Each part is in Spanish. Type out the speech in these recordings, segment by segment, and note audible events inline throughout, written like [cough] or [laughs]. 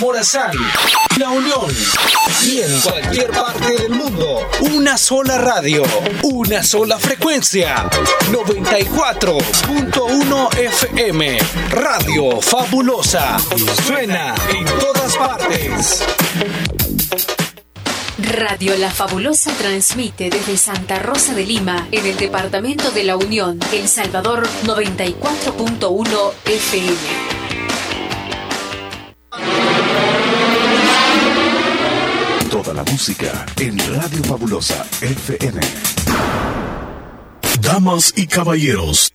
Morazán, La Unión y en cualquier parte del mundo. Una sola radio, una sola frecuencia. 94.1 FM. Radio Fabulosa. Suena en todas partes. Radio La Fabulosa transmite desde Santa Rosa de Lima, en el departamento de La Unión, El Salvador 94.1 FM. La música en Radio Fabulosa FM. Damas y caballeros,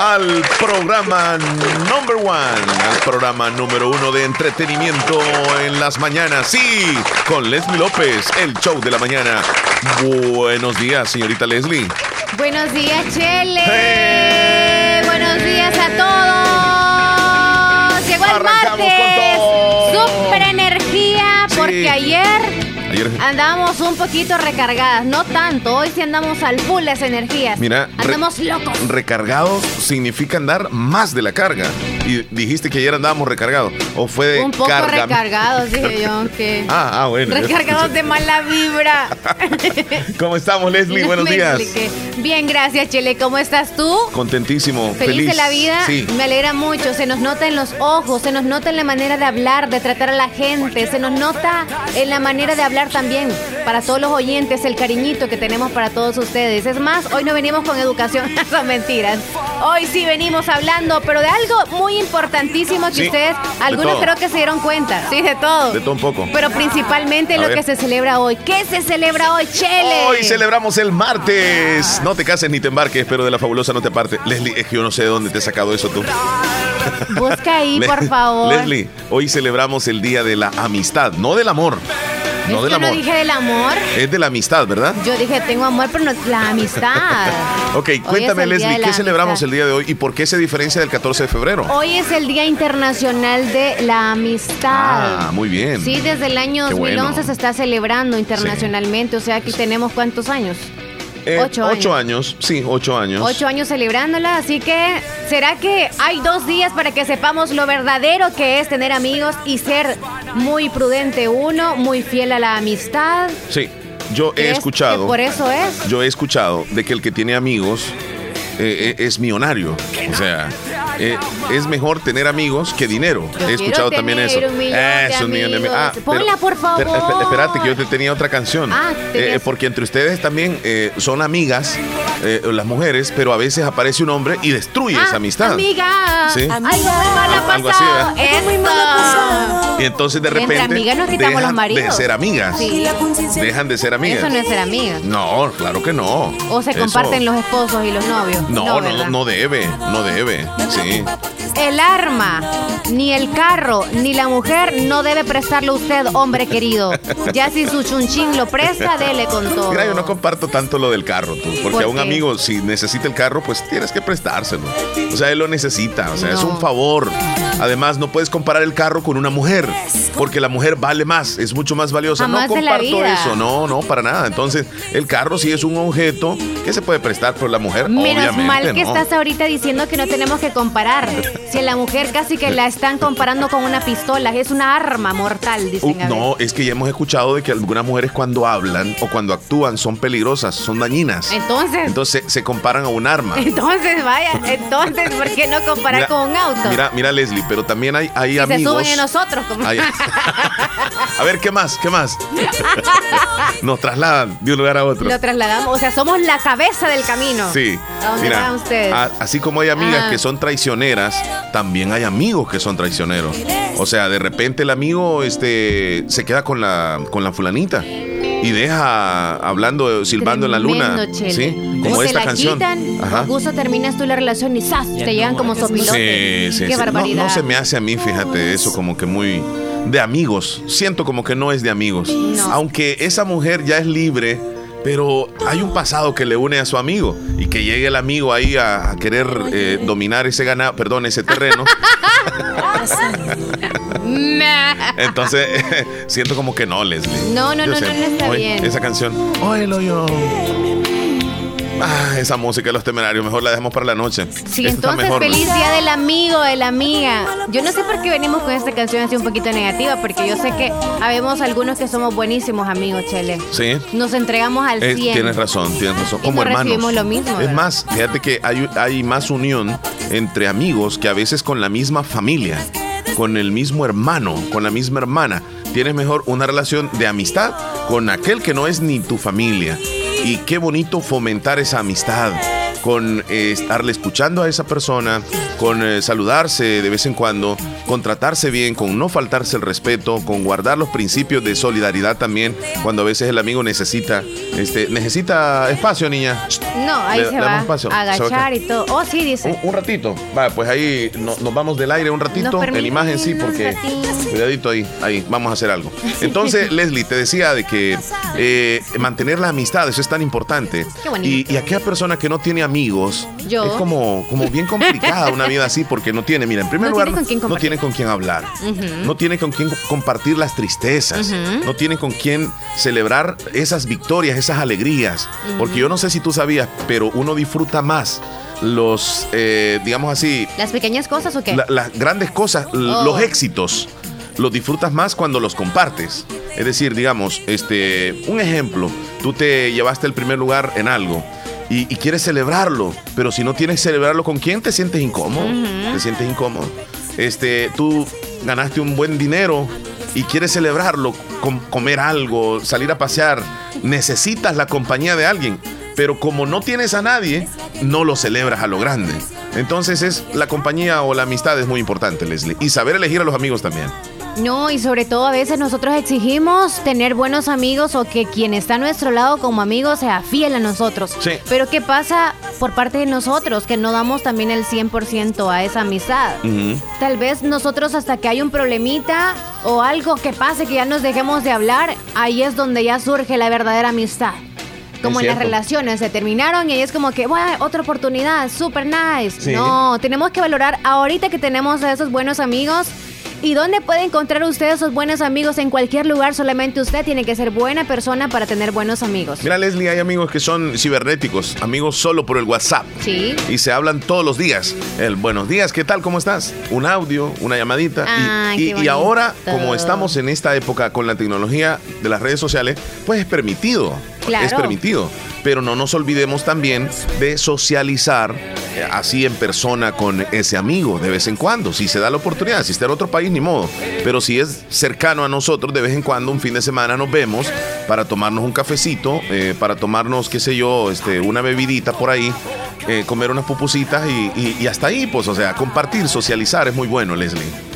al programa number one, al programa número uno de entretenimiento en las mañanas. Sí, con Leslie López, el show de la mañana. Buenos días, señorita Leslie. Buenos días, Chele. Buenos días a todos. Llegó el martes. Super energía porque ayer Andamos un poquito recargadas, no tanto. Hoy sí andamos al full las energías. Mira, andamos locos. Recargados significa andar más de la carga. Y dijiste que ayer andábamos recargados. ¿O fue de Un poco recargados, dije [laughs] yo. Que ah, ah, bueno. Recargados de mala vibra. [laughs] ¿Cómo estamos, Leslie? Buenos [laughs] días. Bien, gracias, Chele. ¿Cómo estás tú? Contentísimo. Feliz, de la vida. Sí. Me alegra mucho. Se nos nota en los ojos, se nos nota en la manera de hablar, de tratar a la gente, se nos nota en la manera de hablar también para todos los oyentes el cariñito que tenemos para todos ustedes. Es más, hoy no venimos con educación, [laughs] son mentiras. Hoy sí venimos hablando, pero de algo muy importantísimo que ustedes, algunos creo que se dieron cuenta, sí, de todo. De todo un poco. Pero principalmente lo que se celebra hoy. ¿Qué se celebra hoy, Chele? Hoy celebramos el martes. No te cases ni te embarques, pero de la fabulosa no te aparte. Leslie, es que yo no sé de dónde te has sacado eso tú. Busca ahí, [laughs] por favor. Leslie, hoy celebramos el día de la amistad, no del amor. No del amor. no dije del amor. Es de la amistad, ¿verdad? Yo dije tengo amor, pero no la amistad. [laughs] ok, cuéntame, Leslie, ¿qué celebramos el día de hoy y por qué se diferencia del 14 de febrero? Hoy es el Día Internacional de la Amistad. Ah, muy bien. Sí, desde el año 2011 se está celebrando internacionalmente. O sea, aquí tenemos cuántos años. Eh, ocho, años. ocho años. sí, ocho años. Ocho años celebrándola, así que ¿será que hay dos días para que sepamos lo verdadero que es tener amigos y ser muy prudente uno, muy fiel a la amistad? Sí, yo he escuchado. por eso es. Yo he escuchado de que el que tiene amigos eh, eh, es millonario. O sea, eh, es mejor tener amigos que dinero. He escuchado también eso. eso, ah, Ponla, por favor. espérate, que yo te tenía otra canción. Ah, porque entre ustedes también son amigas, las mujeres, pero a veces aparece un hombre y destruye esa ah, amistad. Amiga. ¿Sí? Algo así. Y entonces de repente. Entre amigas nos quitamos los maridos. De ser amigas. Dejan de ser amigas. Eso no es ser amigas. No, claro que no. O se comparten los esposos y los novios. No, no, no, debe, no debe. Sí. El arma, ni el carro, ni la mujer no debe prestarlo usted, hombre querido. Ya si su chunchín lo presta, dele con todo. Mira, yo no comparto tanto lo del carro, tú, porque a un amigo, si necesita el carro, pues tienes que prestárselo. O sea, él lo necesita, o sea, es un favor. Además, no puedes comparar el carro con una mujer, porque la mujer vale más, es mucho más valiosa. no comparto eso, no, no, para nada. Entonces, el carro sí es un objeto que se puede prestar por la mujer. Menos mal que estás ahorita diciendo que no tenemos que comparar. Si la mujer casi que la están comparando con una pistola, es una arma mortal, dicen. Uh, no, es que ya hemos escuchado de que algunas mujeres cuando hablan o cuando actúan son peligrosas, son dañinas. Entonces. Entonces se comparan a un arma. Entonces, vaya, entonces, ¿por qué no comparar con un auto? Mira, mira, Leslie, pero también hay, hay amigos. Se suben en nosotros. Como... [laughs] a ver, ¿qué más? ¿Qué más? Nos trasladan de un lugar a otro. Lo trasladamos, o sea, somos la cabeza del camino. Sí. ¿A dónde van ustedes? así como hay amigas ah. que son traicioneras, también hay amigos que son traicioneros. O sea, de repente el amigo este, se queda con la, con la fulanita y deja hablando, silbando en la luna. ¿Sí? Como esta canción. Ajá. Justo terminas tú la relación y ¡zas! Te llegan como sopilote. Sí, sí, Qué barbaridad. No, no, se me hace a mí, fíjate, eso como que muy de amigos. Siento como que no es de amigos. Aunque esa mujer ya es libre, pero hay un pasado que le une a su amigo y que llegue el amigo ahí a, querer eh, dominar ese ganado, perdón, ese terreno. [laughs] Entonces, [laughs] siento como que no, Leslie. No, no, no, no, está bien. Esa canción, óyelo yo. Ah, esa música de los temerarios, mejor la dejamos para la noche. Sí, entonces feliz día del amigo, de la amiga. Yo no sé por qué venimos con esta canción así un poquito negativa, porque yo sé que habemos algunos que somos buenísimos amigos, Chele. Sí. Nos entregamos al 100. tienes razón, tienes razón. Como hermanos. recibimos lo mismo. Es más, fíjate que hay, hay más unión entre amigos que a veces con la misma familia, con el mismo hermano, con la misma hermana. Tienes mejor una relación de amistad con aquel que no es ni tu familia y qué bonito fomentar esa amistad con eh, estarle escuchando a esa persona, con eh, saludarse de vez en cuando, con tratarse bien, con no faltarse el respeto, con guardar los principios de solidaridad también, cuando a veces el amigo necesita, este, necesita espacio, niña. No, ahí se va a agachar y todo. Oh, sí, dice. Un, ratito. Va, pues ahí nos vamos del aire un ratito, en imagen sí, porque cuidadito ahí, ahí, vamos a hacer algo. [laughs] Entonces, Leslie, te decía de que eh, mantener la amistad, eso es tan importante. Qué y, y aquella persona que no tiene amigos, ¿Yo? es como, como bien complicada una vida así porque no tiene, mira, en primer lugar, no tiene con quién hablar, no tiene con quién compartir las tristezas, no tiene con quién celebrar esas victorias, esas alegrías, porque yo no sé si tú sabías, pero uno disfruta más los, eh, digamos así... ¿Las pequeñas cosas o qué? las grandes cosas, los oh. éxitos, los disfrutas más cuando los compartes. Es decir, digamos, este, un ejemplo, tú te llevaste el primer lugar en algo y, quieres celebrarlo, pero si no tienes que celebrarlo con quién, te sientes incómodo. Te sientes incómodo. Este, tú ganaste un buen dinero y quieres celebrarlo, comer algo, salir a pasear, necesitas la compañía de alguien. Pero como no tienes a nadie, no lo celebras a lo grande. Entonces es la compañía o la amistad es muy importante, Leslie. Y saber elegir a los amigos también. No, y sobre todo a veces nosotros exigimos tener buenos amigos o que quien está a nuestro lado como amigo sea fiel a nosotros. Sí. Pero ¿qué pasa por parte de nosotros que no damos también el 100% a esa amistad? Tal vez nosotros hasta que hay un problemita o algo que pase que ya nos dejemos de hablar, ahí es donde ya surge la verdadera amistad como en las relaciones, se terminaron y es como que, bueno, otra oportunidad, super nice. No, tenemos que valorar ahorita que tenemos a esos buenos amigos ¿Y dónde puede encontrar usted esos buenos amigos? En cualquier lugar, solamente usted tiene que ser buena persona para tener buenos amigos. Mira, Leslie, hay amigos que son cibernéticos, amigos solo por el WhatsApp. Sí. Y se hablan todos los días. El buenos días, ¿qué tal? ¿Cómo estás? Un audio, una llamadita. y, y, ahora, como estamos en esta época con la tecnología de las redes sociales, pues es permitido. Claro. Es permitido. Pero no nos olvidemos también de socializar eh, así en persona con ese amigo de vez en cuando, si se da la oportunidad, si está en otro país ni modo, pero si es cercano a nosotros de vez en cuando, un fin de semana nos vemos para tomarnos un cafecito, eh, para tomarnos, qué sé yo, este, una bebidita por ahí, eh, comer unas pupusitas y, y hasta ahí, pues, o sea, compartir, socializar es muy bueno, Leslie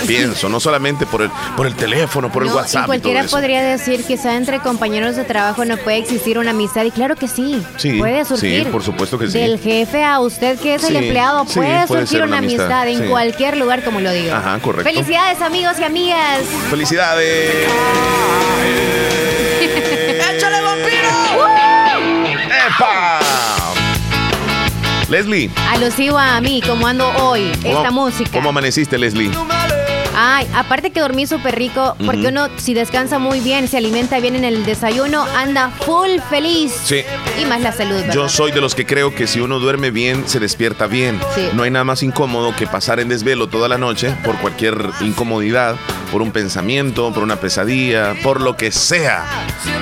[laughs] pienso, no solamente por el, por el teléfono, por el WhatsApp. cualquiera podría decir, quizá entre compañeros de trabajo no puede existir una amistad, y claro que sí, puede surgir. Sí, por supuesto que sí. Del jefe a usted que es el empleado, puede, surgir una, amistad, en cualquier lugar, como lo digo. Ajá, correcto. Felicidades, amigos y amigas. Felicidades. [laughs] ¡Échale vampiro! ¡Epa! Leslie. Alusivo a mí, como ando hoy, esta música. ¿Cómo amaneciste, Leslie? Ay, aparte que dormí súper rico, porque uno si descansa muy bien, se alimenta bien en el desayuno, anda full feliz. Sí. Y más la salud. ¿verdad? Yo soy de los que creo que si uno duerme bien, se despierta bien. Sí. No hay nada más incómodo que pasar en desvelo toda la noche por cualquier incomodidad, por un pensamiento, por una pesadilla, por lo que sea.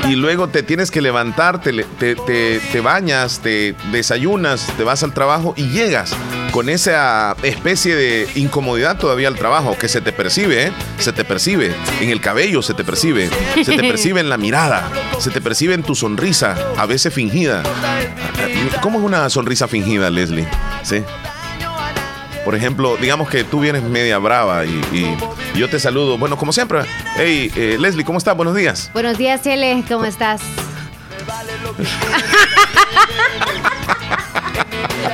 Y luego te tienes que levantar, te, te, te bañas, te desayunas, te vas al trabajo y llegas con esa especie de incomodidad todavía al trabajo, que se te percibe, ¿eh? Se te percibe. En el cabello se te percibe. Se te percibe en la mirada. Se te percibe en tu sonrisa, a veces fingida. ¿Cómo es una sonrisa fingida, Leslie? ¿Sí? Por ejemplo, digamos que tú vienes media brava y, yo te saludo. Bueno, como siempre. Hey, eh, Leslie, ¿cómo estás? Buenos días. Buenos días, Chele. ¿Cómo estás? [laughs]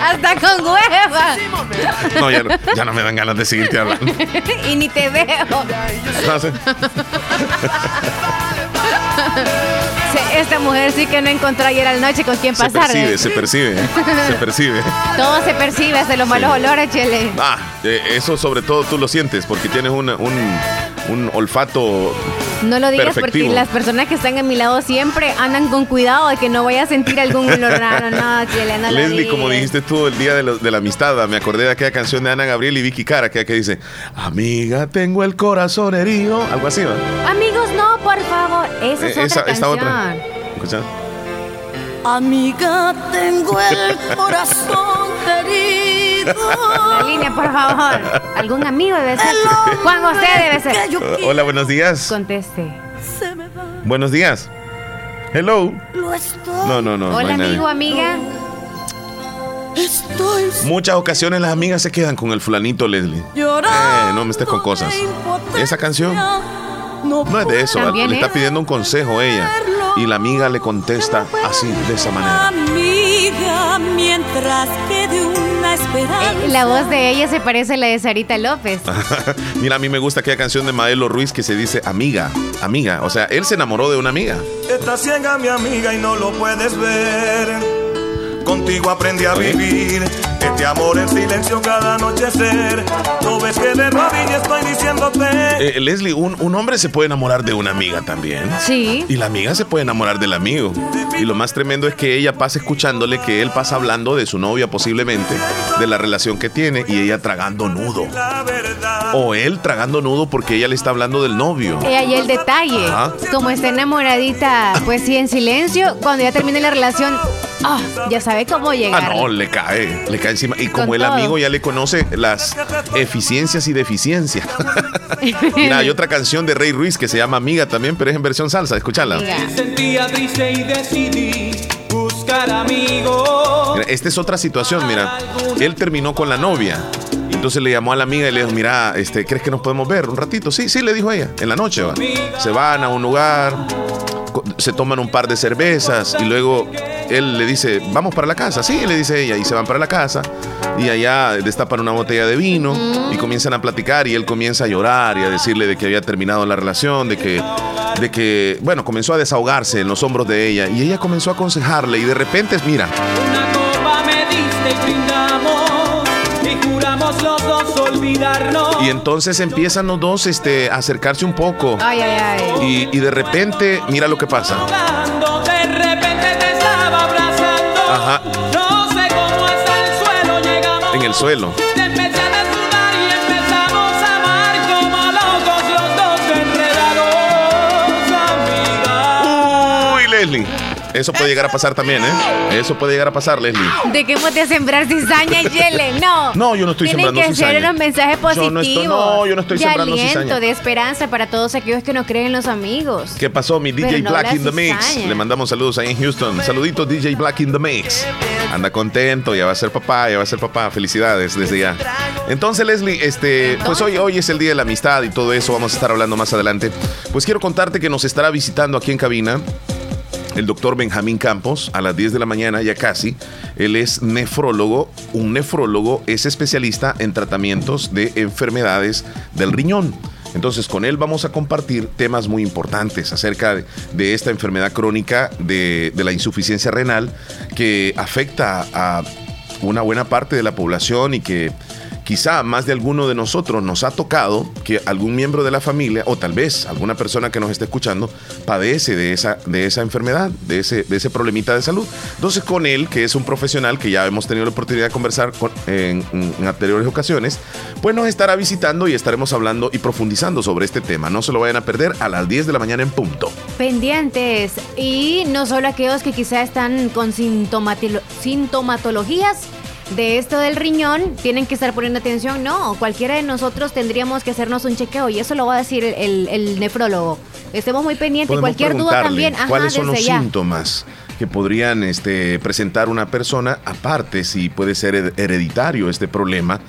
Hasta con hueva. No ya, no, ya no me dan ganas de seguirte hablando. [laughs] y ni te veo. [laughs] Esta mujer sí que no encontró ayer a la noche con quién pasar. Se percibe, se percibe, se [laughs] percibe. Todo se percibe, hasta los malos olores, Chele. Ah, eh, eso sobre todo tú lo sientes porque tienes un, un olfato no lo digas porque las personas que están a mi lado siempre andan con cuidado de que no vaya a sentir algún olor raro. No, Chile, no Leslie, como dijiste tú el día de, la amistad, me acordé de aquella canción de Ana Gabriel y Vicky Cara, que, que dice, amiga, tengo el corazón herido. Algo así, ¿no? Amigos, no, por favor. Esa es eh, otra canción. otra. ¿Escuchas? Amiga, tengo el corazón herido. La línea, por favor. ¿Algún amigo debe ser? Juan José debe ser. Hola, buenos días. Conteste. Buenos días. Hello. No, no, no. Hola, amigo, amiga. Muchas ocasiones las amigas se quedan con el fulanito Leslie. Eh, no me estés con cosas. Esa canción no es de eso. Le está pidiendo un consejo ella. Y la amiga le contesta así, de esa manera. Amiga, mientras quede una esperanza. Eh, la voz de ella se parece a la de Sarita López. [laughs] Mira, a mí me gusta aquella canción de Maelo Ruiz que se dice amiga, amiga. O sea, él se enamoró de una amiga. Está ciega mi amiga y no lo puedes ver. Contigo aprendí a vivir este amor en silencio cada anochecer. No ves que de rodillas estoy diciéndote. Eh, Leslie, un, un, hombre se puede enamorar de una amiga también. Sí. Y la amiga se puede enamorar del amigo. Y lo más tremendo es que ella pasa escuchándole que él pasa hablando de su novia posiblemente, de la relación que tiene y ella tragando nudo. O él tragando nudo porque ella le está hablando del novio. Y ahí el detalle. Como está enamoradita, pues sí, en silencio, cuando ya termine la relación, Ah, ya sabe cómo llegar. Ah, no, le cae, le cae encima. Y como el amigo ya le conoce las eficiencias y deficiencias. [laughs] Mira, hay otra canción de Rey Ruiz que se llama Amiga también, pero es en versión salsa. Escúchala. Sentía triste y decidí buscar amigos. esta es otra situación, mira. Él terminó con la novia. Entonces le llamó a la amiga y le dijo, mira, este, ¿crees que nos podemos ver un ratito? Sí, sí, le dijo ella, en la noche va. Se van a un lugar, se toman un par de cervezas y luego él le dice, vamos para la casa. Sí, le dice ella, y se van para la casa. Y allá destapan una botella de vino y comienzan a platicar y él comienza a llorar y a decirle de que había terminado la relación, de que, de que, bueno, comenzó a desahogarse en los hombros de ella y ella comenzó a aconsejarle y de repente, mira. Olvidarnos. Y entonces empiezan los dos este, a acercarse un poco. Ay, ay, ay. Y, y de repente, mira lo que pasa. Ajá. No sé cómo hasta el suelo llegamos. En el suelo. Te empecé a desnudar y empezamos a amar como locos los dos enredados, amiga. Uy, Leslie. Eso puede llegar a pasar también, ¿eh? Eso puede llegar a pasar, Leslie. ¿De qué a sembrar cizaña, Yele? No. No, yo no estoy sembrando cizaña. Tienen que ser un mensaje positivo. no, yo no estoy de sembrando aliento, de esperanza para todos aquellos que no creen en los amigos. ¿Qué pasó, mi DJ Black in the Mix? Le mandamos saludos ahí en Houston. Saluditos, DJ Black in the Mix. Anda contento, ya va a ser papá, ya va a ser papá. Felicidades desde ya. Entonces, Leslie, este, pues hoy, hoy es el día de la amistad y todo eso. Vamos a estar hablando más adelante. Pues quiero contarte que nos estará visitando aquí en cabina el doctor Benjamín Campos a las 10 de la mañana, ya casi. Él es nefrólogo. Un nefrólogo es especialista en tratamientos de enfermedades del riñón. Entonces con él vamos a compartir temas muy importantes acerca de, esta enfermedad crónica de, de la insuficiencia renal que afecta a una buena parte de la población y que quizá más de alguno de nosotros nos ha tocado que algún miembro de la familia o tal vez alguna persona que nos esté escuchando padece de esa, de esa enfermedad, de ese, de ese problemita de salud. Entonces con él, que es un profesional que ya hemos tenido la oportunidad de conversar en, en anteriores ocasiones, pues nos estará visitando y estaremos hablando y profundizando sobre este tema. No se lo vayan a perder a las 10 de la mañana en punto. Pendientes. Y no solo aquellos que quizá están con sintomatologías de esto del riñón, tienen que estar poniendo atención. No, cualquiera de nosotros tendríamos que hacernos un chequeo y eso lo va a decir el, nefrólogo. Estemos muy pendientes. Cualquier duda también. ¿Cuáles son los síntomas? que podrían este, presentar una persona, aparte si puede ser hereditario este problema,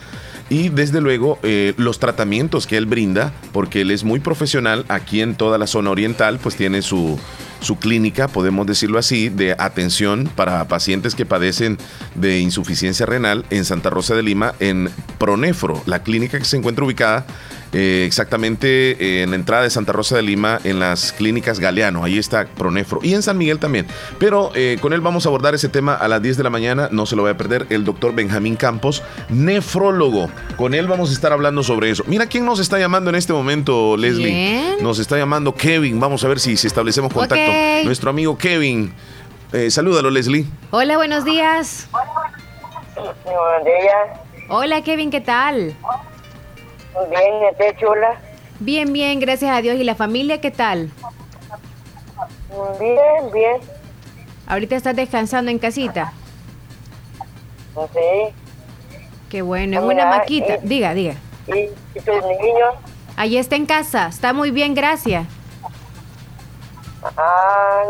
y desde luego eh, los tratamientos que él brinda, porque él es muy profesional aquí en toda la zona oriental, pues tiene su, su clínica, podemos decirlo así, de atención para pacientes que padecen de insuficiencia renal en Santa Rosa de Lima, en Pronefro, la clínica que se encuentra ubicada eh, exactamente eh, en la entrada de Santa Rosa de Lima, en las clínicas Galeano. Ahí está Pronefro. Y en San Miguel también. Pero eh, con él vamos a abordar ese tema a las 10 de la mañana. No se lo voy a perder. El doctor Benjamín Campos, nefrólogo. Con él vamos a estar hablando sobre eso. Mira quién nos está llamando en este momento, Leslie. Nos está llamando Kevin. Vamos a ver si, si establecemos contacto. Nuestro amigo Kevin. salúdalo, Leslie. Hola, buenos días. Buenos días. Hola, Kevin, ¿qué tal? Bien, ¿y chula? Bien, bien, gracias a Dios. ¿Y la familia qué tal? Bien, bien. ¿Ahorita estás descansando en casita? Sí. Qué bueno, es una maquita. diga, diga. ¿Y, tus niños? Allí está en casa, está muy bien, gracias. Ah,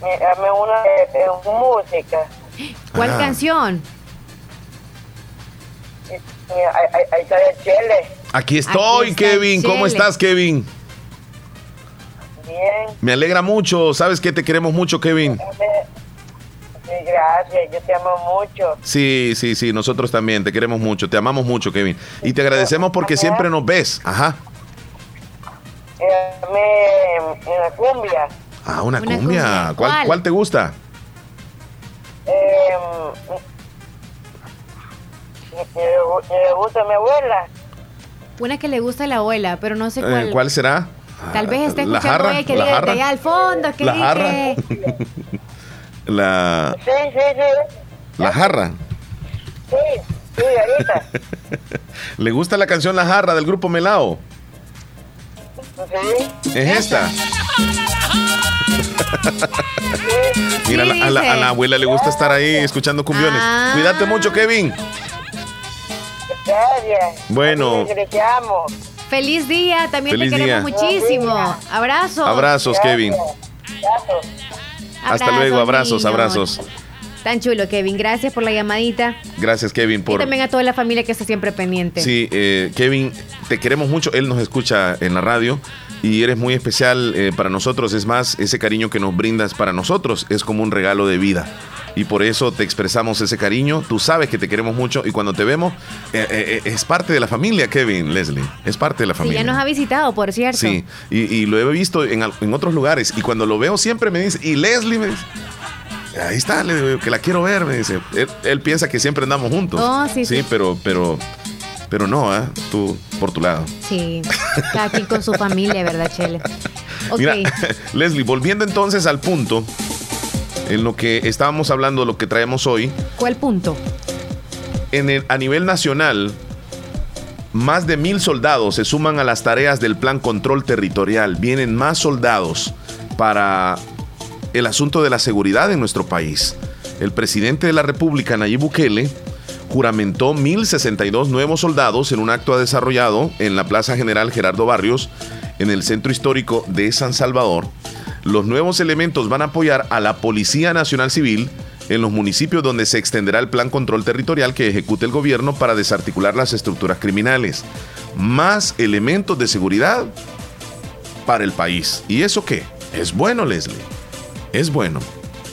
dame una de, música. ¿Cuál ah. canción? ahí, está el Chele. Aquí estoy, Kevin. ¿Cómo estás, Kevin? Bien. Me alegra mucho. ¿Sabes que te queremos mucho, Kevin? Sí, gracias. Yo te amo mucho. Sí, sí, sí. Nosotros también te queremos mucho. Te amamos mucho, Kevin. Y te agradecemos porque siempre nos ves. Ajá. Eh, una cumbia. Ah, una, cumbia. ¿Cuál, ¿Cuál te gusta? Eh, le gusta a mi abuela. Una que le gusta a la abuela, pero no sé eh, cuál. ¿Cuál será? Tal vez esté escuchando ella que diga allá al fondo, que la jarra. [laughs] la. Sí, sí, sí. La jarra. Sí, sí, ahorita. [laughs] ¿Le gusta la canción La Jarra del grupo Melao? ¿Es esta? [laughs] Mira, a, la, abuela le gusta estar ahí escuchando cumbiones. Ah. Cuídate mucho, Kevin. Bueno. Feliz día, también te queremos muchísimo. Abrazos. Abrazos, Kevin. Hasta luego, abrazos, abrazos. Tan chulo, Kevin. Gracias por la llamadita. Gracias, Kevin. Por... Y también a toda la familia que está siempre pendiente. Sí, eh, Kevin, te queremos mucho. Él nos escucha en la radio y eres muy especial eh, para nosotros. Es más, ese cariño que nos brindas para nosotros es como un regalo de vida y por eso te expresamos ese cariño. Tú sabes que te queremos mucho y cuando te vemos eh, es parte de la familia, Kevin, Leslie. Es parte de la familia. Sí, ya nos ha visitado, por cierto. Sí, y, lo he visto en, otros lugares y cuando lo veo siempre me dice, y Leslie me dice, ahí está, que la quiero ver, me dice. Él, piensa que siempre andamos juntos. Oh, sí, sí, pero, pero, pero no, ¿eh? tú por tu lado. Sí, cada quien con su familia, ¿verdad, Chele? Mira, [laughs] Leslie, volviendo entonces al punto en lo que estábamos hablando, lo que traemos hoy. ¿Cuál punto? En el, a nivel nacional, más de mil soldados se suman a las tareas del Plan Control Territorial. Vienen más soldados para el asunto de la seguridad en nuestro país. El presidente de la República, Nayib Bukele, juramentó 1.062 nuevos soldados en un acto desarrollado en la Plaza General Gerardo Barrios, en el centro histórico de San Salvador. Los nuevos elementos van a apoyar a la Policía Nacional Civil en los municipios donde se extenderá el plan control territorial que ejecute el gobierno para desarticular las estructuras criminales. Más elementos de seguridad para el país. ¿Y eso qué? Es bueno, Leslie. Es bueno.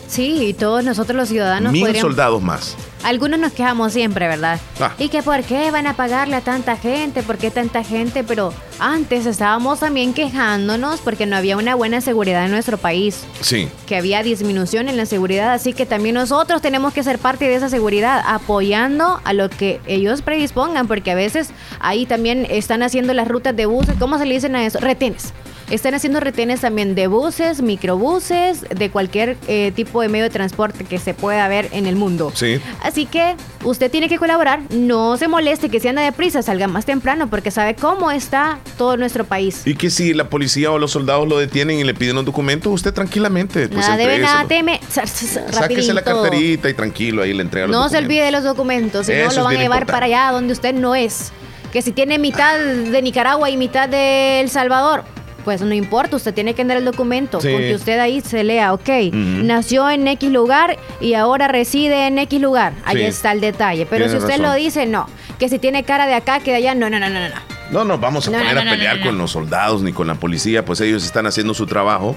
Sí, y todos nosotros los ciudadanos. Mil soldados más. Algunos nos quejamos siempre, ¿verdad? Ah. Y que por qué van a pagarle a tanta gente, por qué tanta gente, pero antes estábamos también quejándonos porque no había una buena seguridad en nuestro país. Sí. Que había disminución en la seguridad, así que también nosotros tenemos que ser parte de esa seguridad, apoyando a lo que ellos predispongan, porque a veces ahí también están haciendo las rutas de buses, ¿cómo se le dicen a eso? Retenes. Están haciendo retenes también de buses, microbuses, de cualquier eh, tipo de medio de transporte que se pueda ver en el mundo. Sí. Así que usted tiene que colaborar. No se moleste que si anda deprisa, salga más temprano porque sabe cómo está todo nuestro país. Y que si la policía o los soldados lo detienen y le piden un documento, usted tranquilamente. Pues, nada debe, nada teme. Sáquese la carterita y tranquilo ahí le entrega los No se olvide de los documentos, si no lo van a llevar para allá donde usted no es. Que si tiene mitad de Nicaragua y mitad de El Salvador, pues no importa, usted tiene que andar el documento, porque usted ahí se lea, ok, nació en X lugar y ahora reside en X lugar. Ahí está el detalle. Pero si usted lo dice, no. Que si tiene cara de acá, que de allá, no, no, no, no, no. No nos vamos a poner a pelear con los soldados ni con la policía, pues ellos están haciendo su trabajo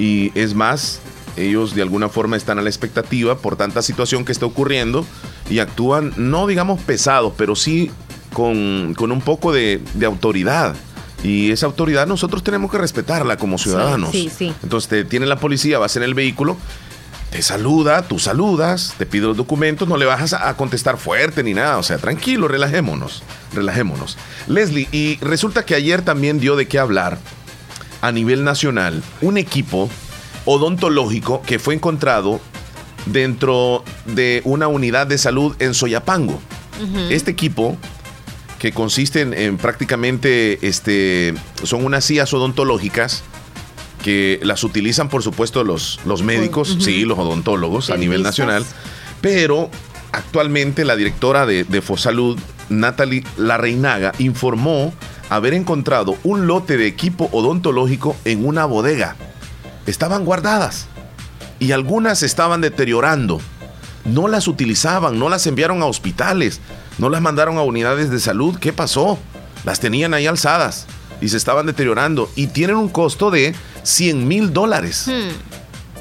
y es más, ellos de alguna forma están a la expectativa por tanta situación que está ocurriendo y actúan, no digamos pesados, pero sí con, un poco de, autoridad. Y esa autoridad nosotros tenemos que respetarla como ciudadanos. Sí, sí, Entonces te tiene la policía, vas en el vehículo, te saluda, tú saludas, te pide los documentos, no le vas a contestar fuerte ni nada. O sea, tranquilo, relajémonos, relajémonos. Leslie, y resulta que ayer también dio de qué hablar a nivel nacional un equipo odontológico que fue encontrado dentro de una unidad de salud en Soyapango. Este equipo, que consiste en, prácticamente, este, son unas sillas odontológicas que las utilizan, por supuesto, los, los médicos, sí, los odontólogos a nivel nacional, pero actualmente la directora de, de Fosalud, Natalie Larreinaga, informó haber encontrado un lote de equipo odontológico en una bodega. Estaban guardadas y algunas estaban deteriorando. No las utilizaban, no las enviaron a hospitales, no las mandaron a unidades de salud. ¿Qué pasó? Las tenían ahí alzadas y se estaban deteriorando y tienen un costo de 100 mil dólares. Hmm.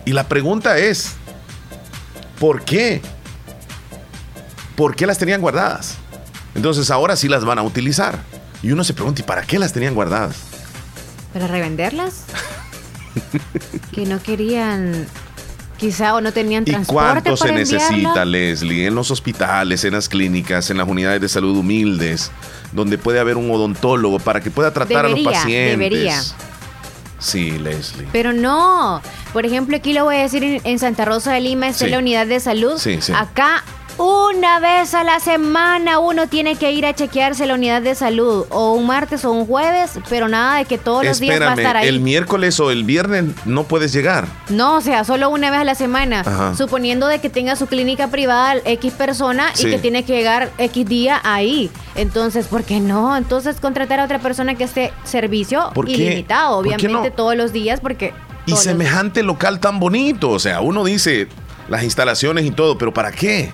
Y la pregunta es, ¿por qué? ¿Por qué las tenían guardadas? Entonces ahora sí las van a utilizar. Y uno se pregunta, ¿y para qué las tenían guardadas? ¿Para revenderlas? [laughs] que no querían, quizá o no tenían transporte. ¿Y cuánto se necesita, Leslie, en los hospitales, en las clínicas, en las unidades de salud humildes, donde puede haber un odontólogo para que pueda tratar a los pacientes? Debería. Sí, Leslie. Pero no. Por ejemplo, aquí lo voy a decir en, Santa Rosa de Lima, es la unidad de salud. Sí, sí. Acá una vez a la semana uno tiene que ir a chequearse la unidad de salud, o un martes o un jueves, pero nada de que todos los días va a estar ahí. El miércoles o el viernes no puedes llegar. No, o sea, solo una vez a la semana, suponiendo de que tenga su clínica privada X persona y que tiene que llegar X día ahí. Entonces, ¿por qué no? Entonces contratar a otra persona que esté servicio ilimitado, obviamente todos los días, porque... Y semejante local tan bonito, o sea, uno dice las instalaciones y todo, pero ¿para qué?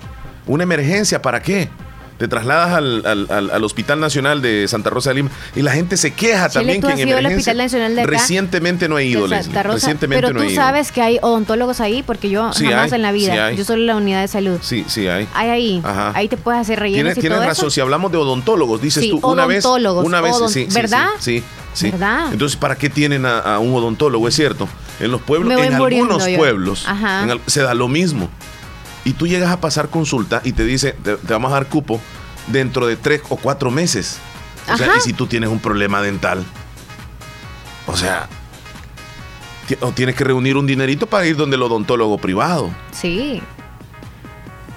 ¿Una emergencia para qué? Te trasladas al, Hospital Nacional de Santa Rosa de Lima y la gente se queja también que en emergencia. Nacional de recientemente no he ido, Leslie. Recientemente pero tú sabes que hay odontólogos ahí porque yo jamás en la vida. yo solo en la unidad de salud. Sí, sí hay. Hay ahí. Ahí te puedes hacer rellenos Tienes, tienes razón. Si hablamos de odontólogos, dices tú una vez. Una vez, sí, ¿verdad? Sí, sí. ¿Verdad? Entonces, ¿para qué tienen a, un odontólogo? Es cierto. En los pueblos, en algunos pueblos, se da lo mismo y tú llegas a pasar consulta y te dice, te, vamos a dar cupo dentro de tres o cuatro meses. O sea, y si tú tienes un problema dental, o sea, o tienes que reunir un dinerito para ir donde el odontólogo privado. Sí.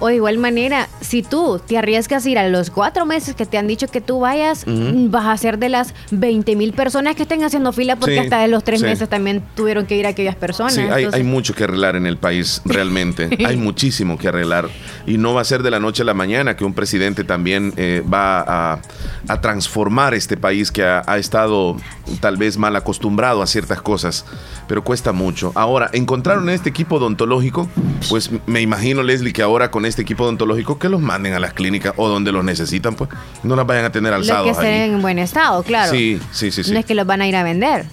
O de igual manera, si tú te arriesgas a ir a los cuatro meses que te han dicho que tú vayas, vas a ser de las 20 mil personas que estén haciendo fila porque hasta de los tres meses también tuvieron que ir a aquellas personas. Sí, hay, mucho que arreglar en el país, realmente. [laughs] hay muchísimo que arreglar. Y no va a ser de la noche a la mañana que un presidente también eh, va a, transformar este país que ha, ha estado tal vez mal acostumbrado a ciertas cosas, pero cuesta mucho. Ahora, encontraron este equipo odontológico, pues me imagino, Leslie, que ahora con este equipo odontológico que los manden a las clínicas o donde los necesitan, pues no las vayan a tener alzados. Los que estén en buen estado, claro. Sí, sí, sí, sí. No es que los van a ir a vender.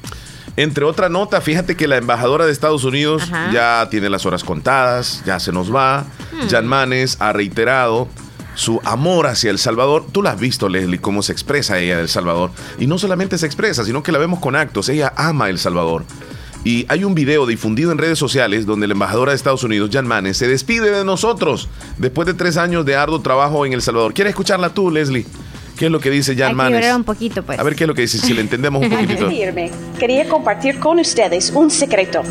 Entre otra nota, fíjate que la embajadora de Estados Unidos ya tiene las horas contadas, ya se nos va. Hmm. Jan Manes ha reiterado su amor hacia El Salvador. Tú la has visto, Leslie, cómo se expresa ella del Salvador. Y no solamente se expresa, sino que la vemos con actos. Ella ama El Salvador. Y hay un video difundido en redes sociales donde la embajadora de Estados Unidos, Jan Manes, se despide de nosotros después de tres años de arduo trabajo en El Salvador. ¿Quieres escucharla tú, Leslie? ¿Qué es lo que dice Jan Manes? un poquito, pues. A ver qué es lo que dice, si le entendemos un [laughs] poquito. Quería compartir con ustedes un secreto.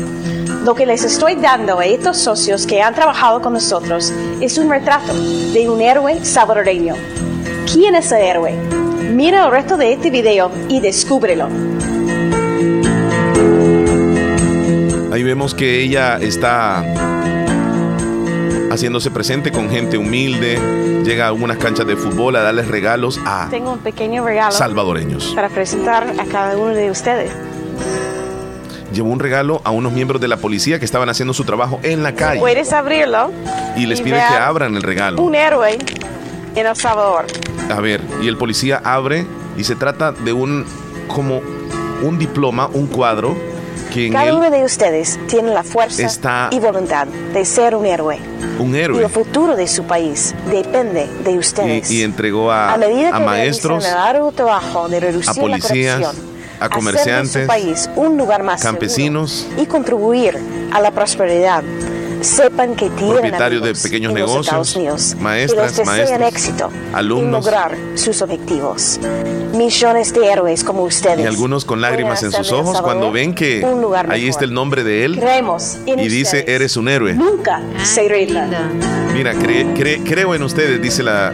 Lo que les estoy dando a estos socios que han trabajado con nosotros es un retrato de un héroe salvadoreño. ¿Quién es el héroe? Mira el resto de este video y descúbrelo. Ahí vemos que ella está haciéndose presente con gente humilde, llega a algunas canchas de fútbol a darles regalos a Tengo un pequeño regalo salvadoreños. Para presentar a cada uno de ustedes. Llevó un regalo a unos miembros de la policía que estaban haciendo su trabajo en la calle. Puedes abrirlo. Y les pide que abran el regalo. Un héroe en El Salvador. A ver, y el policía abre Y se trata de un, como un diploma, un cuadro, que en Cada él uno de ustedes tiene la fuerza está- y voluntad de ser un héroe. un Y el futuro de su país depende de ustedes. Y, y entregó a, a medida que a maestros, realizan el arduo trabajo de reducir a policías, la corrupción, a de comerciantes, su país un lugar más campesinos, y contribuir a la prosperidad. Sepan que tienen propietarios de pequeños en los negocios, Estados Unidos maestras, que les desean maestros, éxito alumnos. y lograr sus objetivos. Millones de héroes como ustedes. y algunos con lágrimas en sus ojos cuando ven que un lugar ahí está el nombre de él Creemos en y dice, ustedes. eres un héroe. Nunca se rindan. Mira, cre- cre- creo en ustedes, dice la,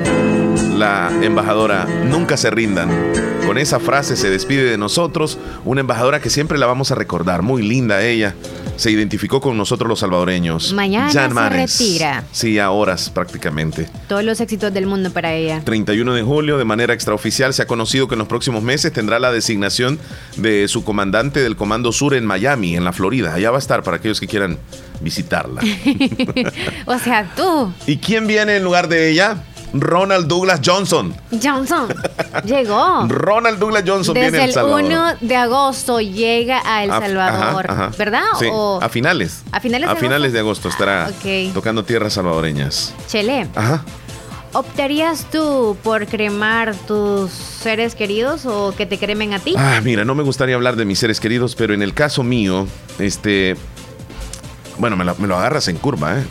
la embajadora, nunca se rindan. Con esa frase se despide de nosotros, una embajadora que siempre la vamos a recordar, muy linda ella. Se identificó con nosotros los salvadoreños. Mañana Jan se Manes. retira. Sí, a horas prácticamente. Todos los éxitos del mundo para ella. 31 de julio, de manera extraoficial, se ha conocido que en los próximos meses tendrá la designación de su comandante del Comando Sur en Miami, en la Florida. Allá va a estar para aquellos que quieran visitarla. [laughs] o sea, tú, ¿Y quién viene en lugar de ella? Ronald Douglas Johnson. Johnson, [laughs] llegó. Ronald Douglas Johnson viene Desde a El Salvador. 1 de agosto llega a El A- Salvador, ajá, ajá. ¿verdad? Sí, O a finales. ¿A finales de A finales agosto? de agosto estará Ok. tocando tierras salvadoreñas. Chele, Ajá. ¿optarías tú por cremar tus seres queridos o que te cremen a ti? Ah, mira, no me gustaría hablar de mis seres queridos, pero en el caso mío, este. Bueno, me lo, me lo agarras en curva, ¿eh?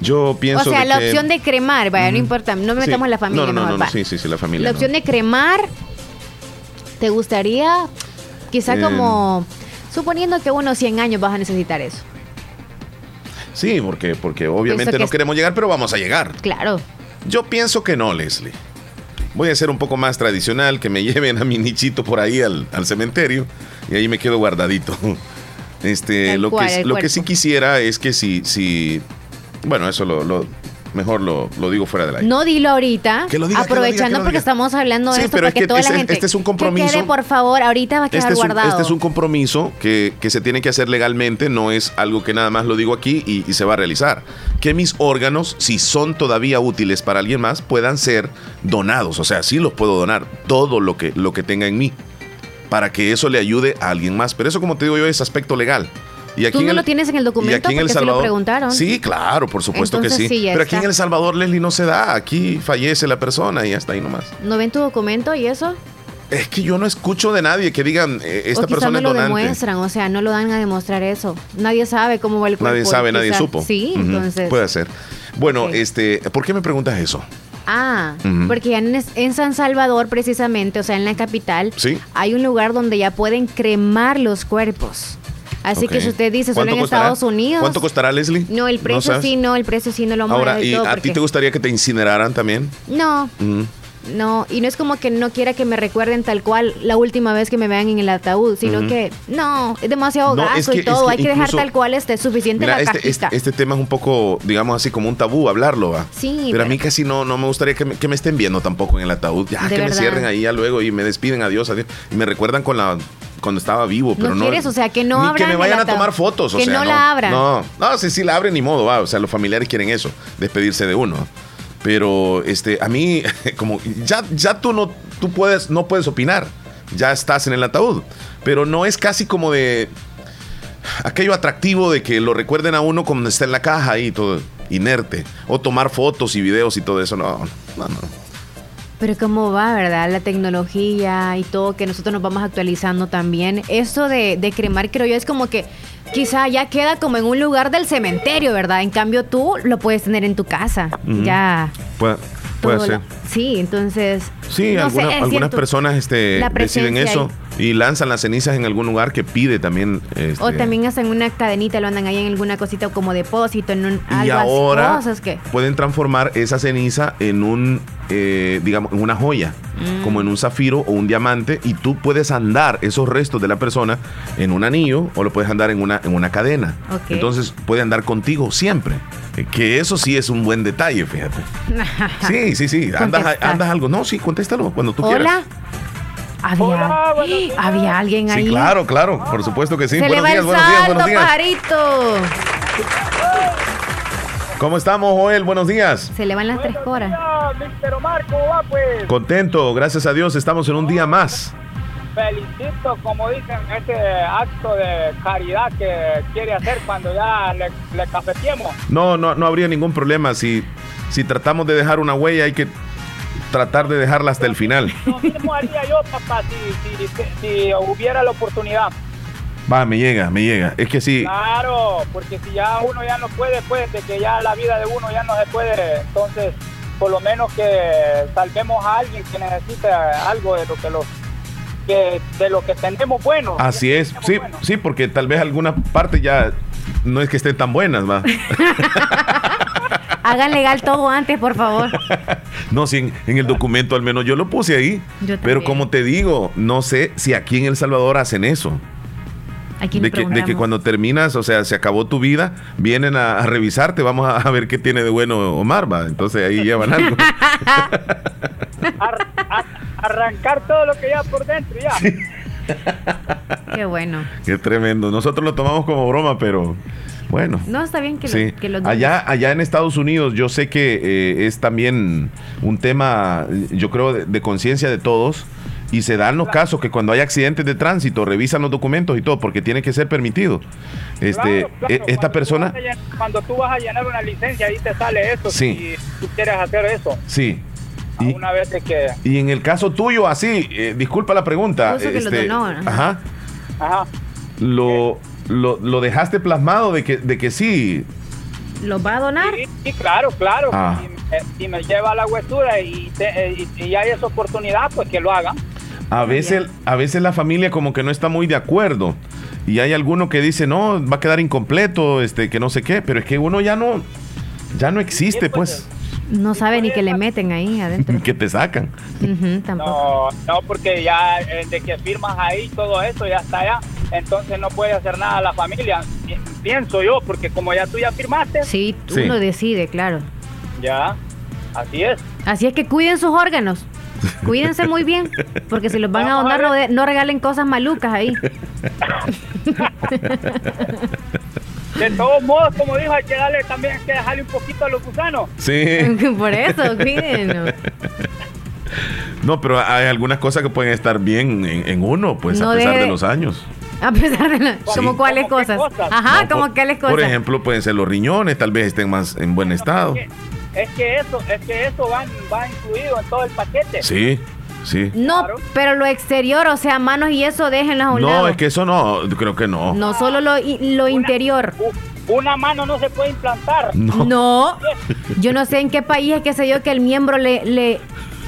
Yo pienso o sea, de la que- opción de cremar, vaya, no importa, no me Sí. metamos en la familia. No, no, no, no, sí, sí, sí, la familia. La opción de cremar, ¿te gustaría? Quizá Eh. como, suponiendo que unos 100 años vas a necesitar eso. Sí, porque, porque obviamente no es- queremos llegar, pero vamos a llegar. Claro. Yo pienso que no, Leslie. Voy a ser un poco más tradicional, que me [laughs] lleven a mi nichito por ahí al, al cementerio y ahí me quedo guardadito. [laughs] Este, lo cual, que, lo que sí quisiera es que si, si bueno, eso lo, lo- mejor lo, lo digo fuera del aire. No dilo ahorita, Que lo diga, que lo aprovechando diga, que lo porque estamos hablando de Sí, esto pero para es que, que toda este- la gente este es un compromiso. que quede, por favor, ahorita va a quedar Este es, un, guardado. este es un compromiso que, que se tiene que hacer legalmente, no es algo que nada más lo digo aquí y, y se va a realizar. Que mis órganos, si son todavía útiles para alguien más, puedan ser donados. O sea, sí los puedo donar, todo lo que, lo que tenga en mí, para que eso le ayude a alguien más. Pero eso, como te digo yo, es aspecto legal. Y aquí Tú no el- lo tienes en el y documento aquí en El porque se lo preguntaron. Sí, claro, por supuesto Entonces, que sí. Pero aquí está. en El Salvador, Leslie, no se da. Aquí fallece la persona y hasta ahí nomás. ¿No ven tu documento y eso? Es que yo no escucho de nadie que digan, eh, esta o persona no es lo donante. demuestran, o sea, no lo dan a demostrar eso. Nadie sabe cómo va el cuerpo. Nadie sabe, nadie supo. Sí, entonces. Puede ser. Bueno, este, ¿por qué me preguntas eso? Ah, porque en, en San Salvador, precisamente, o sea, en la capital, Sí. hay un lugar donde ya pueden cremar los cuerpos. Así que si usted dice solo ¿Cuánto en costará? Estados Unidos. ¿Cuánto costará, Leslie? No, el precio sí, no, el precio sí no lo a Ahora, dar ¿y todo a ti te gustaría que te incineraran también? No, Ujú. no, y no es como que no quiera que me recuerden tal cual la última vez que me vean en el ataúd, sino que no, es demasiado No, gasto es que- y todo, es que hay que dejar tal cual esté suficiente Mira, la este, cajita. este, este tema es un poco, digamos así, como un tabú hablarlo, ¿va? Sí, Pero a mí casi no, no me gustaría que me, que me estén viendo tampoco en el ataúd. Ya, que me cierren ahí ya luego y me despiden, adiós, adiós. Y me recuerdan con la cuando estaba vivo, pero no. quieres, o sea, que no ni que abran me el vayan a tomar fotos, o Que sea, no la abran. No, no, si sí la abren ni modo, va. O sea, los familiares quieren eso, despedirse de uno. Pero este, a mí, [laughs] como ya, ya tú no, tú puedes, no puedes opinar. Ya estás en el ataúd. Pero no es casi como de aquello atractivo de que lo recuerden a uno cuando está en la caja ahí todo inerte. O tomar fotos y videos y todo eso. No, no, no. Pero cómo va, ¿verdad? La tecnología y todo, que nosotros nos vamos actualizando también. Esto de, de cremar, creo yo, es como que quizá ya queda como en un lugar del cementerio, ¿verdad? En cambio tú lo puedes tener en tu casa. Ya. Puede, puede ser. lo- sí, entonces... Sí, no alguna- algunas cierto. personas este, deciden eso y lanzan las cenizas en algún lugar que pide también. este, O también hacen una cadenita, lo andan ahí en alguna cosita como depósito, en un, y algo así, ahora cosas que... pueden transformar esa ceniza en un, eh, digamos, en una joya, Mm. como en un zafiro o un diamante, y tú puedes andar esos restos de la persona en un anillo o lo puedes andar en una, en una cadena. Entonces puede andar contigo siempre. Eh, Que eso sí es un buen detalle, fíjate. [laughs] Sí, sí, sí. Andas, algo. No, sí, contéstalo cuando tú Hola. quieras. Había, había alguien ahí. Sí, claro, claro. Por supuesto que sí. Se le buenos va días, el buenos días, buenos días. pajarito. ¿Cómo estamos, Joel? Buenos días. Se le van las tres horas. ¿cómo va pues? Contento, gracias a Dios, estamos en un día más. Felicito, como dicen, este acto de caridad que quiere hacer cuando ya le, le cafeteemos. No, no, no habría ningún problema. Si, si tratamos de dejar una huella, hay que tratar de dejarla hasta el final. Lo mismo haría yo, papá, si, si, si hubiera la oportunidad. Va, me llega, me llega. Es que sí. Claro, porque si ya uno ya no puede, pues, de que ya la vida de uno ya no se puede, entonces, por lo menos que salvemos a alguien que necesita algo de lo que los que de lo que tenemos bueno. Así es, sí, bueno. sí, porque tal vez alguna parte ya no es que estén tan buenas, va. [laughs] Hagan legal todo antes, por favor. [laughs] No, si en, en el documento al menos yo lo puse ahí. Yo Pero como te digo, no sé si aquí en El Salvador hacen eso. De que, de que cuando terminas, o sea, se acabó tu vida, vienen a, a revisarte, vamos a, a ver qué tiene de bueno Omar, va. Entonces ahí llevan algo. [laughs] Ar- a- arrancar todo lo que ya por dentro, ya. Qué bueno. Qué tremendo. Nosotros lo tomamos como broma, pero bueno. No, está bien que, lo- Sí. que los allá, allá en Estados Unidos yo sé que eh, es también un tema, yo creo, de, de conciencia de todos. Y se dan los casos que cuando hay accidentes de tránsito revisan los documentos y todo porque tiene que ser permitido. Este, Claro, claro, e- esta cuando persona, tú Cuando tú vas a llenar una licencia, ahí te sale eso. Sí. Si tú quieres hacer eso. sí. Y, Una vez de que. y en el caso tuyo, así, eh, disculpa la pregunta. Lo donó, ajá. ajá. Ajá. Lo, lo, lo dejaste plasmado de que, de que sí. ¿Los va a donar? Sí, sí, claro, claro. Ah. Si, me, si me lleva a la huesura y, te- eh, y, y hay esa oportunidad, pues que lo haga. A veces, a veces la familia como que no está muy de acuerdo. Y hay alguno que dice, no, va a quedar incompleto, este, que no sé qué, pero es que uno ya no, ya no existe, Sí, pues, pues, No sabe ni que le meten ahí [laughs] adentro. que te sacan. No, no, porque ya eh, de que firmas ahí todo eso ya está allá. Entonces no puede hacer nada la familia. Pi- Pienso yo, porque como ya tú ya firmaste, Sí, Sí. uno decide, claro. ya. Así es. Así es que cuiden sus órganos. Cuídense muy bien, porque si los van a Vamos a donar, no, de- no regalen cosas malucas ahí. De todos modos, como dijo, hay que darle también hay que dejarle un poquito a los gusanos. Sí. [laughs] Por eso, cuídenlo. No, pero hay algunas cosas que pueden estar bien en, en uno, pues, No a pesar deje- de los años. [laughs] A pesar de la, Sí. como cuáles ¿Cómo qué cosas. cosas? Ajá, No, como por- cuáles cosas. Por ejemplo, pueden ser los riñones, tal vez estén más en buen estado. Es que, es que eso, es que eso va, va incluido en todo el paquete. Sí, sí. no, Claro. pero lo exterior, o sea, manos y eso, déjenlas a un No, lado. es que eso no, creo que no. No solo lo, lo interior. Una mano no se puede implantar. No. No. Yo no sé en qué país es que se dio que el miembro le... le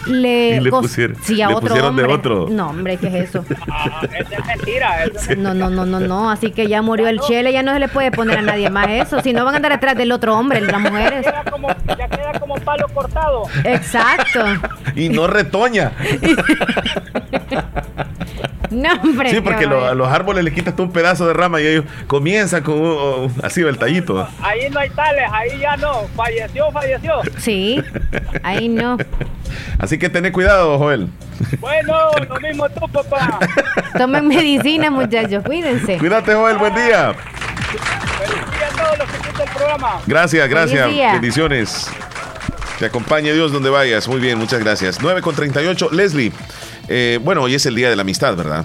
le, Y le cos- pusieron- sí, a le otro pusieron de otro. No, hombre, ¿qué es eso? [laughs] Ah, eso es mentira. Eso es No, no, no, no, no. Así que ya murió el chele, ya no se le puede poner a nadie más eso. Si no van a andar detrás del otro hombre, las mujeres. queda como, ya queda como palo cortado. Exacto. Y no retoña. No, hombre. Sí, porque lo- a los árboles le quitas tú un pedazo de rama y ellos comienzan con uh, así el tallito. Ahí no hay tales, ahí ya no. Falleció, falleció. Sí, ahí no. Así que ten cuidado, Joel. Bueno, [laughs] lo mismo tú, papá. [laughs] Tomen medicina, muchachos, cuídense. Cuídate, Joel, buen día. Feliz día a todos los que escuchan el programa. Gracias, gracias. Bendiciones. Te acompañe Dios donde vayas. Muy bien, muchas gracias. 9 con 38. Leslie, eh, bueno, hoy es el Día de la Amistad, ¿verdad?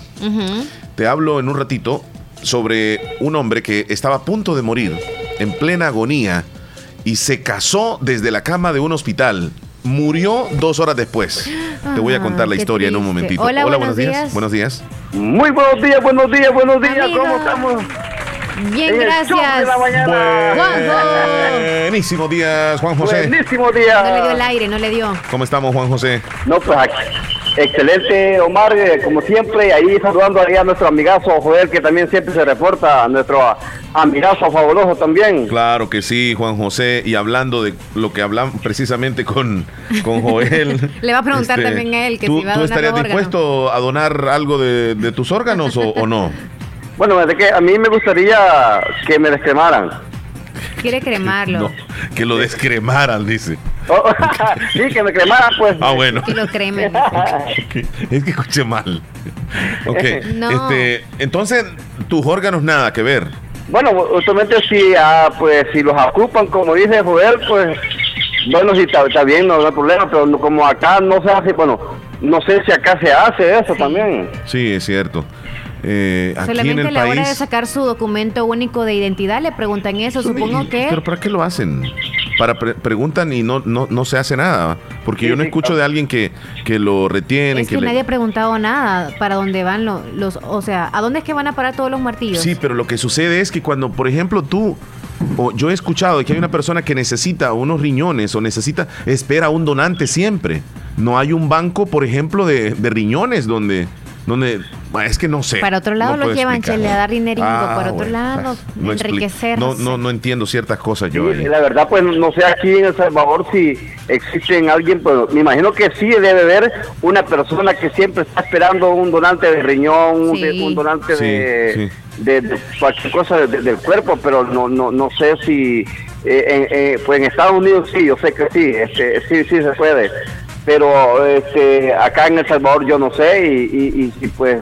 Te hablo en un ratito sobre un hombre que estaba a punto de morir, en plena agonía, y se casó desde la cama de un hospital. Murió dos horas después. Te voy a contar la historia en un momentito. Hola, buenos buenos días. días. Buenos días. Muy buenos días, buenos días, buenos días. Amigo. ¿Cómo estamos? Bien, En de gracias. la mañana. Juanjo. Buenísimo días, Juan José. Buenísimo No le dio el día. aire, no le dio. ¿Cómo estamos, Juan José? No, pues aquí. Excelente, Omar, eh, como siempre, ahí saludando ahí a nuestro amigazo Joel, que también siempre se reporta, a nuestro amigazo fabuloso también. Claro que sí, Juan José. Y hablando de lo que hablamos precisamente con, con Joel. este, [laughs] Le va a preguntar también a él que ¿tú, si va a ¿Tú donar estarías los órganos. dispuesto a donar algo de, de tus órganos o, o no? Bueno, desde que a mí me gustaría que me descremaran. Quiere cremarlo. No, que lo descremaran, dice. Oh, [laughs] sí, que me cremaran, pues. Ah, bueno. Que lo cremen. [laughs] es que escuché mal. [laughs] Ok. No. Este, entonces, tus órganos nada que ver. Bueno, usualmente si, ah, pues, si los ocupan, como dice Joel, pues Bueno, sí, está, está bien, no, no hay problema, pero como acá no se hace, bueno, no sé si acá se hace eso también. Sí, es cierto. Eh, aquí en Solamente a el la hora de sacar su documento único de identidad le preguntan eso. Supongo que ¿Pero para qué lo hacen? Para pre- preguntan y no, no, no se hace nada. Porque yo no escucho de alguien que, que lo retienen. es que nadie ha preguntado nada para dónde van lo- los, o sea, ¿a dónde es que van a parar todos los martillos? Sí, pero lo que sucede es que cuando, por ejemplo, tú o yo he escuchado de que hay una persona que necesita unos riñones o necesita, espera un donante siempre. No hay un banco, por ejemplo, de, de riñones donde, donde, es que no sé. Para otro lado no los puedo llevan, explicar. chele, a dar dineringo. Ah, para otro bueno, lado, no enriquecerse. No, no, no entiendo ciertas cosas yo. Sí, la verdad, pues no sé aquí en El Salvador si existen alguien, pues me imagino que sí debe haber una persona que siempre está esperando un donante de riñón, un, Sí. de- un donante Sí, de, sí. de- de cualquier cosa de- de- del cuerpo, pero no no no sé si eh, en, eh, pues en Estados Unidos sí, yo sé que sí, este, sí sí se puede, pero este acá en El Salvador yo no sé y, y, y- y, pues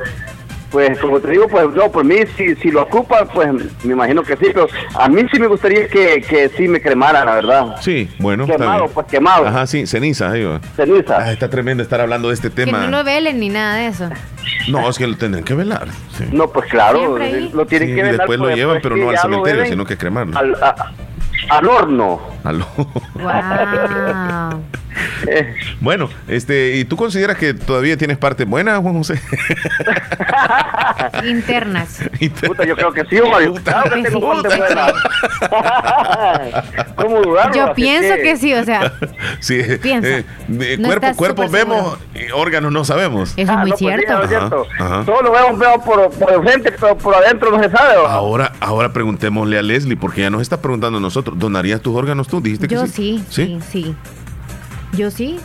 pues como te digo, pues no, por mí si, si lo ocupan, pues me imagino que sí, pero a mí sí me gustaría que, que sí me cremaran, la verdad. Sí, bueno, está Quemado, bien. pues quemado. Ajá, sí, ceniza. ahí va. Ceniza. Ah, está tremendo estar hablando de este que tema. no lo velen ni nada de eso. No, es que lo tendrán que velar. sí. No, pues claro, lo tienen Sí, que y velar, después lo pues, llevan, pues, pero que no al cementerio, sino que quemarlo. Al, a- al horno. Aló. Wow. Eh, Bueno, este, ¿y tú consideras que todavía tienes parte buena, Juan José? [laughs] Internas. puta, yo creo que sí, Mario. Puta. Claro que tengo parte buena. [laughs] ¿Cómo dudarlo? Yo pienso que sí, o sea, sí, Piensa. eh, de No cuerpo, estás cuerpo súper vemos, y órganos no sabemos. eso es Ah, muy no, pues sí, cierto. no es cierto. Ajá, ajá. Todo lo vemos, vemos por, por el frente, pero por adentro no se sabe. Ahora, ahora preguntémosle a Leslie, porque ya nos está preguntando a nosotros, ¿donarías tus órganos tú? Dijiste que Yo sí. sí, sí, sí. Yo sí.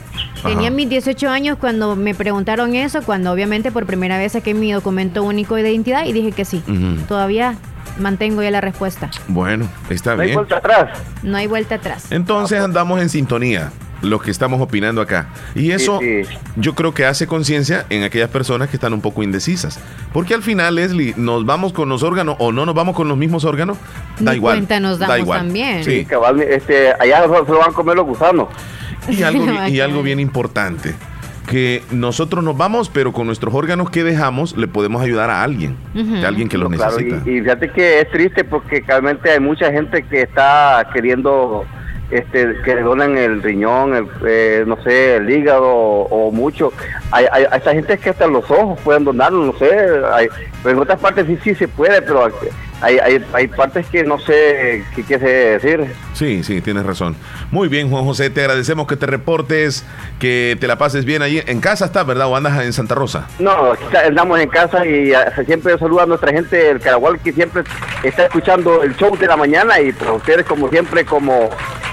Tenía mis 18 años cuando me preguntaron eso, cuando obviamente por primera vez saqué mi documento único de identidad y dije que sí. Todavía mantengo ya la respuesta. Bueno, está No hay bien. vuelta atrás. No hay vuelta atrás. Entonces andamos en sintonía, los que estamos opinando acá. Y eso Sí, sí. yo creo que hace conciencia en aquellas personas que están un poco indecisas. Porque al final, Leslie, ¿nos vamos con los órganos o no nos vamos con los mismos órganos? Da Ni igual. cuenta nos da igual. también. Sí. Cabal, este, allá se van a comer los gusanos. Y [laughs] algo, y algo bien importante, que nosotros nos vamos, pero con nuestros órganos que dejamos le podemos ayudar a alguien, a alguien que los claro, necesita. y, y fíjate que es triste porque realmente hay mucha gente que está queriendo este que le donan el riñón, el, eh, no sé, el hígado o, o mucho. Hay, hay, hay esta gente que hasta los ojos pueden donarlo, no sé. Hay, pero en otras partes sí, sí se puede, pero hay, hay, hay partes que no sé qué quiere decir. Sí, sí, tienes razón. Muy bien, Juan José, te agradecemos que te reportes, que te la pases bien allí. En casa estás, ¿verdad? ¿O andas en Santa Rosa? No, andamos en casa y ah, siempre saluda a nuestra gente del Caragual que siempre está escuchando el show de la mañana y pues ustedes como siempre como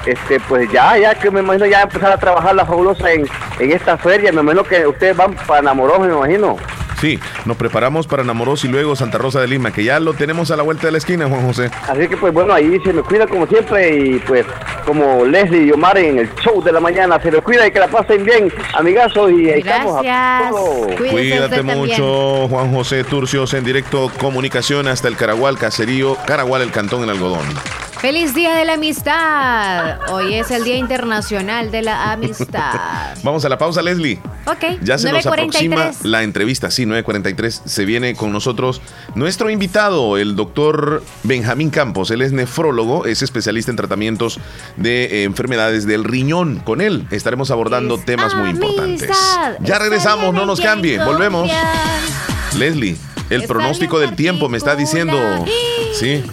este pues ya ya que me imagino ya empezar a trabajar la fabulosa en, en esta feria, me imagino que ustedes van para Namoros, me imagino. Sí, nos preparamos para Namoros y luego Santa Rosa de Lima, que ya lo tenemos a la vuelta de la esquina, Juan José. Así que pues bueno, ahí se me cuida como siempre y pues como Leslie y Omar en el show de la mañana, se les cuida y que la pasen bien, amigazos y ahí estamos a Cuídate también. mucho, Juan José Turcios, en directo comunicación hasta el Caragual, Caserío, Caragual, el Cantón, el Algodón. Feliz Día de la Amistad. Hoy es el Día Internacional de la Amistad. [laughs] Vamos a la pausa, Leslie. Ok, Ya se nos 9:43. aproxima la entrevista, sí, 9.43. Se viene con nosotros nuestro invitado, el doctor Benjamín Campos. Él es nefrólogo, es especialista en tratamientos de eh, enfermedades del riñón. Con él estaremos abordando Es temas muy importantes. Ya regresamos, no nos cambie, volvemos. Leslie, el pronóstico del tiempo me está diciendo... particular. Sí,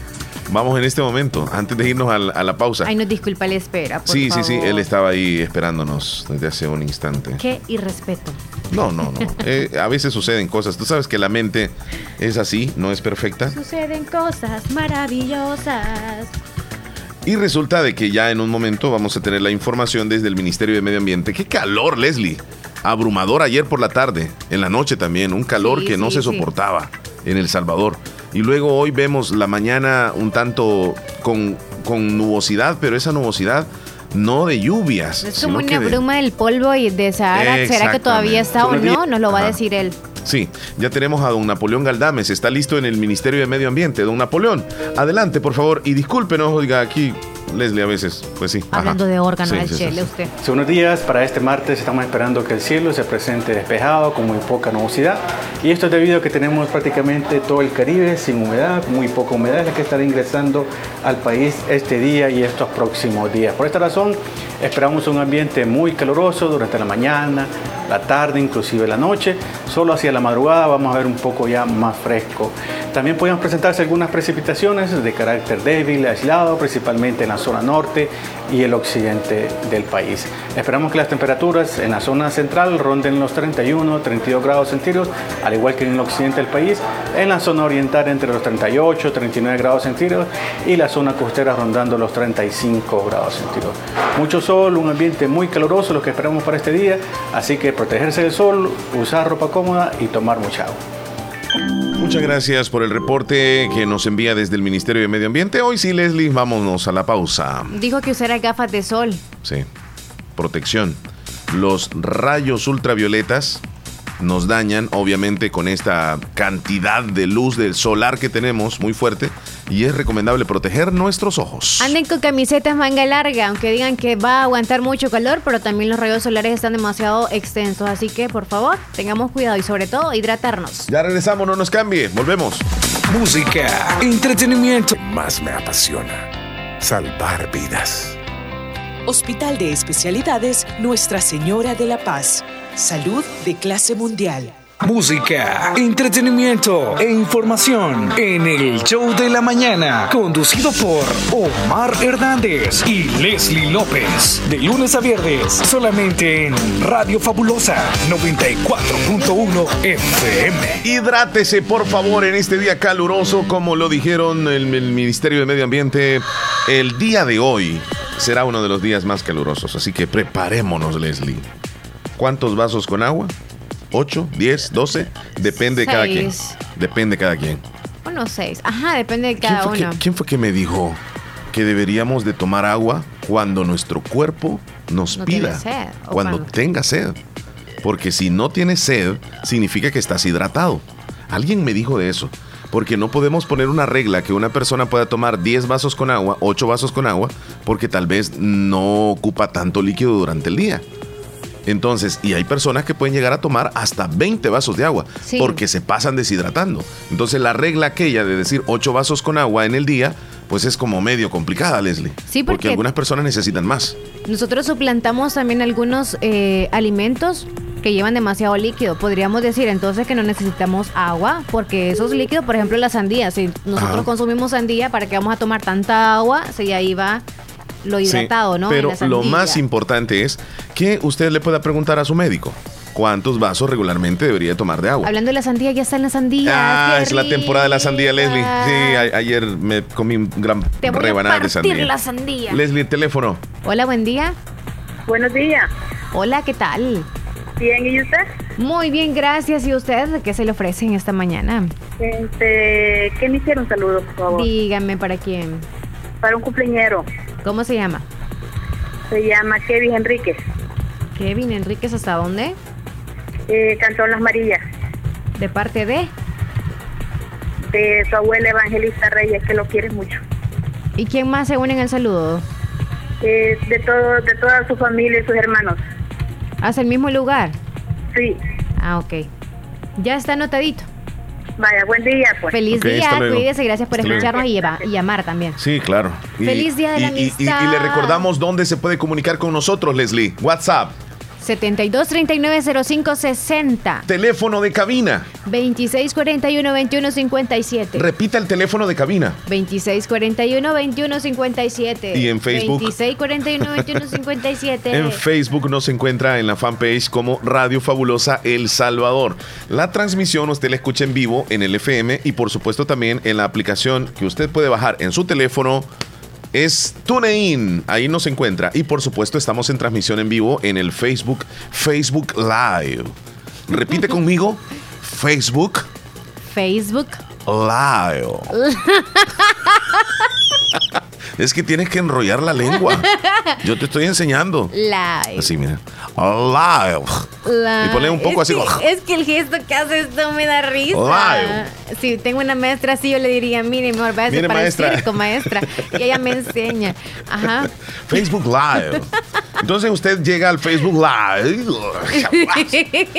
vamos en este momento, antes de irnos a, la pausa. Ay, nos disculpa la espera, por Sí, sí, sí, él estaba ahí esperándonos desde hace un instante. Qué irrespeto. No, no, no. [laughs] Eh, a veces suceden cosas. Tú sabes que la mente es así, no es perfecta. Suceden cosas maravillosas. Y resulta de que ya en un momento vamos a tener la información desde el Ministerio de Medio Ambiente. ¡Qué calor, Leslie! Abrumador ayer por la tarde, en la noche también, un calor Sí, que no se sí. soportaba en El Salvador. Y luego hoy vemos la mañana un tanto con, con nubosidad, pero esa nubosidad no de lluvias. Es como una de- bruma del polvo y de Sahara. ¿Será que todavía está o no? Nos lo va a decir él. Sí, ya tenemos a don Napoleón Galdames, está listo en el Ministerio de Medio Ambiente. Don Napoleón, adelante, por favor, y discúlpenos, oiga, aquí Leslie a veces, pues sí. Hablando ajá. de órganos, Sí, el sí, sí. chele, usted. Hace unos días, para este martes, estamos esperando que el cielo se presente despejado, con muy poca nubosidad. Y esto es debido a que tenemos prácticamente todo el Caribe sin humedad, muy poca humedad, es la que estará ingresando al país este día y estos próximos días. Por esta razón, esperamos un ambiente muy caluroso durante la mañana, la tarde, inclusive la noche. Solo hacia la madrugada vamos a ver un poco ya más fresco. También podemos presentarse algunas precipitaciones de carácter débil, aislado, principalmente en la zona norte y el occidente del país. Esperamos que las temperaturas en la zona central ronden los 31, 32 grados centígrados, al igual que en el occidente del país, en la zona oriental entre los 38, 39 grados centígrados y la zona costera rondando los 35 grados centígrados. Mucho sol, un ambiente muy caluroso, lo que esperamos para este día, así que protegerse del sol, usar ropa cómoda y tomar mucha agua. Muchas gracias por el reporte que nos envía desde el Ministerio de Medio Ambiente. Hoy sí, Leslie, vámonos a la pausa. Dijo que usara gafas de sol. Sí. Protección. Los rayos ultravioletas nos dañan, obviamente, con esta cantidad de luz del solar que tenemos muy fuerte. Y es recomendable proteger nuestros ojos. Anden con camisetas manga larga, aunque digan que va a aguantar mucho calor, pero también los rayos solares están demasiado extensos. Así que, por favor, tengamos cuidado y sobre todo hidratarnos. Ya regresamos, no nos cambie. Volvemos. Música, entretenimiento. Más me apasiona. Salvar vidas. Hospital de Especialidades Nuestra Señora de la Paz. Salud de clase mundial. Música, entretenimiento e información en el show de la mañana, conducido por Omar Hernández y Leslie López. De lunes a viernes, solamente en Radio Fabulosa 94.1 FM. Hidrátese, por favor, en este día caluroso, como lo dijeron el, el Ministerio de Medio Ambiente. El día de hoy será uno de los días más calurosos, así que preparémonos, Leslie. ¿Cuántos vasos con agua? ¿8, 10, 12? Depende de cada quien. Depende de cada quien. Unos seis. Ajá, depende de ¿Quién cada que, uno. quién fue que me dijo que deberíamos de tomar agua cuando nuestro cuerpo nos No pida? sed, cuando cuando- tenga sed. Porque si no tienes sed, significa que estás hidratado. Alguien me dijo de eso. Porque no podemos poner una regla que una persona pueda tomar 10 vasos con agua, 8 vasos con agua, porque tal vez no ocupa tanto líquido durante el día. Entonces, y hay personas que pueden llegar a tomar hasta 20 vasos de agua Sí. porque se pasan deshidratando. Entonces, la regla aquella de decir 8 vasos con agua en el día, pues es como medio complicada, Leslie. Sí, porque- algunas personas necesitan más. Nosotros suplantamos también algunos eh, alimentos que llevan demasiado líquido. Podríamos decir entonces que no necesitamos agua, porque esos líquidos, por ejemplo, la sandía, si nosotros Ajá. consumimos sandía, ¿para qué vamos a tomar tanta agua? Si ahí va lo hidratado, Sí, ¿no? Pero lo más importante es que usted le pueda preguntar a su médico cuántos vasos regularmente debería tomar de agua. Hablando de la sandía, ya está en la sandía. Ah, ¡Qué es la temporada de la sandía, Leslie. Sí, a- ayer me comí un gran Te voy a rebanada de sandía. la sandía. Leslie, el teléfono. Hola, buen día. Buenos días. Hola, ¿qué tal? Bien, ¿y usted? Muy bien, gracias. ¿Y usted qué se le ofrece en esta mañana? Este, ¿Qué me hicieron? Un saludo, por favor. Dígame para quién. Para un cumpleañero. ¿Cómo se llama? Se llama Kevin Enríquez. Kevin Enríquez, ¿hasta dónde? Eh, Cantón Las Marillas. ¿De parte de? De su abuela Evangelista Reyes, que lo quiere mucho. ¿Y quién más se une en el saludo? Eh, de, todo, de toda su familia y sus hermanos. ¿Hace el mismo lugar? Sí. Ah, ok. Ya está anotadito. Vaya, buen día, pues. Feliz Ok, día, cuídese, gracias por Hasta escucharnos y, lleva- y llamar también. Sí, claro. Y- Feliz Día de la y- y- y- Y, Amistad. le recordamos dónde se puede comunicar con nosotros, Leslie. WhatsApp, 72 39 05 60 teléfono de cabina. 26 41 21 57 Repita el teléfono de cabina. 26 41 21 57 Y en Facebook. 26 41 21 57 En Facebook nos encuentra en la fanpage como Radio Fabulosa El Salvador. La transmisión usted la escucha en vivo en el FM y por supuesto también en la aplicación que usted puede bajar en su teléfono. Es TuneIn, ahí nos encuentra. Y por supuesto estamos en transmisión en vivo en el Facebook, Facebook Live. Repite conmigo, Facebook Facebook Live. [laughs] Es que tienes que enrollar la lengua. [laughs] Yo te estoy enseñando. Live. Así, mira. Live. Live. Y ponle un poco es así. Que, [laughs] es que el gesto que hace esto me da risa. Live. Si tengo una maestra así, yo le diría, mire, mejor váyase Mire, para maestra. el circo, maestra. [laughs] Y ella me enseña. Ajá. Facebook Live. Entonces usted llega al Facebook Live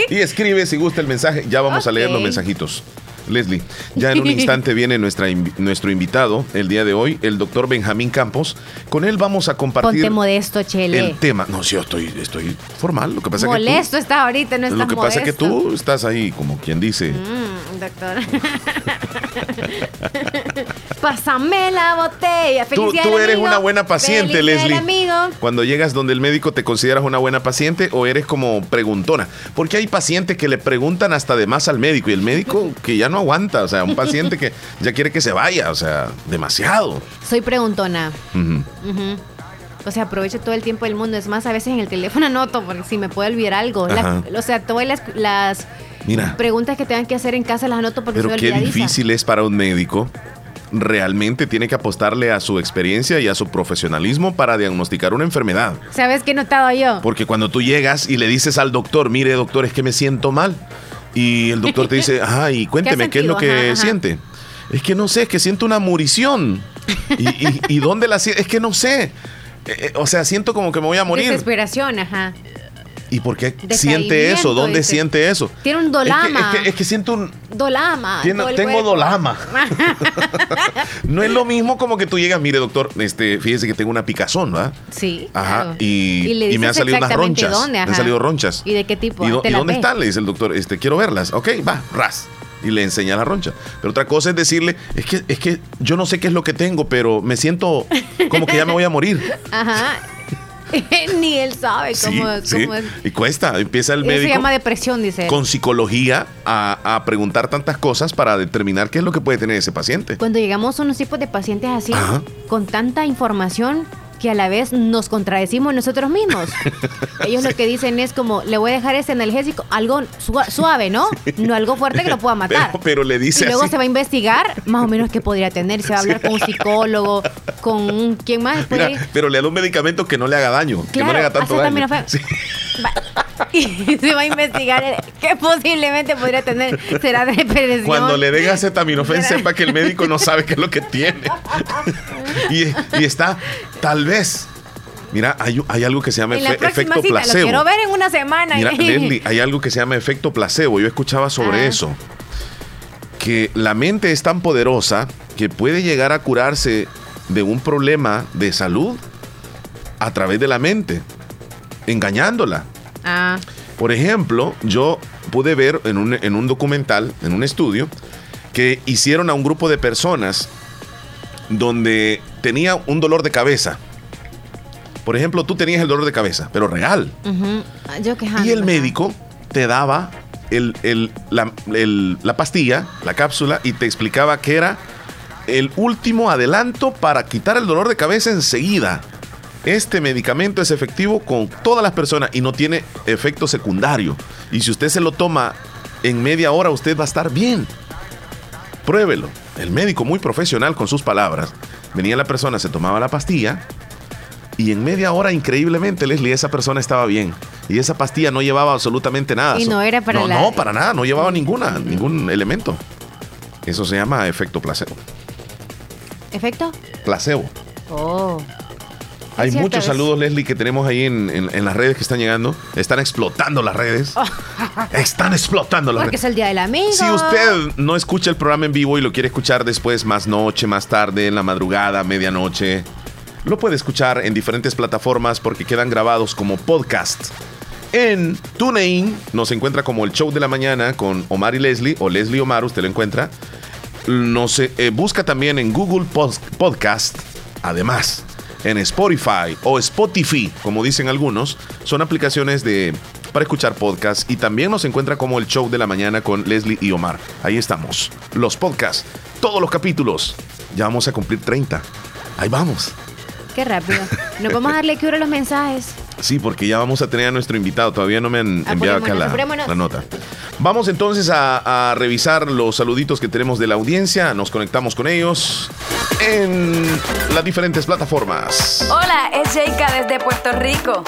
y escribe si gusta el mensaje. Ya vamos a leer los mensajitos. Leslie, ya en un [laughs] instante viene nuestra, nuestro invitado el día de hoy, el doctor Benjamín Campos. Con él vamos a compartir Ponte modesto, Chele. el tema. No, sí, yo estoy, estoy formal. Lo que pasa Molesto estás ahorita, no que tú, estás lo que pasa es que tú estás ahí como quien dice. Mm, doctor. [laughs] [laughs] Pásame la botella. Tú, Feliz día tú del eres amigo. una buena paciente, Feliz Leslie. amigo. Cuando llegas donde el médico te consideras una buena paciente o eres como preguntona. Porque hay pacientes que le preguntan hasta de más al médico y el médico que ya no aguanta. O sea, un paciente que ya quiere que se vaya. O sea, demasiado. Soy preguntona. O sea, aprovecho todo el tiempo del mundo. Es más, a veces en el teléfono [laughs] anoto porque si me puedo olvidar algo. La- o sea, todas las, las Mira, preguntas que tengan que hacer en casa las anoto porque pero soy qué difícil es para un médico. Realmente tiene que apostarle a su experiencia y a su profesionalismo para diagnosticar una enfermedad. ¿Sabes qué he notado yo? Porque cuando tú llegas y le dices al doctor, mire doctor, es que me siento mal. Y el doctor te dice, ajá, [laughs] y cuénteme, ¿qué, es lo que sentido? Ajá, ajá. siente? Es que no sé, es que siento una murición. [laughs] ¿Y, y, y dónde la siento? Es que no sé. Eh, eh, o sea, siento como que me voy a morir. Desesperación, ajá. ¿Y por qué siente eso? ¿Dónde dice. siente eso? Tiene un Es que- dolama. Es que, es que siento un... Dolama. tiene- tengo dolama. [laughs] No es lo mismo como que tú llegas, mire doctor, este, fíjese que tengo una picazón, ¿verdad? Sí. Ajá, claro. y, le y me han salido unas ronchas. dónde, me han salido ronchas. ¿Y de qué tipo? ¿Y, dó- ¿Te y dónde ves? están? Le dice el doctor, este, quiero verlas. Ok, va, ras. Y le enseña la roncha. Pero otra cosa es decirle, es que, es que yo no sé qué es lo que tengo, pero me siento como que ya me voy a morir. [laughs] Ajá. [laughs] Ni él sabe Sí, cómo, sí. es. Y cuesta. Empieza el Eso se médico llama depresión, dice con psicología a, a preguntar tantas cosas para determinar qué es lo que puede tener ese paciente. Cuando llegamos a unos tipos de pacientes así, Ajá. con tanta información que a la vez nos contradecimos nosotros mismos. [laughs] Ellos lo que dicen es como, le voy a dejar ese analgésico, algo sua- suave, ¿no? No algo fuerte que lo pueda [laughs] matar. Pero, pero le dice y luego así. se va a investigar más o menos qué podría tener. Se va a hablar con un psicólogo, con un... ¿Quién más? Mira, ir? pero le da un medicamento que no le haga daño, que no Claro, le haga tanto daño. [laughs] Y se va a investigar qué posiblemente podría tener. Será depresión. Cuando le den acetaminofén, sepa que el médico no sabe qué es lo que tiene. y, y está, tal vez. Mira, hay, hay algo que se llama En efe- efecto cita, lo placebo. quiero ver en una semana. Mira, [laughs] Leslie, hay algo que se llama efecto placebo. Yo escuchaba sobre Ah. eso. Que la mente es tan poderosa que puede llegar a curarse de un problema de salud a través de la mente, engañándola. Ah, Por ejemplo, yo pude ver en un, en un documental, en un estudio, que hicieron a un grupo de personas donde tenía un dolor de cabeza. Por ejemplo, tú tenías el dolor de cabeza, pero real. Ah, Yo. Y el médico te daba el- el- la, el- la pastilla, la cápsula, y te explicaba que era el último adelanto para quitar el dolor de cabeza enseguida. Este medicamento es efectivo con todas las personas y no tiene efecto secundario. Y si usted se lo toma en media hora, usted va a estar bien. Pruébelo. El médico muy profesional con sus palabras. Venía la persona, se tomaba la pastilla y en media hora, increíblemente, Leslie, esa persona estaba bien. Y esa pastilla no llevaba absolutamente nada. Y no era para no, la- No, para nada, no llevaba ninguna, ningún elemento. Eso se llama efecto placebo. ¿Efecto? Placebo. Oh. Hay muchos saludos, Leslie, que tenemos ahí en, en- en las redes que están llegando. Están explotando las redes. Están explotando las Porque redes. es el día del amigo. Si usted no escucha el programa en vivo y lo quiere escuchar después, más noche, más tarde, en la madrugada, medianoche, lo puede escuchar en diferentes plataformas porque quedan grabados como podcast. En TuneIn nos encuentra como el show de la mañana con Omar y Leslie, o Leslie Omar, usted lo encuentra. Nos eh, busca también en Google Podcast. Además, en Spotify o Spotify, como dicen algunos, son aplicaciones de para escuchar podcast y también nos encuentra como el show de la mañana con Leslie y Omar. Ahí estamos. Los podcasts, todos los capítulos. Ya vamos a cumplir 30. Ahí vamos. Qué rápido. Nos vamos a darle cura a los mensajes. Sí, porque ya vamos a tener a nuestro invitado. Todavía no me han enviado acá la, nota. Vamos entonces a, a revisar los saluditos que tenemos de la audiencia. Nos conectamos con ellos. en las diferentes plataformas. Hola, es Sheika desde Puerto Rico.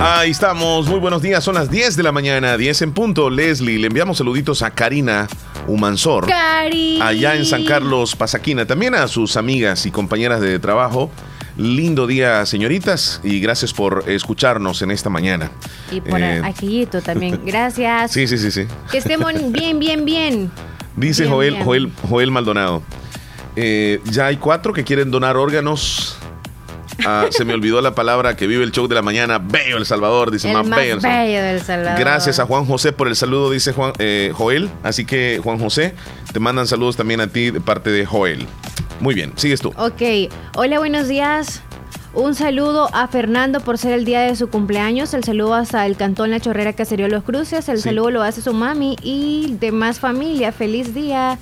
Ahí estamos, muy buenos días, son las 10 de la mañana, 10 en punto. Leslie, le enviamos saluditos a Karina Humansor. Cari. Allá en San Carlos, Pasaquina, también a sus amigas y compañeras de trabajo. Lindo día, señoritas, y gracias por escucharnos en esta mañana. Y por Eh, aquellito también. [laughs] Gracias. Sí, sí, sí, sí. Que estemos [laughs] bien, bien, bien. Dice Bien, Joel, bien. Joel, Joel Maldonado. Eh, ya hay cuatro que quieren donar órganos. Ah, se me olvidó la palabra que vive el show de la mañana. Bello El Salvador, dice El más, más bello El bello del Salvador. Gracias a Juan José por el saludo, dice Juan, eh, Joel. Así que, Juan José, te mandan saludos también a ti de parte de Joel. Muy bien, sigues tú. Ok. Hola, buenos días. Un saludo a Fernando por ser el día de su cumpleaños. El saludo hasta el cantón La Chorrera Caserío Los Cruces. El Sí. saludo lo hace su mami y demás familia. Feliz día.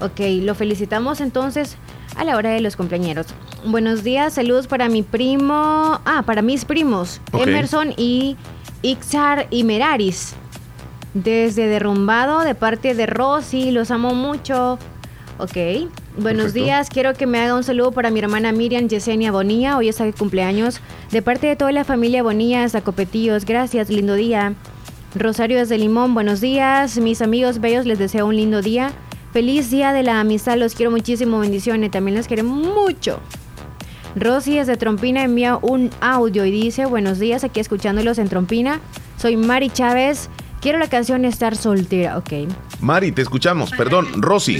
Ok, lo felicitamos entonces a la hora de los cumpleañeros. Buenos días, saludos para mi primo. Ah, para mis primos. Ok. Emerson y Ixar y Meraris. Desde Derrumbado, de parte de Rosy. Los amo mucho. Ok. Buenos Perfecto. días. Quiero que me haga un saludo para mi hermana Miriam Yesenia Bonilla. Hoy está de cumpleaños. De parte de toda la familia Bonilla hasta Copetillos. Gracias, lindo día. Rosario desde Limón, buenos días. Mis amigos bellos, les deseo un lindo día. Feliz día de la amistad. Los quiero muchísimo. Bendiciones. También les quiero mucho. Rosy desde Trompina envía un audio y dice, buenos días, aquí escuchándolos en Trompina. Soy Mari Chávez. Quiero la canción Estar soltera. Ok. Mari, te escuchamos. Perdón, Rosy.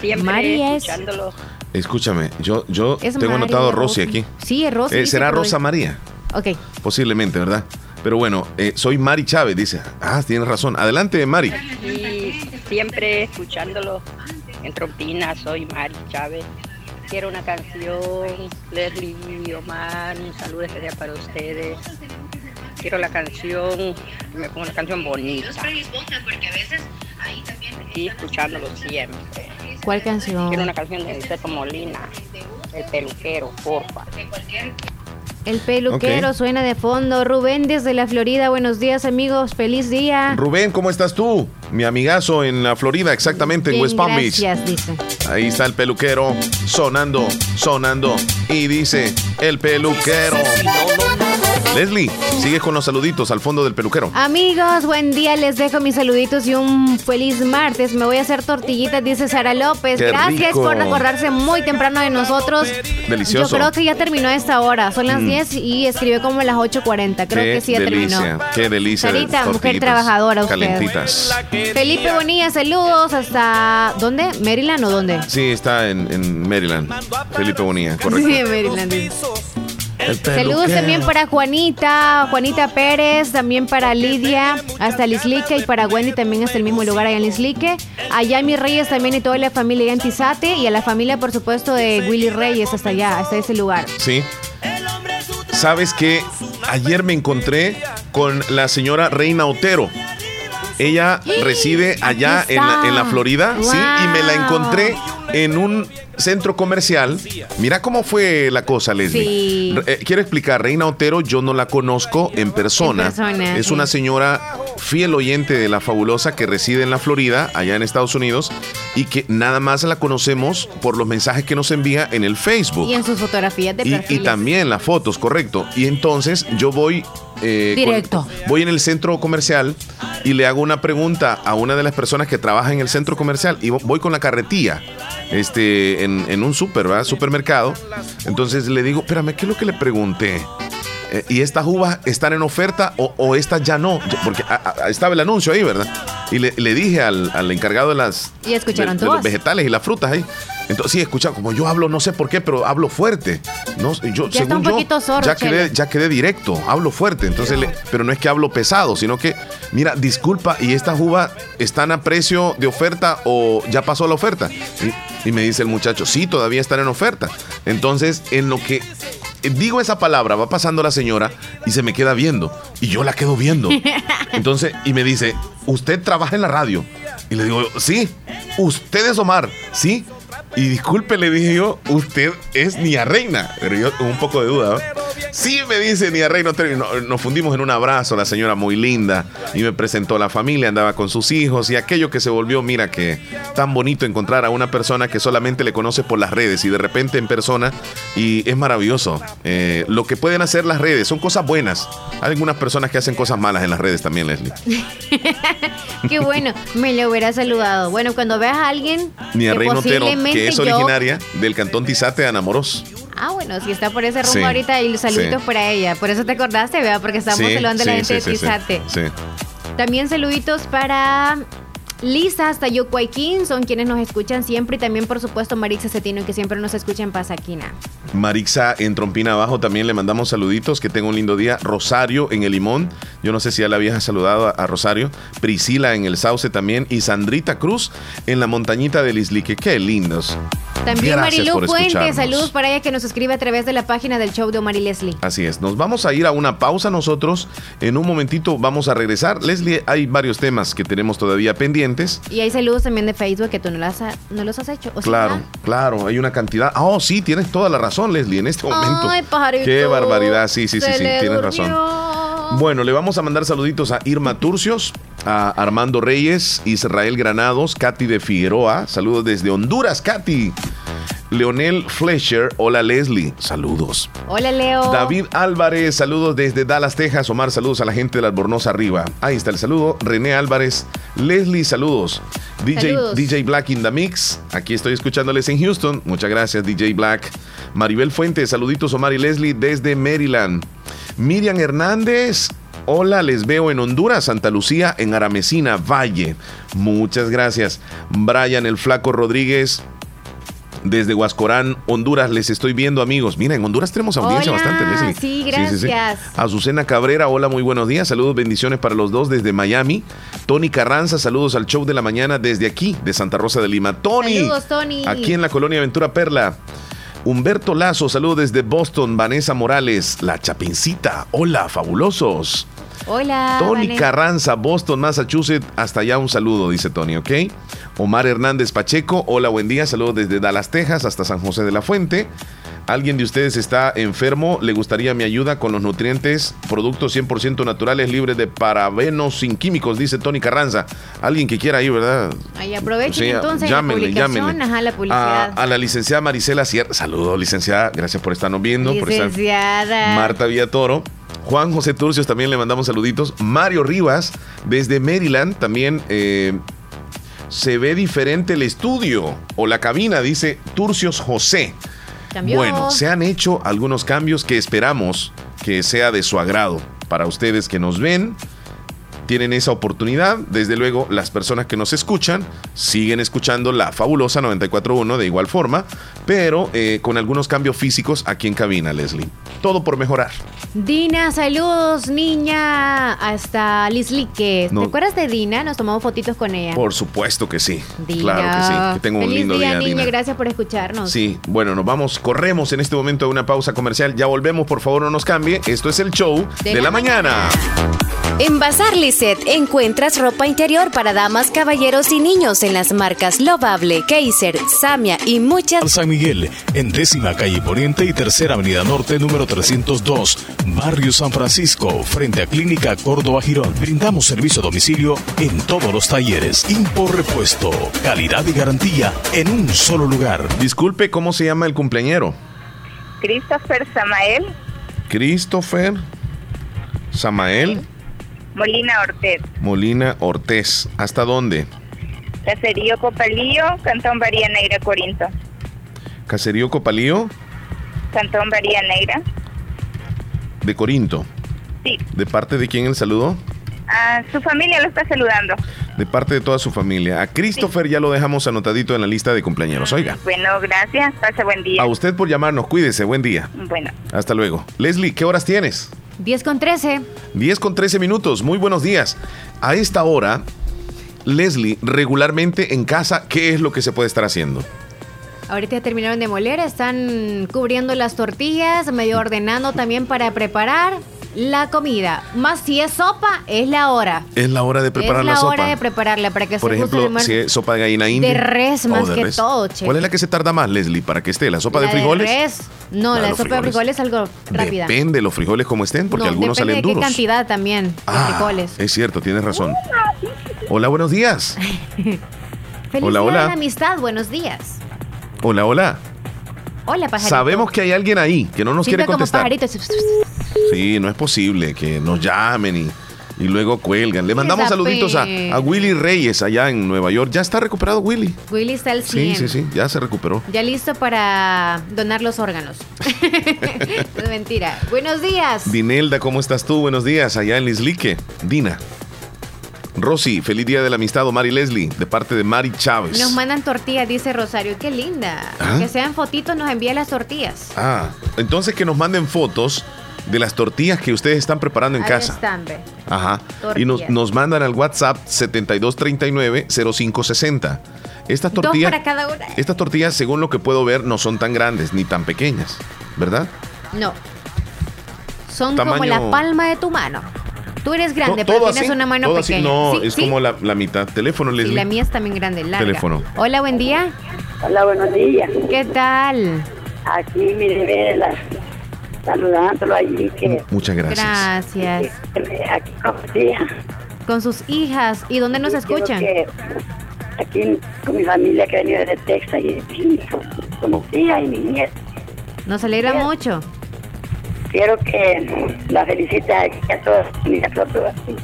Siempre Mari es- escuchándolo. Escúchame, yo, yo Es tengo Mari, anotado Rosy aquí. Sí, es Rosy. Eh, ¿Será Rosa. María? Ok. Posiblemente, ¿verdad? Pero bueno, eh, soy Mari Chávez, dice. Ah, tienes razón. Adelante, Mari. Y siempre escuchándolo en Trompina, soy Mari Chávez. Quiero una canción, Leslie y Omar, un saludo especial para ustedes. Quiero la canción, que me ponga una canción bonita. Y escuchándolo siempre. ¿Cuál canción? Quiero una canción de Niceto Molina, el peluquero, porfa. El peluquero suena de fondo. Rubén desde la Florida. Buenos días, amigos. Feliz día. Rubén, ¿cómo estás tú? Mi amigazo en la Florida, exactamente, en West Palm Beach. Gracias, dice. Ahí está el peluquero sonando, sonando. Y dice, el peluquero. Leslie, sigue con los saluditos al fondo del peluquero. Amigos, buen día. Les dejo mis saluditos y un feliz martes. Me voy a hacer tortillitas, dice Sara López. Qué Gracias rico. por acordarse muy temprano de nosotros. Delicioso. Yo creo que ya terminó esta hora. Son las Mm. 10 y escribió como las 8.40. Creo qué que sí ya delicia, terminó. qué delicia. de Sarita, mujer trabajadora usted. Calentitas. Felipe Bonilla, saludos hasta... ¿Dónde? ¿Maryland o dónde? Sí, está en, en Maryland. Felipe Bonilla, correcto. Sí, Maryland. dice. El Saludos también para Juanita, Juanita Pérez, también para Lidia, hasta Lislique y para Wendy también hasta el mismo lugar allá en Lislique. Allá mis Reyes también y toda la familia en Tizate y a la familia por supuesto de Willy Reyes hasta allá, hasta ese lugar. Sí. ¿Sabes que Ayer me encontré con la señora Reina Otero. Ella reside allá en la, en la Florida, sí, y me la encontré en un centro comercial. Mira cómo fue la cosa, Leslie. Sí. Eh, quiero explicar, Reina Otero yo no la conozco en persona. En persona, es sí. una señora fiel oyente de la fabulosa que reside en la Florida, allá en Estados Unidos, y que nada más la conocemos por los mensajes que nos envía en el Facebook. Y en sus fotografías de Y, y también las fotos, correcto. Y entonces yo voy. eh, con- Directo. voy en el centro comercial y le hago una pregunta a una de las personas que trabaja en el centro comercial y vo- voy con la carretilla este, en, en un super, ¿verdad? Supermercado. Entonces le digo, espérame, ¿qué es lo que le pregunté? Eh, ¿Y estas uvas están en oferta o, o estas ya no? Porque a- a- estaba el anuncio ahí, ¿verdad? Y le, le dije al, al encargado de las Y escucharon de, de todas. los vegetales y las frutas ahí. Entonces, sí, escucha, como yo hablo, no sé por qué, pero hablo fuerte. No, yo, Ya está según un yo, poquito sordo, ya quedé, Chele. ya quedé directo, hablo fuerte. Entonces, le- pero no es que hablo pesado, sino que, mira, disculpa, ¿y estas uvas están a precio de oferta o ya pasó la oferta? Y, y me dice el muchacho, sí, todavía están en oferta. Entonces, en lo que eh, digo esa palabra, va pasando la señora y se me queda viendo. Y yo la quedo viendo. [laughs] Entonces, y me dice, ¿usted trabaja en la radio? Y le digo, sí. ¿Usted es Omar? Sí. Y disculpe, le dije yo, usted es Nia Reina. Pero yo con un poco de duda. ¿no? Sí, me dice Nia Rey, no terminó. nos fundimos en un abrazo, la señora muy linda, y me presentó a la familia, andaba con sus hijos, y aquello que se volvió, mira que tan bonito encontrar a una persona que solamente le conoce por las redes y de repente en persona, y es maravilloso. Eh, lo que pueden hacer las redes son cosas buenas. Hay algunas personas que hacen cosas malas en las redes también, Leslie. [laughs] Qué bueno, me lo hubiera saludado. Bueno, cuando veas a alguien. Nia Rey Notero, que es yo- originaria del cantón Tizate, Anamoros. Ah, bueno, si está por ese rumbo Sí, ahorita y los saluditos sí. para ella. Por eso te acordaste, vea, porque estamos Sí, saludando a la gente de. Tizate. Sí. También saluditos para Lisa hasta Yocuayquín, son quienes nos escuchan siempre. Y también, por supuesto, Marixa Cetino, que siempre nos escucha en Pasaquina. Marixa en Trompina Abajo también le mandamos saluditos, que tenga un lindo día. Rosario en el Limón, yo no sé si ya la habías saludado a, Rosario. Priscila en el Sauce también. Y Sandrita Cruz en la montañita del Islique. Qué lindos. También Gracias Marilu Fuentes, saludos para ella que nos escribe a través de la página del show de Omar y Leslie. Así es, nos vamos a ir a una pausa nosotros. En un momentito vamos a regresar. Leslie, hay varios temas que tenemos todavía pendientes. Y hay saludos también de Facebook que tú no, las ha- no los has hecho. ¿o sí? Claro, claro, hay una cantidad. Ah, Oh, sí, tienes toda la razón, Leslie, en este momento. Ay, pajarito. Qué barbaridad, sí, sí, sí, sí, tienes razón. Bueno, le vamos a mandar saluditos a Irma Turcios, a Armando Reyes, Israel Granados, Katy de Figueroa. Saludos desde Honduras, Katy. Leonel Fletcher, hola Leslie, saludos. Hola, Leo. David Álvarez, saludos desde Dallas, Texas. Omar, saludos a la gente de Albornoz arriba. Ahí está el saludo. René Álvarez, Leslie, saludos. DJ, Saludos. DJ Black in the Mix, aquí estoy escuchándoles en Houston. Muchas gracias, DJ Black. Maribel Fuentes, saluditos Omar y Leslie desde Maryland. Miriam Hernández, hola, les veo en Honduras, Santa Lucía, en Aramecina, Valle. Muchas gracias. Brian el Flaco Rodríguez, desde Huascorán, Honduras, les estoy viendo, amigos. Mira, en Honduras tenemos audiencia Hola, bastante, Leslie. sí, gracias. Azucena Cabrera, hola, muy buenos días. Saludos, bendiciones para los dos desde Miami. Tony Carranza, saludos al show de la mañana desde aquí, de Santa Rosa de Lima. Tony, Saludos, Tony. aquí en la colonia Aventura Perla. Humberto Lazo, saludos desde Boston. Vanessa Morales, la Chapincita. Hola, fabulosos. Hola. Tony Vanessa. Carranza, Boston, Massachusetts. Hasta allá un saludo, dice Tony, ¿ok? Omar Hernández Pacheco, hola, buen día. Saludos desde Dallas, Texas, hasta San José de la Fuente. ¿Alguien de ustedes está enfermo? ¿Le gustaría mi ayuda con los nutrientes? Productos 100% naturales, libres de parabenos, sin químicos, dice Tony Carranza. Alguien que quiera ir, ¿verdad? Ahí aprovechen Sí, entonces llámenle, la publicación, ajá, la A, publicidad. a la licenciada Marisela Sierra. Saludos, licenciada. Gracias por estarnos viendo. por estar- Licenciada. Marta Villatoro. Juan José Turcios también le mandamos saluditos. Mario Rivas, desde Maryland, también eh, se ve diferente el estudio o la cabina, dice Turcios José. Bueno, se han hecho algunos cambios que esperamos que sea de su agrado. Para ustedes que nos ven, tienen esa oportunidad. Desde luego, las personas que nos escuchan siguen escuchando la fabulosa 941 de igual forma, pero eh, con algunos cambios físicos aquí en cabina, Leslie. Todo por mejorar. Dina, saludos, niña. Hasta Lislique. No. ¿Te acuerdas de Dina? Nos tomamos fotitos con ella. Por supuesto que sí. Dina. Claro que sí. Que tengo un lindo día, día, niña. Dina. Gracias por escucharnos. Sí, bueno, nos vamos, corremos en este momento a una pausa comercial. Ya volvemos, por favor, no nos cambie. Esto es el show de, la, mañana. En Bazar Lisset encuentras ropa interior para damas, caballeros y niños en las marcas Lovable, Kaiser, Samia y muchas. San Miguel, en décima calle Poniente y tercera avenida Norte, número 302, Barrio San Francisco, frente a Clínica Córdoba Girón. Brindamos servicio a domicilio en todos los talleres. Impor repuesto, calidad y garantía en un solo lugar. Disculpe, ¿cómo se llama el cumpleañero? Christopher Samael Christopher Samael Molina Ortez, Molina Ortez. ¿Hasta dónde? Caserío Copalillo, Cantón Varía Negra, Corinto. Caserío Copalío Cantón Varía Negra. de Corinto. Sí, ¿De parte de quién el saludo? a su familia lo está saludando. De parte de toda su familia. A Christopher ya lo dejamos anotadito en la lista de cumpleaños. Oiga. Bueno, gracias. Pase buen día. A usted por llamarnos. Cuídese. Buen día. Bueno. Hasta luego. Leslie, ¿qué horas tienes? 10 con 13. 10 con 13 minutos. Muy buenos días. A esta hora, Leslie, regularmente en casa, ¿qué es lo que se puede estar haciendo? Ahorita ya terminaron de moler, están cubriendo las tortillas, medio ordenando también para preparar la comida. Más si es sopa, es la hora. Es la hora de preparar es la, la sopa. hora de prepararla para que Por se ejemplo, si es sopa de gallina india. De res más de que res. todo, che. ¿Cuál es la que se tarda más, Leslie, para que esté? ¿La sopa La de frijoles? res. No, Ah, la sopa de frijoles es algo rápida. Depende de los frijoles como estén, porque no, algunos salen de qué duros. cantidad también de Ah, frijoles. es cierto, tienes razón. Hola, buenos días. [laughs] Feliz hola, hola. de la amistad, buenos días. Hola, hola. Hola, pajarito. Sabemos que hay alguien ahí que no nos quiere como contestar. pajarito. Sí, no es posible que nos llamen y, y luego cuelgan. Le mandamos saluditos a, a Willy Reyes allá en Nueva York. Ya está recuperado Willy. Willy está al 100. Sí, sí, sí, ya se recuperó. Ya listo para donar los órganos. [laughs] [laughs] es mentira. Buenos días. Dinelda, ¿cómo estás tú? Buenos días, allá en Lislique. Dina. Rosy, feliz día de la amistad, Mari Leslie, de parte de Mari Chávez. Nos mandan tortillas, dice Rosario. Qué linda. Ah. Que sean fotitos, nos envía las tortillas. Ah, entonces que nos manden fotos de las tortillas que ustedes están preparando en Ahí casa. están, ve. Ajá. Y nos, nos mandan al WhatsApp 7239-0560. Estas Dos tortillas, para cada una. estas tortillas, según lo que puedo ver, no son tan grandes ni tan pequeñas, ¿verdad? No. Son como la palma de tu mano. Tú eres grande, To- pero todo tienes así, una mano todo así. pequeña. No, Sí, es sí. como la, la mitad. Teléfono, Y Leslie. la mía es también grande, larga. Teléfono. Hola, buen día. Hola, buenos días. ¿Qué tal? Aquí, mire, Vela, saludándolo allí, que Muchas gracias. Gracias. aquí con tía. Con sus hijas. ¿Y dónde nos escuchan? que aquí con mi familia que ha venido desde Texas y y con mi tía y mi nieta. Nos alegra Quiero- mucho. Quiero que la felicite a, a que lo así.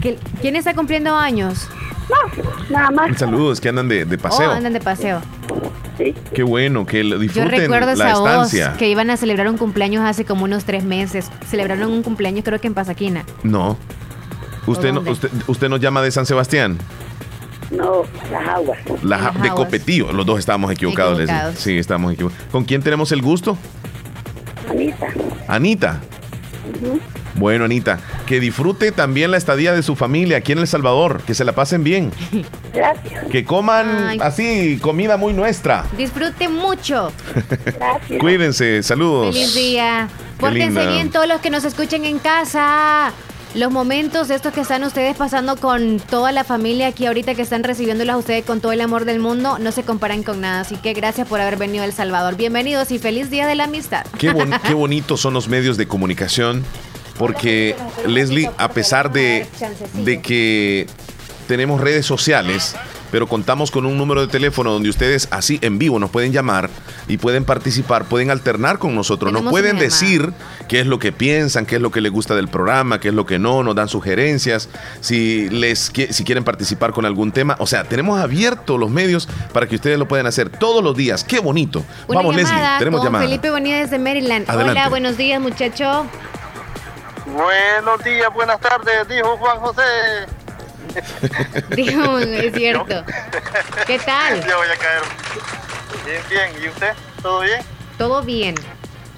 ¿Qué- ¿Quién está cumpliendo años? No, nada más. Saludos que andan de, de paseo. Oh, andan de paseo. Qué bueno, que lo Yo disfruten recuerdo la esa voz estancia. que iban a celebrar un cumpleaños hace como unos tres meses. Celebraron un cumpleaños creo que en Pasaquina. No. Usted, no, usted, usted nos llama de San Sebastián. No, las aguas. La, Las de Aguas. Copetillo. Los dos estábamos equivocados. Equivocados. Sí, estamos equivocados. ¿Con quién tenemos el gusto? Anita. Anita. Bueno, Anita, que disfrute también la estadía de su familia aquí en El Salvador. Que se la pasen bien. [laughs] Gracias. Que coman Ay. así, comida muy nuestra. Disfrute mucho. [laughs] Cuídense, saludos. Feliz día. Pórtense bien todos los que nos escuchen en casa. Los momentos estos que están ustedes pasando con toda la familia aquí ahorita que están recibiéndolos a ustedes con todo el amor del mundo no se comparan con nada. Así que gracias por haber venido a El Salvador. Bienvenidos y feliz día de la amistad. Qué, bon- [laughs] qué bonitos son los medios de comunicación, porque Leslie, a pesar de, de que tenemos redes sociales, pero contamos con un número de teléfono donde ustedes así en vivo nos pueden llamar y pueden participar, pueden alternar con nosotros, nos pueden decir qué es lo que piensan, qué es lo que les gusta del programa, qué es lo que no, nos dan sugerencias, si les si quieren participar con algún tema, o sea, tenemos abiertos los medios para que ustedes lo puedan hacer todos los días. Qué bonito. Una Vamos, llamada Leslie, tenemos con llamada. Felipe Bonilla desde Maryland. Adelante. Hola, buenos días, muchacho. Buenos días, buenas tardes, dijo Juan José. [laughs] Dijo, es cierto. [laughs] ¿Qué tal? Ya voy a caer. Bien, bien. ¿Y usted? ¿Todo bien? Todo bien.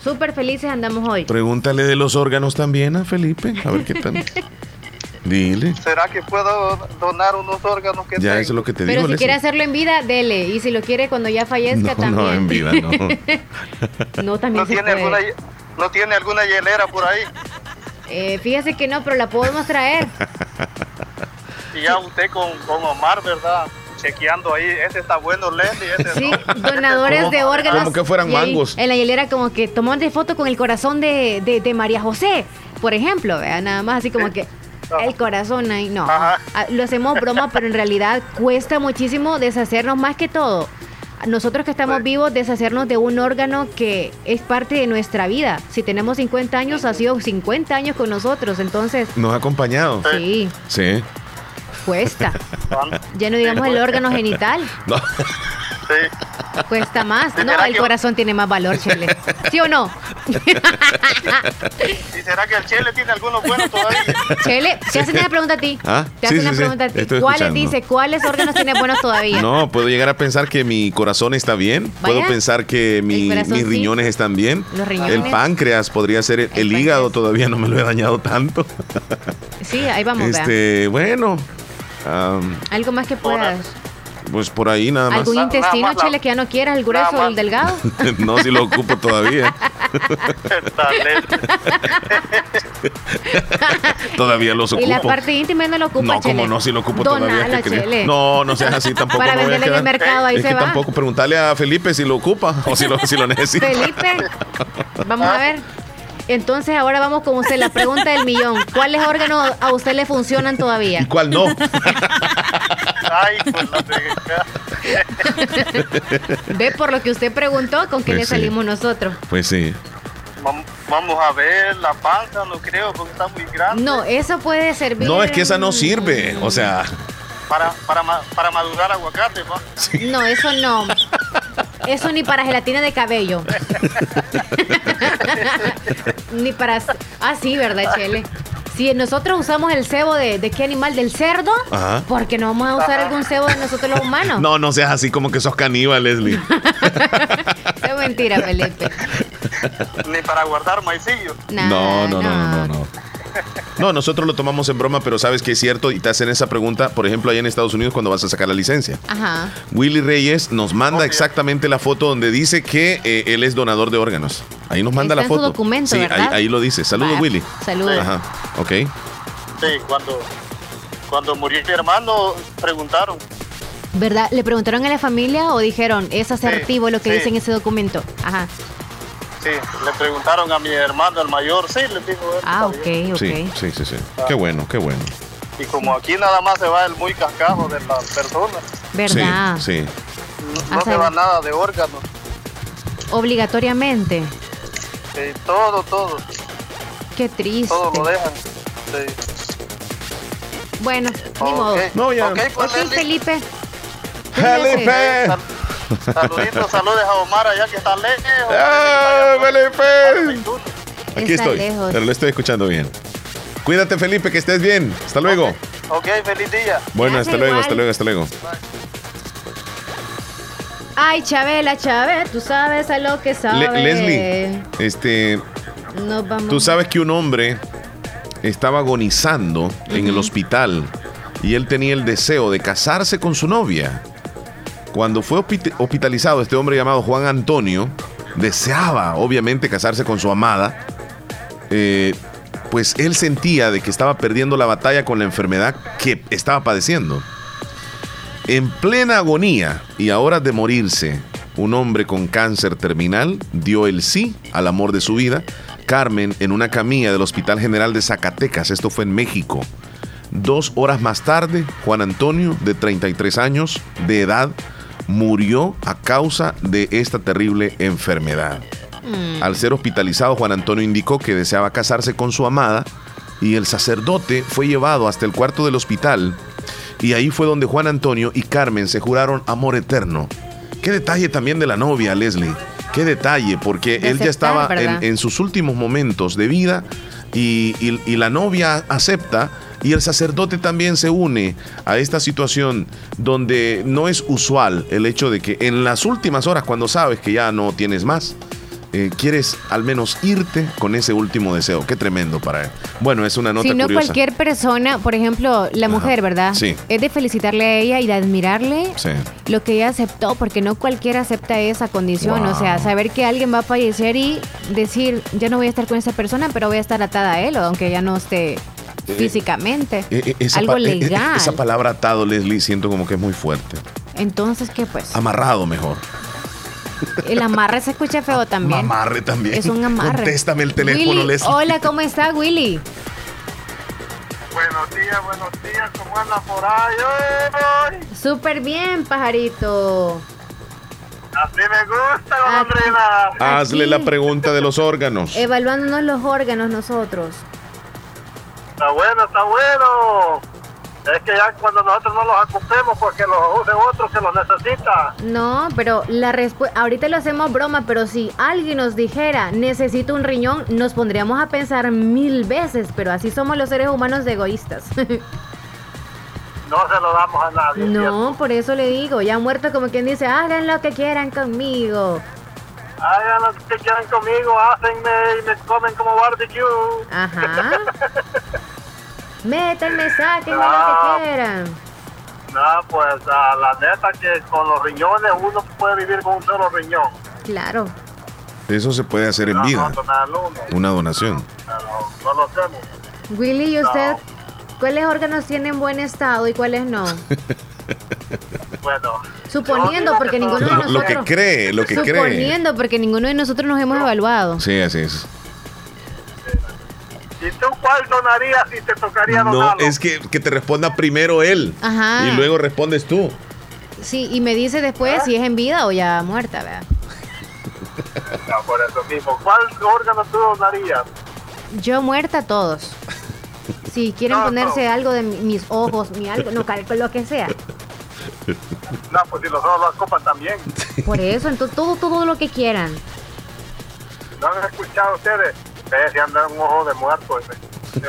Súper felices andamos hoy. Pregúntale de los órganos también a Felipe, a ver qué tal. [laughs] Dile. ¿Será que puedo donar unos órganos que Ya tengo? eso es lo que te Pero digo, si Leslie. quiere hacerlo en vida, dele. Y si lo quiere cuando ya fallezca, No, también. no, en vida, no. no, también ¿No se tiene, puede. alguna, ¿No tiene alguna hielera por ahí? Eh, fíjese que no, pero la podemos traer. Y ya usted con, con Omar, ¿verdad? Chequeando ahí, ese está bueno, Leslie, ese Sí, no. donadores de órganos. como que fueran ahí, mangos. En la hielera como que tomó de foto con el corazón de, de, de María José, por ejemplo, ¿vea? nada más así como que el corazón ahí, no. Ah, Lo hacemos broma, pero en realidad cuesta muchísimo deshacernos más que todo. Nosotros que estamos vivos, deshacernos de un órgano que es parte de nuestra vida. Si tenemos 50 años, ha sido 50 años con nosotros, entonces Nos ha acompañado. sí, Sí. Cuesta. Ya no digamos el órgano genital. [laughs] No. Cuesta más. No, ¿Será el que- corazón tiene más valor, Chele. ¿Sí o no? ¿Y será que el Chele tiene algunos buenos todavía? Chele, te hacen una pregunta a ti. Ah, Te sí, hacen sí, una sí. pregunta a ti. Estoy ¿Cuáles escuchando. dice? ¿Cuáles órganos tiene buenos todavía? No, puedo llegar a pensar que mi corazón está bien. Vaya. Puedo pensar que mi- corazón mis sí. riñones están bien. Los riñones. El páncreas podría ser. El, el hígado todavía no me lo he dañado tanto. Sí, ahí vamos, vea. este, bueno. Am, Algo más que puedas. Pues por ahí nada más. ¿Algún intestino, Chele, que ya no quieras? ¿El grueso o el delgado? [laughs] no, si lo ocupo todavía. todavía los ocupo. [laughs] Y la parte íntima no lo ocupa, No, como no, si lo ocupo todavía. No, no seas así tampoco. Para venderla en el mercado, ahí es se que va. tampoco preguntarle a Felipe si lo ocupa o si lo, si lo [laughs] necesita. Felipe, vamos a ver. Entonces ahora vamos con usted, la pregunta del millón. ¿Cuáles órganos a usted le funcionan todavía? ¿Y cuál no? Ay, pues la [laughs] pegué. Ve por lo que usted preguntó, con qué Pues le sí. salimos nosotros. Pues sí. Vam- Vamos a ver la panza, no creo, porque está muy grande. No, eso puede servir. No, es que esa no sirve. O sea, Para, para, para madurar aguacate, ¿no? No, eso no. [laughs] Eso ni para gelatina de cabello. ni para. Ah, sí, ¿verdad, Chele? Si nosotros usamos el cebo de, de qué animal, del cerdo, Ajá. ¿por qué no vamos a usar algún cebo de nosotros los humanos? no, no seas así como que sos caníbal, Leslie. [laughs] Es mentira, Felipe. Ni para guardar maicillo. No, no, no, no, no, no. No, nosotros lo tomamos en broma, pero sabes que es cierto y te hacen esa pregunta, por ejemplo, allá en Estados Unidos cuando vas a sacar la licencia. Ajá. Willy Reyes nos manda exactamente la foto donde dice que eh, él es donador de órganos. Ahí nos manda Está la en su foto. documento, sí, ahí, ¿verdad? ahí lo dice. Saludos, Willy. saludos. Ajá. Ok. Sí, cuando, cuando murió mi hermano, preguntaron. ¿Verdad? ¿Le preguntaron a la familia o dijeron es asertivo lo que sí. dice en ese documento? Ajá. Sí, le preguntaron a mi hermano, el mayor, sí, le dijo él. Ah, está bien. ok, ok. Sí, sí, sí, sí. Qué bueno, qué bueno. Y como aquí nada más se va el muy cascajo de la persona, ¿Verdad? Sí, sí. no, no se va nada de órganos. Obligatoriamente. Sí, todo, todo, Qué triste. todo lo dejan. Sí. Bueno, ni modo. No, ya. Ok, pues, Ok, Leslie. Felipe. ¡Felipe! Saluditos, saludos a Omar allá que está lejos. ¡Ah, Felipe! Aquí estoy, lejos. pero lo estoy escuchando bien. Cuídate, Felipe, que estés bien. Hasta luego. Ok, feliz día. Bueno, hasta luego, igual. hasta luego, hasta luego. Ay, Chabela, Chávez, tú sabes a lo que Le- sabes. Leslie, este, Nos vamos. tú sabes que un hombre estaba agonizando en el hospital y él tenía el deseo de casarse con su novia. Cuando fue hospitalizado, este hombre llamado Juan Antonio deseaba, obviamente, casarse con su amada. eh, pues él sentía de que estaba perdiendo la batalla con la enfermedad que estaba padeciendo. En plena agonía y a horas de morirse, un hombre con cáncer terminal dio el sí al amor de su vida, Carmen, en una camilla del Hospital General de Zacatecas. Esto fue en México. Dos horas más tarde, Juan Antonio, de 33 años de edad, murió a causa de esta terrible enfermedad. Mm. Al ser hospitalizado, Juan Antonio indicó que deseaba casarse con su amada y el sacerdote fue llevado hasta el cuarto del hospital y ahí fue donde Juan Antonio y Carmen se juraron amor eterno. Qué detalle también de la novia, Leslie. Qué detalle, porque De él ya estaba en, sus últimos momentos de vida y, y- y la novia acepta y el sacerdote también se une a esta situación donde no es usual el hecho de que en las últimas horas, cuando sabes que ya no tienes más, eh, quieres al menos irte con ese último deseo. Qué tremendo para él. Bueno, es una nota Si no curiosa. cualquier persona, por ejemplo, la mujer, ¿verdad? Sí. Es de felicitarle a ella y de admirarle Sí. lo que ella aceptó, porque no cualquiera acepta esa condición. O sea, saber que alguien va a fallecer y decir, ya no voy a estar con esa persona, pero voy a estar atada a él, o aunque ya no esté físicamente. Eh, eh, esa Algo eh, eh, legal. Esa palabra atado, Leslie, siento como que es muy fuerte. Entonces, ¿qué pues? Amarrado mejor. El amarre se escucha feo también. Amarre también. Es un [laughs] amarre. Contéstame el teléfono, Willy, Leslie. Hola, ¿cómo está Willy? Buenos días, buenos días, ¿cómo anda por ahí? ¡Ay! Súper bien, pajarito. Así me gusta, Ah, golondrina. Hazle la pregunta de los órganos. Evaluándonos los órganos nosotros. Está bueno, está bueno. Es que ya cuando nosotros no los ocupemos porque los use otro que los necesita. No, pero la respuesta, ahorita lo hacemos broma, pero si alguien nos dijera necesito un riñón, nos pondríamos a pensar mil veces, pero así somos los seres humanos de egoístas. [laughs] No se lo damos a nadie. no, por eso le digo, ya muerto como quien dice, hagan lo que quieran conmigo. Hagan lo que quieran conmigo, hácenme y me comen como barbecue. Ajá. [laughs] Métanme, sáquenme Ah. lo que quieran. No, pues a la neta que con los riñones uno puede vivir con un solo riñón. Claro. Eso se puede hacer en vida. No. Una donación. No, no lo hacemos. Willy, ¿y usted cuáles órganos tienen buen estado y cuáles no? [laughs] Bueno. Suponiendo, porque ninguno de nosotros. lo que cree, lo que cree. Suponiendo, porque ninguno de nosotros nos hemos evaluado. Sí, así es. ¿Y tú cuál donarías si te tocaría No, donarlo? es que, que te responda primero él. Ajá. Y luego respondes tú. Sí, y me dice después si es en vida o ya muerta, ¿verdad? No, por eso mismo. ¿Cuál órgano tú donarías? Yo muerta todos. Si quieren No, ponerse algo de mi- mis ojos, mi algo, no, lo que sea. No, pues si los dos lo ocupan también. Por eso, entonces todo, todo lo que quieran. ¿No han escuchado ustedes? Ustedes se andan un ojo de muerto, ese.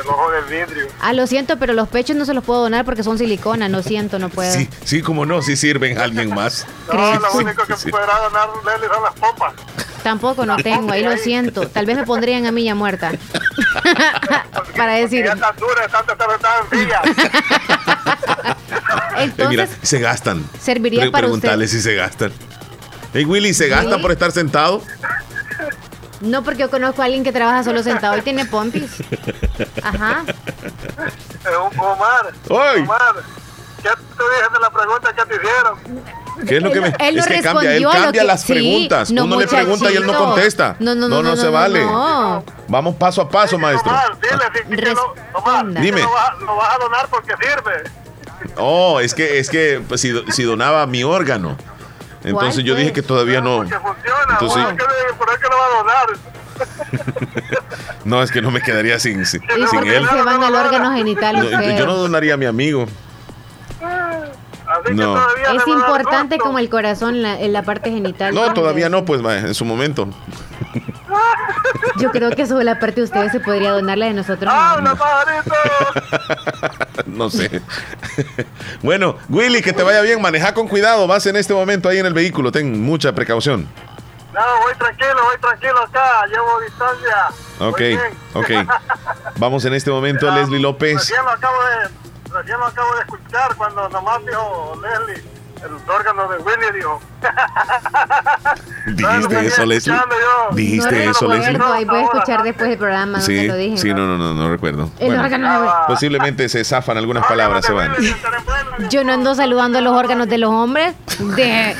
el ojo de vidrio. Ah, lo siento, pero los pechos no se los puedo donar porque son silicona, lo siento, no puedo. Sí, sí, como no, sí sirven a alguien más. [laughs] No, lo único que sí. podrá donar Leli son las pompas. Tampoco no tengo, ahí lo siento. Tal vez me pondrían a mí ya muerta. [laughs] [laughs] Para decir. Ya están duras, están están en frías. Eh, mira, Entonces, se gastan. serviría Pre- para Preguntarle si se gastan. Hey, Willy, ¿se gasta Sí. por estar sentado? No porque yo conozco a alguien que trabaja solo sentado y tiene pompis. [laughs] Ajá. Eh, Omar, ¡Ay! Omar, ¿qué tú dices de la pregunta que te hicieron? ¿Qué es lo que me.? Él no es que cambia, él cambia que- las sí, preguntas. no, Uno le pregunta y él no contesta. No, no, no, no, se no, vale. no. Vamos paso a paso, maestro. Omar, dile si, Omar. Dime. Lo, vas, lo vas a donar porque sirve. Oh, es que, es que pues, si, si donaba mi órgano. Entonces ¿Cuál yo dije que todavía no. Que funciona. Entonces, que- ¿Por lo va a donar? [laughs] no, es que no me quedaría sin, sin, ¿Y sin por qué él. se van al órgano genital No, yo no donaría a mi amigo. No. Es importante como el corazón la- en la parte genital. No, todavía no, pues en su momento. Yo creo que sobre la parte de ustedes se podría donar la de nosotros. no. ¡Habla, pajarito! [laughs] No sé. bueno, Willy, que te vaya bien. Maneja con cuidado. Vas en este momento ahí en el vehículo. Ten mucha precaución. No, voy tranquilo, voy tranquilo acá. Llevo distancia. Ok, bien. ok. [laughs] Vamos en este momento, Leslie López. Recién lo acabo de, recién lo acabo de escuchar cuando nomás dijo Leslie, el órgano de Willy dijo. ¿Dijiste eso, Leslie? No ¿Dijiste eso, recuerdo, Leslie? ahí voy a escuchar después del programa Sí, lo dije. sí, no, no, no, no recuerdo. El Bueno, órgano de- posiblemente se zafan algunas palabras, se van. Yo no ando saludando los órganos de los hombres. De... eh,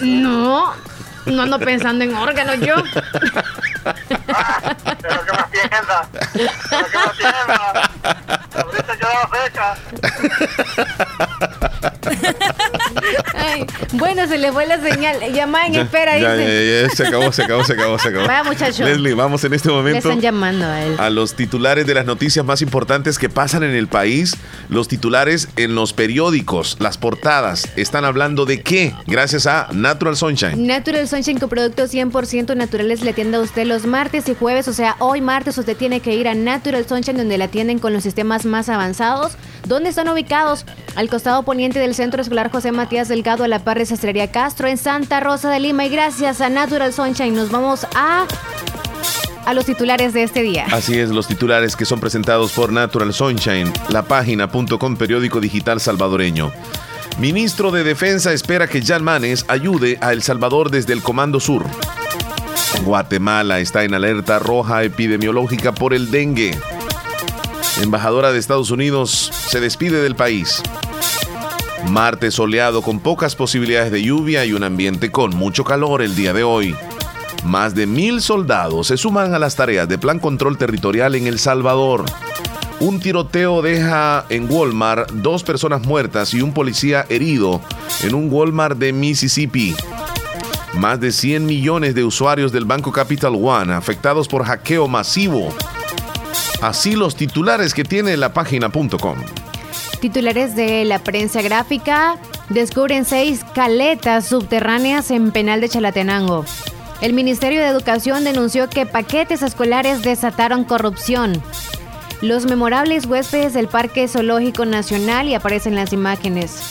No, no ando pensando en órganos yo. Pero que me atienda. Pero que me atienda. Ahorita quedaba seca. Ay, bueno, se le fue la señal. Llama en Ya, espera, ya, dice. ya, se acabó, se acabó, se acabó, se acabó. Vaya, muchacho. Leslie, vamos en este Le momento están llamando a él. a los titulares de las noticias más importantes que pasan en el país. Los titulares en los periódicos, las portadas, están hablando de qué? Gracias a Natural Sunshine. Natural Sunshine con productos 100% naturales le atiende a usted los martes y jueves, o sea, hoy martes usted tiene que ir a Natural Sunshine donde le atienden con los sistemas más avanzados. ¿Dónde están ubicados? Al costado poniente del Centro Escolar José Matías Delgado a la par de Sastrería Castro en Santa Rosa de Lima y gracias a Natural Sunshine nos vamos a a los titulares de este día. Así es, los titulares que son presentados por Natural Sunshine, la página.com periódico digital salvadoreño. Ministro de Defensa espera que Jan Manes ayude a El Salvador desde el Comando Sur. Guatemala está en alerta roja epidemiológica por el dengue. Embajadora de Estados Unidos se despide del país. Martes soleado con pocas posibilidades de lluvia y un ambiente con mucho calor el día de hoy. Más de mil soldados se suman a las tareas de plan control territorial en El Salvador. Un tiroteo deja en Walmart dos personas muertas y un policía herido en un Walmart de Mississippi. Más de 100 millones de usuarios del Banco Capital One afectados por hackeo masivo. Así los titulares que tiene la página.com. Titulares de la prensa gráfica descubren seis caletas subterráneas en penal de Chalatenango. El Ministerio de Educación denunció que paquetes escolares desataron corrupción. Los memorables huéspedes del Parque Zoológico Nacional y aparecen las imágenes.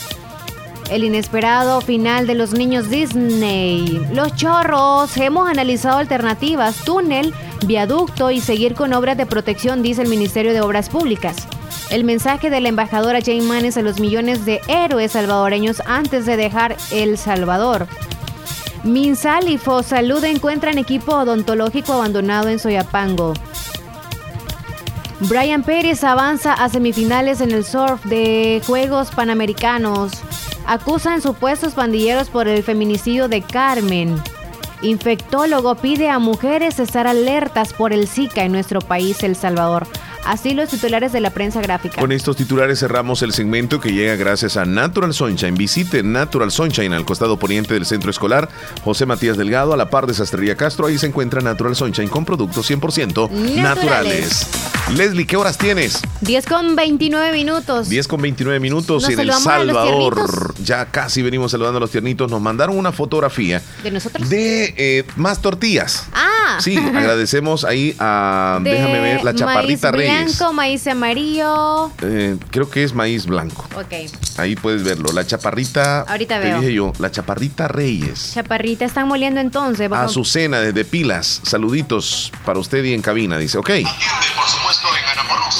El inesperado final de los niños Disney. Los chorros. Hemos analizado alternativas, túnel, viaducto y seguir con obras de protección, dice el Ministerio de Obras Públicas. El mensaje de la embajadora Jane Manes a los millones de héroes salvadoreños antes de dejar El Salvador. Minsal y Fosalud encuentran equipo odontológico abandonado en Soyapango. Brian Pérez avanza a semifinales en el surf de Juegos Panamericanos. Acusan supuestos pandilleros por el feminicidio de Carmen. Infectólogo pide a mujeres estar alertas por el Zika en nuestro país, El Salvador. Así los titulares de la prensa gráfica. Con estos titulares cerramos el segmento que llega gracias a Natural Sunshine. Visite Natural Sunshine al costado poniente del centro escolar José Matías Delgado, a la par de Sastrería Castro. Ahí se encuentra Natural Sunshine con productos 100% naturales. Naturales. Leslie, ¿qué horas tienes? 10 con 29 minutos. 10 con 29 minutos Nos en El Salvador. Ya casi venimos saludando a los tiernitos. Nos mandaron una fotografía ¿De nosotros? de eh, más tortillas. Ah. Sí, [laughs] agradecemos ahí a, De déjame ver, la Chaparrita Reyes. Blanco, maíz amarillo. Eh, creo que es maíz blanco. Ok. Ahí puedes verlo. La Chaparrita. Ahorita te veo. dije yo, la Chaparrita Reyes. Chaparrita están moliendo entonces. Vamos- Azucena desde Pilas. Saluditos para usted y en cabina. Dice, ok. Por supuesto, en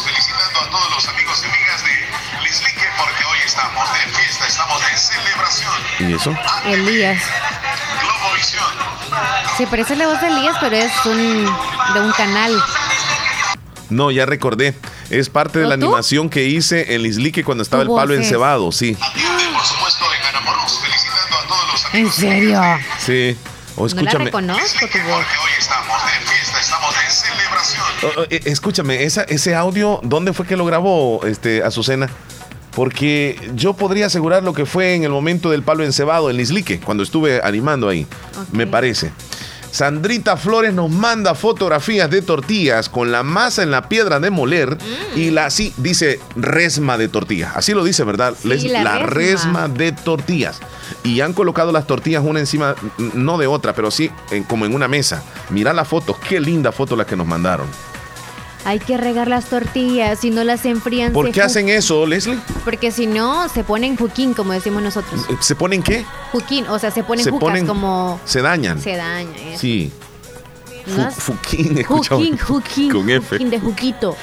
felicitando a todos los amigos y amigas de Lislique porque hoy estamos de fiesta, estamos de celebración. ¿Y eso? Elías. Globovisión. Sí, parece la voz de Elías, pero es un de un canal. No, ya recordé. Es parte de la ¿No tú? animación que hice en Lislique cuando estaba el palo encebado. Sí. Por supuesto, en Anamoros, felicitando a todos los ¿En serio? Sí. O No la escúchame. reconozco tu voz. hoy estamos de fiesta, estamos de celebración. Oh, oh, eh, escúchame, esa, ese audio, ¿dónde fue que lo grabó este, Azucena? Porque yo podría asegurar lo que fue en el momento del palo encebado en Lislique, cuando estuve animando ahí, me parece. Sandrita Flores nos manda fotografías de tortillas con la masa en la piedra de moler y la así dice resma de tortillas. Así lo dice, ¿verdad? Les- la resma. resma de tortillas. Y han colocado las tortillas una encima, no de otra, pero sí en- como en una mesa. Mira la foto, qué linda foto la que nos mandaron. Hay que regar las tortillas, si no las enfrían. ¿Por qué hacen eso, Leslie? Porque si no, se ponen juquín, como decimos nosotros. ¿Se ponen qué? Juquín, o sea, se ponen Se jucas ponen- como... Se dañan. Se daña. eso. Sí. ¿No? Fuquín. [laughs] Juquín, juquín. Con F. De juquito.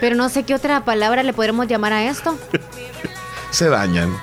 Pero no sé qué otra palabra le podremos llamar a esto. Se dañan.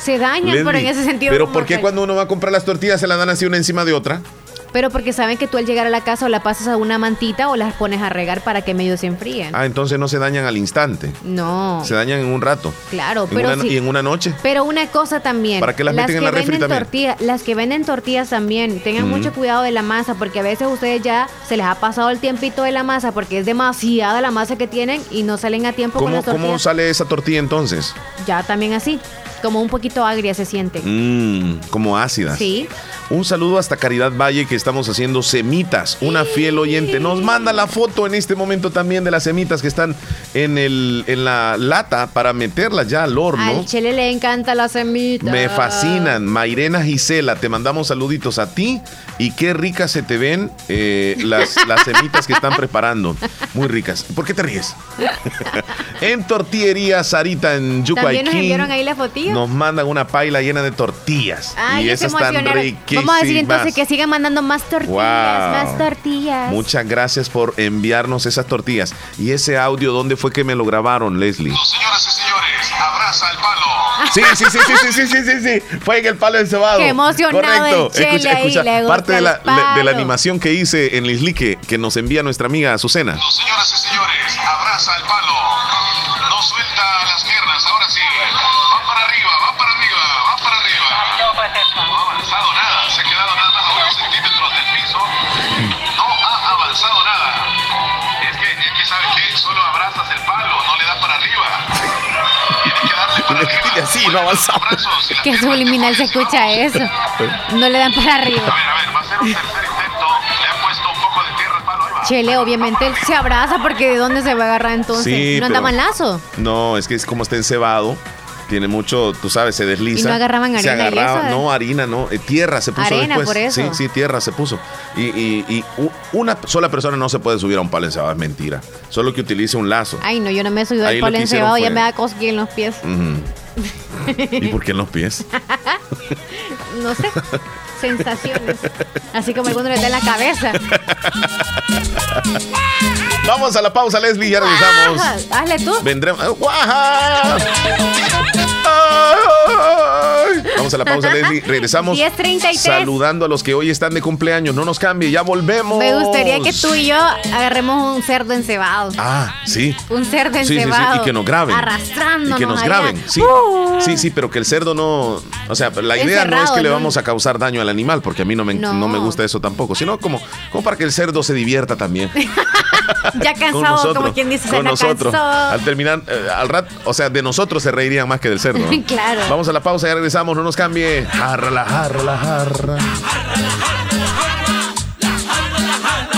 Se dañan, pero en ese sentido. Pero ¿por qué cuando uno va a comprar las tortillas se las dan así una encima de otra? Pero porque saben que tú al llegar a la casa o la pasas a una mantita o las pones a regar para que medio se enfríen. Ah, entonces no se dañan al instante. No. Se dañan en un rato. Claro, En pero una-. Y en una noche. Pero una cosa también. ¿Para qué las meten en la que refri también? tortillas- las que venden tortillas también, tengan mucho cuidado de la masa, porque a veces ustedes ya se les ha pasado el tiempito de la masa, porque es demasiada la masa que tienen y no salen a tiempo con ¿Cómo, las tortillas. ¿Cómo sale esa tortilla entonces? Ya también así, como un poquito agria se siente. Mmm, como ácidas. Sí. Un saludo hasta Caridad Valle que estamos haciendo semitas. Una fiel oyente nos manda la foto en este momento también de las semitas que están en, el, en la lata para meterlas ya al horno. Al chile le encanta la semita. Me fascinan. Mairena Gisela, te mandamos saluditos a ti y qué ricas se te ven eh, las, [laughs] las semitas que están preparando. Muy ricas. ¿Por qué te ríes? [laughs] en tortillería Sarita en También nos Yucuayquín enviaron ahí la fotilla. nos mandan una paila llena de tortillas. Ay, y esas están riquísimas. Vamos a decir entonces que sigan mandando más tortillas, Wow. más tortillas. Muchas gracias por enviarnos esas tortillas. ¿Y ese audio dónde fue que me lo grabaron, Leslie? Señoras y señores, abraza el palo. Sí, sí, sí, sí, sí, sí, sí, sí, sí. Fue en el palo encebado. Qué emocionado Correcto. el Chele ahí, le gusta parte de la, de la animación que hice en Lislique que nos envía nuestra amiga Azucena. Señoras y señores, abraza el palo. [laughs] Y así, no avanzaba. Qué subliminal se escucha eso. No le dan para arriba. Chele, obviamente él se abraza porque de dónde se va a agarrar entonces. Sí, no anda pero- malazo. No, es que es como está encebado. Tiene mucho, tú sabes, se desliza. ¿Y no agarraban Se arena y agarraba- eso, eh? No, harina, no. eh, tierra se puso Arena, después. por eso. Sí, sí, tierra se puso. Y, y- y una sola persona no se puede subir a un palo encebado, es mentira. Solo que utilice un lazo. Ay, no, yo no me he subido al lo palo encebado, ya me da cosquilla en los pies. [laughs] ¿Y por qué en los pies? [laughs] no sé. [laughs] sensaciones. Así como alguno le da en la cabeza. Vamos a la pausa, Leslie, ya regresamos. Hazle tú. Vendremos. ¡Ah, ¡Guaja! Ay. Vamos a la pausa, Leslie. [laughs] Regresamos 10:33. saludando a los que hoy están de cumpleaños. No nos cambie, ya volvemos. Me gustaría que tú y yo agarremos un cerdo encebado. Ah, sí. Un cerdo Sí, sí, sí, encebado. y que nos graben. Arrastrándonos Y que nos allá. graben. Sí, Uh. sí, sí, pero que el cerdo no. O sea, la idea no es que le vamos a causar daño al animal, porque a mí no me, No. no me gusta eso tampoco, sino como, como para que el cerdo se divierta también. [laughs] Ya cansado, nosotros. como quien dice, con nosotros. cansó. Al terminar, eh, al rato, o sea, de nosotros se reirían más que del cerdo. [laughs] Claro. Vamos a la pausa, ya regresamos, no nos cambie. Jarra, la jarra, la jarra.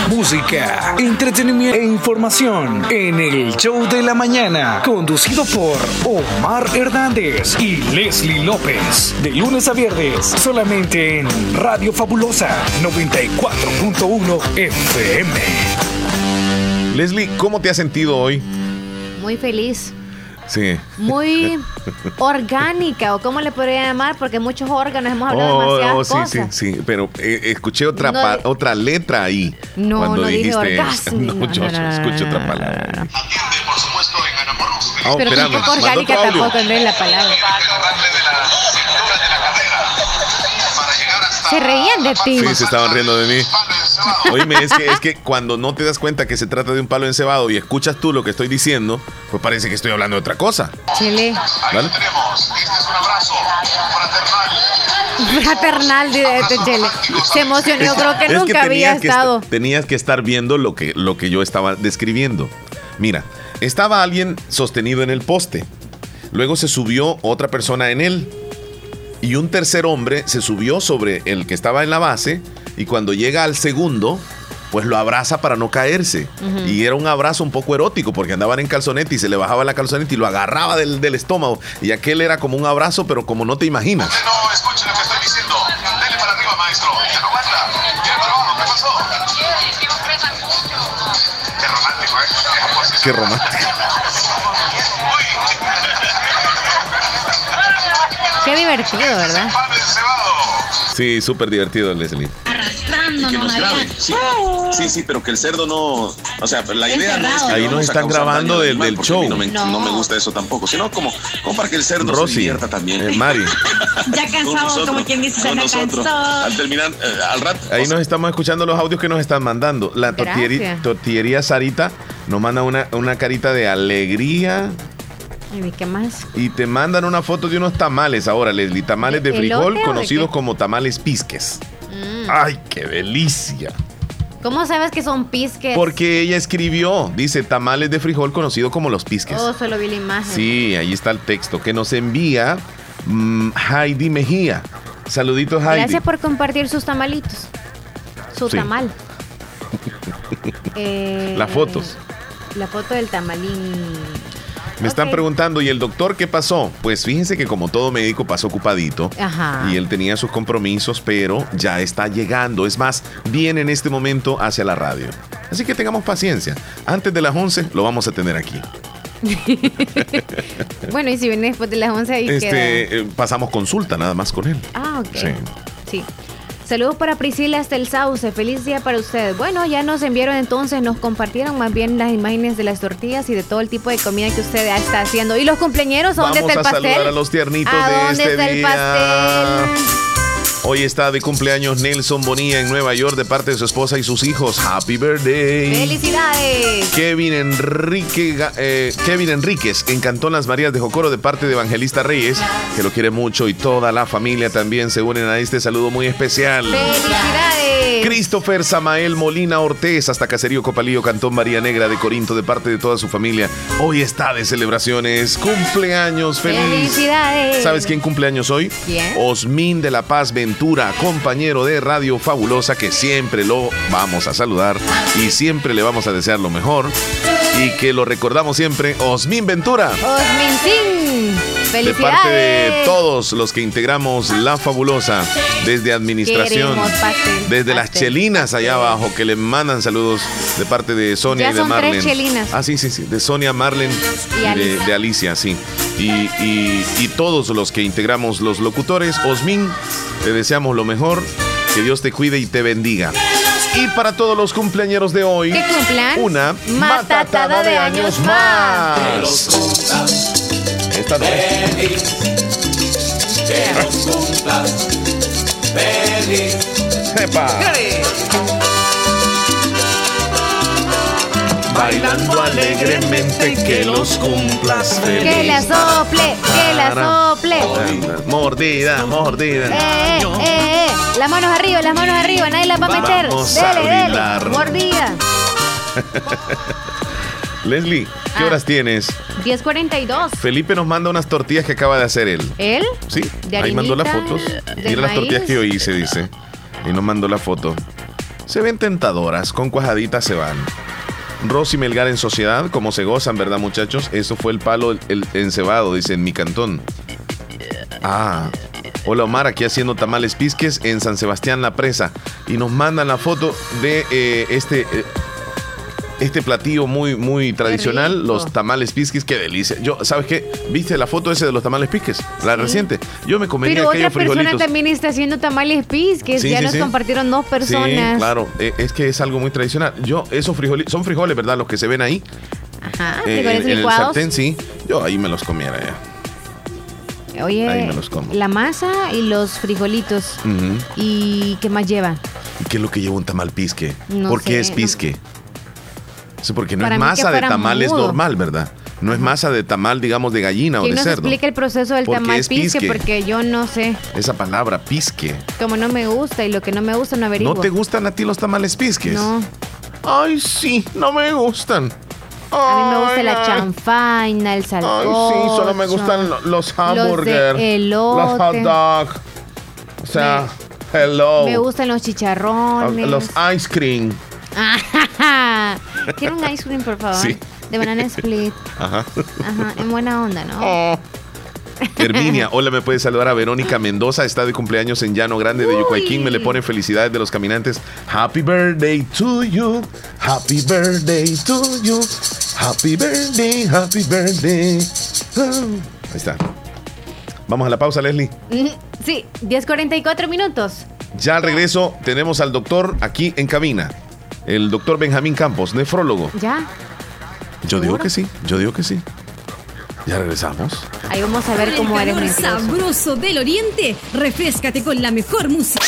Música, entretenimiento e información en el show de la mañana, conducido por Omar Hernández y Leslie López. De lunes a viernes, solamente en Radio Fabulosa 94.1 FM. Leslie, ¿cómo te has sentido hoy? Muy feliz. Sí. Muy [laughs] orgánica, o cómo le podría llamar, porque muchos órganos hemos hablado Oh, demasiadas oh, sí, cosas. sí, sí, pero eh, escuché otra, No otra letra ahí. No, cuando no dije dijiste orgasmo. [laughs] No, yo No, no, no, escucho no, otra no, palabra. Pero tampoco orgánica tampoco no es la palabra. Se reían de ti. Sí, se estaban riendo de mí. Oíme, es que, es que cuando no te das cuenta que se trata de un palo encebado y escuchas tú lo que estoy diciendo, pues parece que estoy hablando de otra cosa. Chile. ¿Vale? Fraternal de, de Chile. Se emocionó, yo creo que Es nunca había que estado. esta- tenías que estar viendo lo que, lo que yo estaba describiendo. Mira, estaba alguien sostenido en el poste. Luego se subió otra persona en él. Y un tercer hombre se subió sobre el que estaba en la base. Y cuando llega al segundo, pues lo abraza para no caerse. Y era un abrazo un poco erótico porque andaban en calzonete y se le bajaba la calzonete y lo agarraba del, del estómago. Y aquel era como un abrazo, pero como no te imaginas. No, escuche lo que estoy diciendo. Dele para arriba, maestro. Para abajo. ¿Qué pasó? Qué romántico, ¿eh? Pues, Qué romántico. Qué divertido, ¿verdad? Sí, súper divertido, Leslie. Arrastrándonos Sí, sí, sí, pero que el cerdo no. O sea, la idea no es que Ahí nos están grabando del, del show. no me- No. no me gusta eso tampoco, sino como, como para que el cerdo se divierta también. Mari. [laughs] Ya cansado, como quien dice, se la cansó. Al terminar, eh, al rato. Ahí nos estamos escuchando los audios que nos están mandando. La tortillería, tortillería Sarita nos manda una, una carita de alegría. ¿Y qué más? Y te mandan una foto de unos tamales ahora, Leslie. Tamales de ¿De frijol de conocidos como tamales pisques. Mm. ¡Ay, qué delicia! ¿Cómo sabes que son pisques? Porque ella escribió, dice tamales de frijol conocido como los pisques. Oh, solo vi la imagen. Sí, ahí está el texto que nos envía mm, Heidi Mejía. Saluditos, Heidi. Gracias por compartir sus tamalitos. Su Sí. tamal. Eh, [laughs] Las fotos. La foto del tamalín. Me están preguntando, ¿y el doctor qué pasó? Pues fíjense que como todo médico pasó ocupadito. Ajá. Y él tenía sus compromisos, pero ya está llegando. Es más, viene en este momento hacia la radio. Así que tengamos paciencia. Antes de las 11 lo vamos a tener aquí. [laughs] Bueno, y si viene después de las 11 ahí queda. Este, eh, pasamos consulta nada más con él. Ah, ok. Sí. Sí. Saludos para Priscila hasta el Sauce. Feliz día para ustedes. Bueno, ya nos enviaron entonces, nos compartieron más bien las imágenes de las tortillas y de todo el tipo de comida que usted está haciendo. ¿Y los cumpleañeros? ¿Dónde Vamos está el a pastel? saludar a los tiernitos ¿A de dónde este está el día. pastel? Hoy está de cumpleaños Nelson Bonilla en Nueva York de parte de su esposa y sus hijos. Happy birthday. ¡Felicidades! Kevin Enrique, eh, Kevin Enríquez en Cantón Las Marías de Jocoro de parte de Evangelista Reyes, que lo quiere mucho y toda la familia también se unen a este saludo muy especial. ¡Felicidades! Christopher Samael Molina Ortez hasta Caserío Copalío, Cantón María Negra de Corinto de parte de toda su familia. Hoy está de celebraciones. Cumpleaños feliz. ¡Felicidades! ¿Sabes quién cumpleaños hoy? ¿Quién? Osmin de la Paz Ventura, compañero de Radio Fabulosa, que siempre lo vamos a saludar y siempre le vamos a desear lo mejor. Y que lo recordamos siempre, Osmin Ventura. Osmintín. De parte de todos los que integramos La Fabulosa, desde administración, pastel, desde las chelinas allá abajo, que le mandan saludos de parte de Sonia Ya y de tres Marlen. chelinas. Ah, sí, sí, sí, de Sonia, Marlen Y y, de, Alicia. de Alicia, sí. Y, y- y todos los que integramos los locutores, Osmin, te deseamos lo mejor Que Dios te cuide y te bendiga. Y para todos los cumpleañeros de hoy, ¿Qué cumplan? una Matatada de años más. Esta no es. Epa. Bailando alegremente que los cumplas feliz. Que la sople, que la sople. Mordida, mordida. Eh, eh, eh, eh. Las manos arriba, las manos arriba, nadie las va a meter. Vamos a Dele, dele. bailar. Mordida. [laughs] Leslie, ¿qué Ah. horas tienes? 10.42. Felipe nos manda unas tortillas que acaba de hacer él. ¿Él? Sí, De ahí mandó las fotos. Mira las tortillas que yo hice, dice. Y nos mandó la foto. Se ven tentadoras, con cuajaditas se van. Rosy Melgar en sociedad, como se gozan, ¿verdad, muchachos? Eso fue el palo el, el encebado, dice, en mi cantón. Ah. Hola Omar, aquí haciendo tamales pisques en San Sebastián La Presa. Y nos mandan la foto de eh, este, eh, este platillo muy, muy tradicional, los tamales pisques. Qué delicia. Yo, ¿sabes qué? ¿Viste la foto ese de los tamales pisques? La reciente. Yo me comería Pero otra persona frijolitos. también está haciendo tamales pisques. Sí, ya sí, nos compartieron dos personas. Sí, claro. Eh, es que es algo muy tradicional. Yo, esos frijoles, son frijoles, ¿verdad? Los que se ven ahí. Ajá, eh, frijoles en, en el sartén, sí. Yo ahí me los comiera ya. Oye, Ahí me los como. la masa y los frijolitos. ¿Y qué más lleva? ¿Y ¿Qué es lo que lleva un tamal pisque? No ¿Por qué es no- pisque? Sí, porque no Para es masa de tamal, es normal, ¿verdad? No es masa de tamal, digamos, de gallina o ¿Quién de nos cerdo. explica el proceso del Porque tamal es pisque? pisque. Porque yo no sé. Esa palabra, pisque. Como no me gusta y lo que no me gusta no averiguo. ¿No te gustan a ti los tamales pisques? No. Ay, sí, no me gustan. A mí me gusta Ay, la ay. chanfaina, el Ay, salcocho. sí, solo me gustan lo- los hamburgers. de Los hot dog. O sea, hello. Me gustan los chicharrones. Los ice cream. [laughs] Quiero un ice cream, por favor. Sí. De banana split. Ajá. Ajá, en buena onda, ¿no? Oh. Herminia, hola, me puede saludar a Verónica Mendoza, está de cumpleaños en Llano Grande de Yucuayquín, me le pone felicidades de los caminantes. Happy birthday to you, happy birthday to you, happy birthday, happy birthday. Ah. Ahí está. Vamos a la pausa, Leslie. Mm, Sí, 10.44 minutos. Ya al regreso tenemos al doctor aquí en cabina, el doctor Benjamín Campos, nefrólogo. ¿Ya? Yo digo que sí, yo digo que sí. Ya regresamos. Ahí vamos a ver cómo el eres calor mentiroso. sabroso del oriente. Refrescate con la mejor música.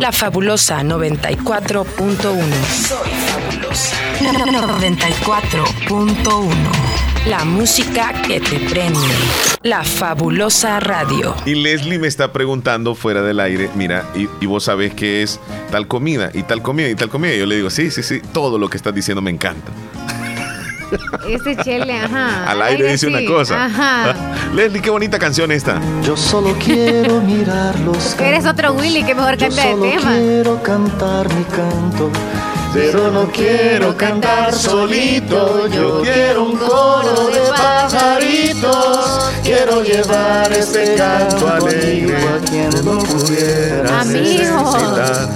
La fabulosa 94.1. Soy fabulosa. 94.1. La música que te prende. La fabulosa radio. Y Leslie me está preguntando fuera del aire, mira, y, y vos sabés que es tal comida y tal comida y tal comida. Y yo le digo, sí, sí, sí, todo lo que estás diciendo me encanta. Este chele, ajá. Al aire dice sí, una cosa. Ajá. [laughs] Leslie, qué bonita canción esta. Yo solo quiero mirarlos. Eres otro Willy que mejor Yo canta de solo tema. quiero cantar mi canto. Pero no quiero cantar solito, yo quiero un coro de pajaritos. Quiero llevar este canto alegre a quien no pudiera necesitar.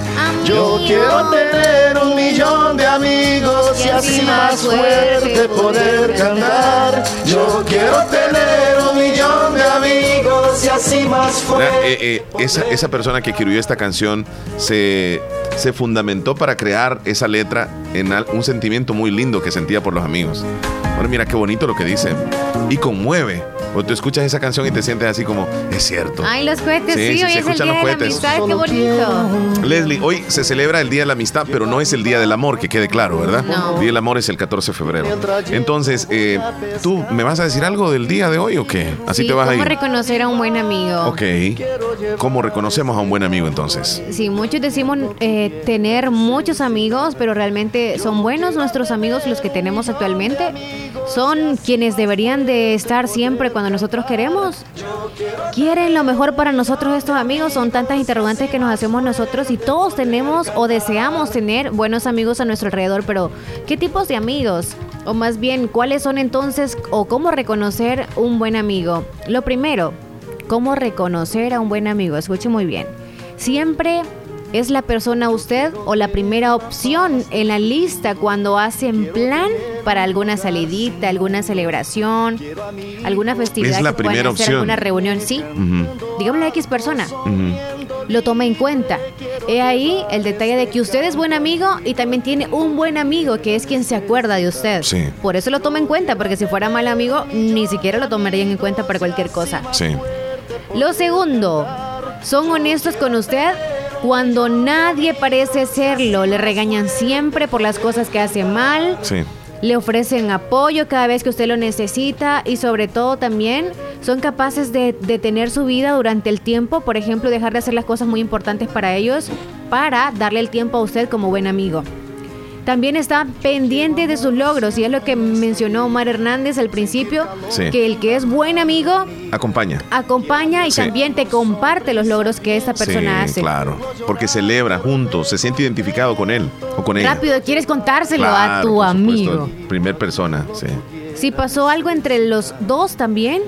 Yo quiero tener un millón de amigos y así más fuerte poder cantar. Yo quiero tener un millón de amigos y así más fuerte. eh, eh, esa, esa persona que escribió esta canción se, se fundamentó para crear esa letra en un sentimiento muy lindo que sentía por los amigos. Bueno, mira qué bonito lo que dice. Y conmueve. O tú escuchas esa canción y te sientes así como, es cierto. Ay, los cohetes, Sí, sí, sí, hoy se es el día los de la amistad, qué bonito. Leslie, hoy se celebra el Día de la Amistad, pero no es el Día del Amor, que quede claro, ¿verdad? No. El Día del Amor es el 14 de febrero. Entonces, eh, ¿tú me vas a decir algo del día de hoy o qué? Así Sí, te vas a ¿Cómo ir. reconocer a un buen amigo? Ok. ¿Cómo reconocemos a un buen amigo entonces? Sí, muchos decimos eh, tener muchos amigos, pero realmente son buenos nuestros amigos los que tenemos actualmente. Son quienes deberían de estar siempre cuando nosotros queremos. ¿Quieren lo mejor para nosotros estos amigos? Son tantas interrogantes que nos hacemos nosotros y todos tenemos o deseamos tener buenos amigos a nuestro alrededor, pero ¿qué tipos de amigos? O más bien, ¿cuáles son entonces o cómo reconocer un buen amigo? Lo primero, ¿cómo reconocer a un buen amigo? Escuche muy bien. Siempre es la persona usted o la primera opción en la lista cuando hacen plan para alguna salidita, alguna celebración, alguna festividad Es la que primera hacer, opción. alguna reunión, sí. Ujú, Digámosle a X persona. lo toma en cuenta. He ahí el detalle de que usted es buen amigo y también tiene un buen amigo que es quien se acuerda de usted. Sí. Por eso lo toma en cuenta, porque si fuera mal amigo, ni siquiera lo tomarían en cuenta para cualquier cosa. Sí. Lo segundo, son honestos con usted cuando nadie parece serlo. Le regañan siempre por las cosas que hace mal. Sí. Le ofrecen apoyo cada vez que usted lo necesita y sobre todo también son capaces de detener su vida durante el tiempo, por ejemplo, dejar de hacer las cosas muy importantes para ellos para darle el tiempo a usted como buen amigo. También está pendiente de sus logros y es lo que mencionó Omar Hernández al principio, Sí. que el que es buen amigo Acompaña. acompaña y Sí. también te comparte los logros que esta persona sí, hace. claro. Porque celebra juntos, se siente identificado con él o con ella. Rápido, quieres contárselo a tu supuesto, amigo. Primer persona, sí. Si pasó algo entre los dos también,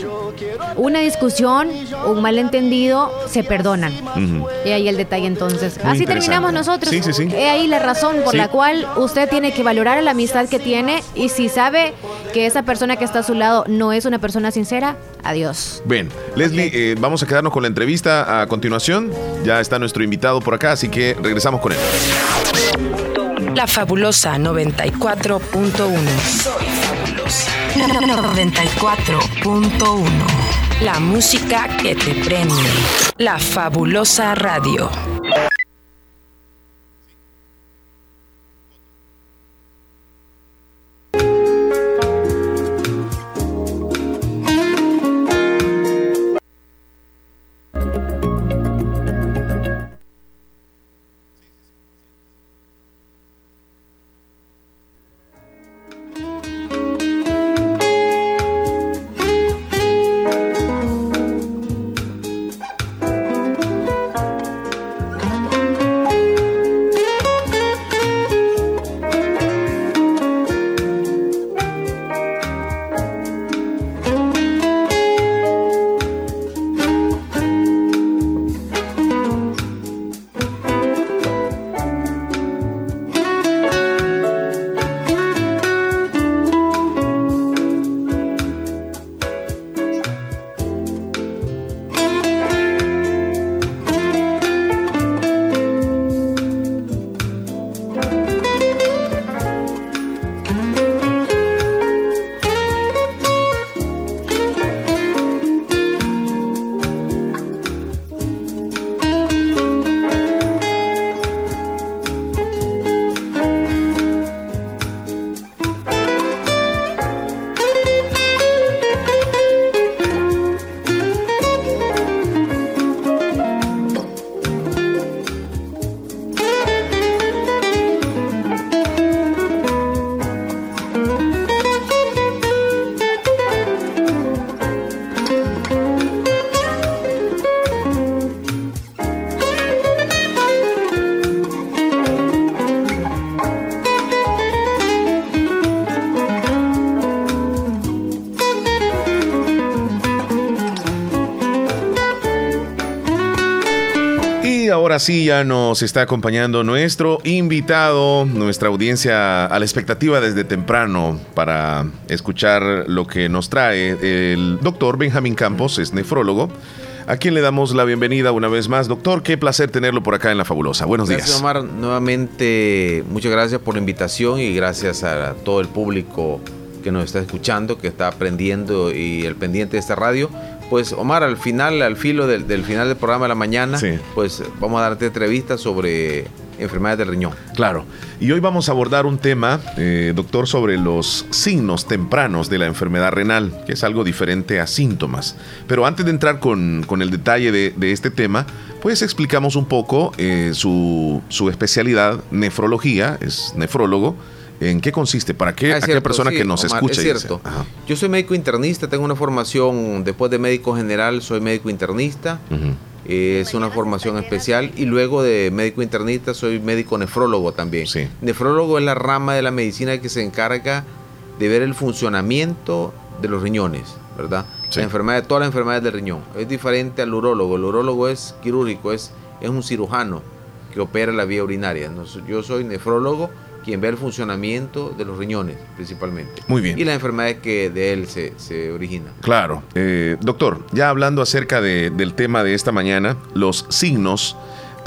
una discusión, un malentendido, se perdonan. Ujú. Y ahí el detalle entonces. Muy Así terminamos nosotros. Sí, sí, sí. He ahí la razón por Sí. la cual usted tiene que valorar la amistad que tiene y si sabe que esa persona que está a su lado no es una persona sincera, adiós. Bien, Leslie, eh, vamos a quedarnos con la entrevista a continuación. Ya está nuestro invitado por acá, así que regresamos con él. La fabulosa 94.1. Soy fabulosa. 94.1. La música que te prende. La fabulosa radio. Ahora sí ya nos está acompañando nuestro invitado, nuestra audiencia a la expectativa desde temprano para escuchar lo que nos trae el doctor Benjamín Campos, es nefrólogo, a quien le damos la bienvenida una vez más. Doctor, qué placer tenerlo por acá en La Fabulosa. Buenos Gracias, días. Omar. Nuevamente, muchas gracias por la invitación y gracias a todo el público que nos está escuchando, que está aprendiendo y el pendiente de esta radio. Pues, Omar, al final, al filo del, del final del programa de la mañana, pues vamos a darte entrevistas sobre enfermedades del riñón. Claro. Y hoy vamos a abordar un tema, eh, doctor, sobre los signos tempranos de la enfermedad renal, que es algo diferente a síntomas. Pero antes de entrar con, con el detalle de, de este tema, pues explicamos un poco eh, su, su especialidad, nefrología, es nefrólogo. ¿En qué consiste? ¿Para qué Ah, aquella persona sí, que nos Omar, escucha? Es dice, cierto. Yo soy médico internista, tengo una formación después de médico general, soy médico internista. Eh, es una formación especial y luego de médico internista soy médico nefrólogo también. Nefrólogo es la rama de la medicina que se encarga de ver el funcionamiento de los riñones, ¿verdad? La enfermedad, todas las enfermedades del riñón. Es diferente al urólogo. El urólogo es quirúrgico, es, es un cirujano que opera la vía urinaria. Yo soy nefrólogo quien ve el funcionamiento de los riñones principalmente. Muy bien. Y las enfermedades que de él se, se originan. Claro. Eh, doctor, ya hablando acerca de- del tema de esta mañana, los signos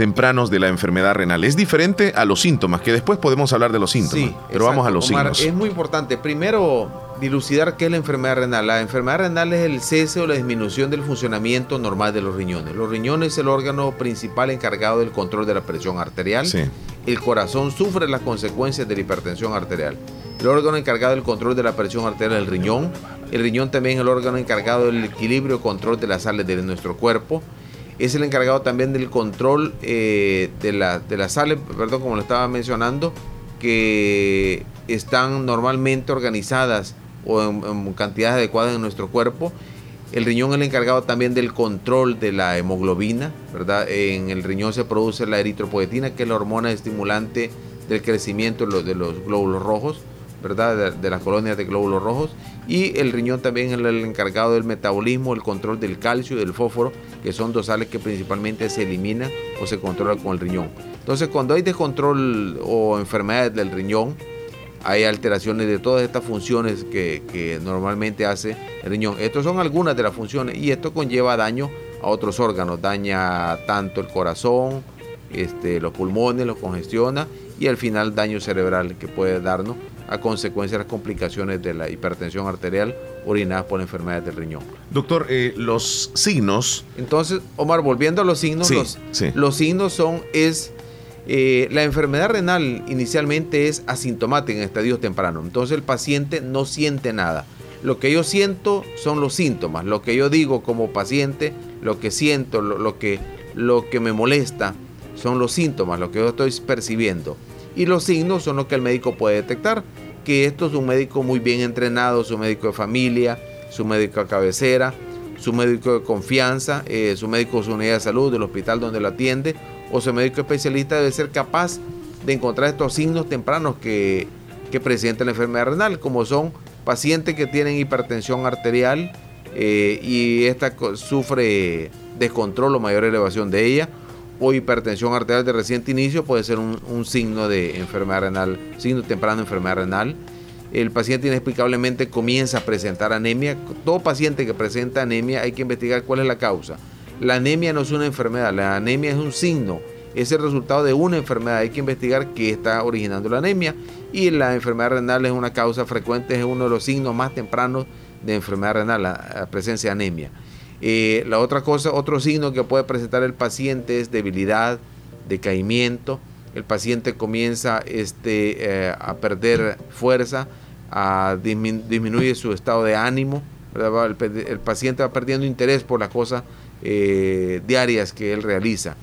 tempranos de la enfermedad renal. Es diferente a los síntomas, que después podemos hablar de los síntomas. Sí, pero vamos a los Omar, signos. Es muy importante. Primero, dilucidar qué es la enfermedad renal. La enfermedad renal es el cese o la disminución del funcionamiento normal de los riñones. Los riñones es el órgano principal encargado del control de la presión arterial. Sí. El corazón sufre las consecuencias de la hipertensión arterial. El órgano encargado del control de la presión arterial es el riñón. El riñón también es el órgano encargado del equilibrio y control de las sales de nuestro cuerpo. Es el encargado también del control eh, de, la- de sales, perdón, como lo estaba mencionando, que están normalmente organizadas o en, cantidades adecuadas en nuestro cuerpo. El riñón es el encargado también del control de la hemoglobina, ¿verdad? En el riñón se produce la eritropoetina, que es la hormona estimulante del crecimiento de los, de los glóbulos rojos, ¿verdad? De, de las colonias de glóbulos rojos. Y el riñón también es el encargado del metabolismo, el control del calcio y del fósforo, que son dos sales que principalmente se eliminan o se controlan con el riñón. Entonces, cuando hay descontrol o enfermedades del riñón, hay alteraciones de todas estas funciones que, que normalmente hace el riñón. Estas son algunas de las funciones y esto conlleva daño a otros órganos. Daña tanto el corazón, este, los pulmones, los congestiona y al final daño cerebral que puede darnos a consecuencia de las complicaciones de la hipertensión arterial orinadas por enfermedades del riñón. Doctor, eh, los signos. Entonces, Omar, volviendo a los signos, Sí, los, sí. los signos son, es, eh, la enfermedad renal inicialmente es asintomática en estadios tempranos. Entonces el paciente no siente nada. Lo que yo siento son los síntomas. Lo que yo digo como paciente, lo que siento, lo, lo que, lo que me molesta, son los síntomas, lo que yo estoy percibiendo. Y los signos son los que el médico puede detectar. Que esto es un médico muy bien entrenado, su médico de familia, su médico de cabecera, su médico de confianza, eh, su médico de su unidad de salud, del hospital donde lo atiende, o su médico especialista debe ser capaz de encontrar estos signos tempranos que, que presenta la enfermedad renal, como son pacientes que tienen hipertensión arterial eh, y esta sufre descontrol o mayor elevación de ella, o hipertensión arterial de reciente inicio, puede ser un, signo de enfermedad renal, signo temprano de enfermedad renal. El paciente inexplicablemente comienza a presentar anemia. Todo paciente que presenta anemia hay que investigar cuál es la causa. La anemia no es una enfermedad, la anemia es un signo, es el resultado de una enfermedad. Hay que investigar qué está originando la anemia. Y la enfermedad renal es una causa frecuente, es uno de los signos más tempranos de enfermedad renal, la presencia de anemia. Eh, la otra cosa, otro signo que puede presentar el paciente es debilidad, decaimiento. El paciente comienza este, eh, a perder fuerza, a dismin- disminuye su estado de ánimo. El, paciente va perdiendo interés por las cosas eh, diarias que él realiza.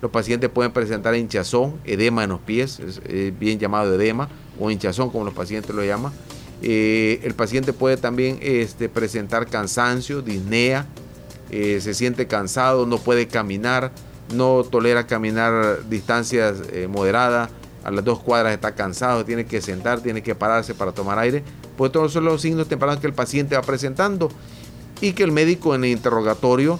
Los pacientes pueden presentar hinchazón, edema en los pies, es, bien llamado edema, o hinchazón como los pacientes lo llaman. El paciente puede también este, presentar cansancio, disnea, eh, se siente cansado, no puede caminar, no tolera caminar distancias eh, moderadas, a las dos cuadras está cansado, tiene que sentar, tiene que pararse para tomar aire. Pues todos son los signos tempranos que el paciente va presentando y que el médico en el interrogatorio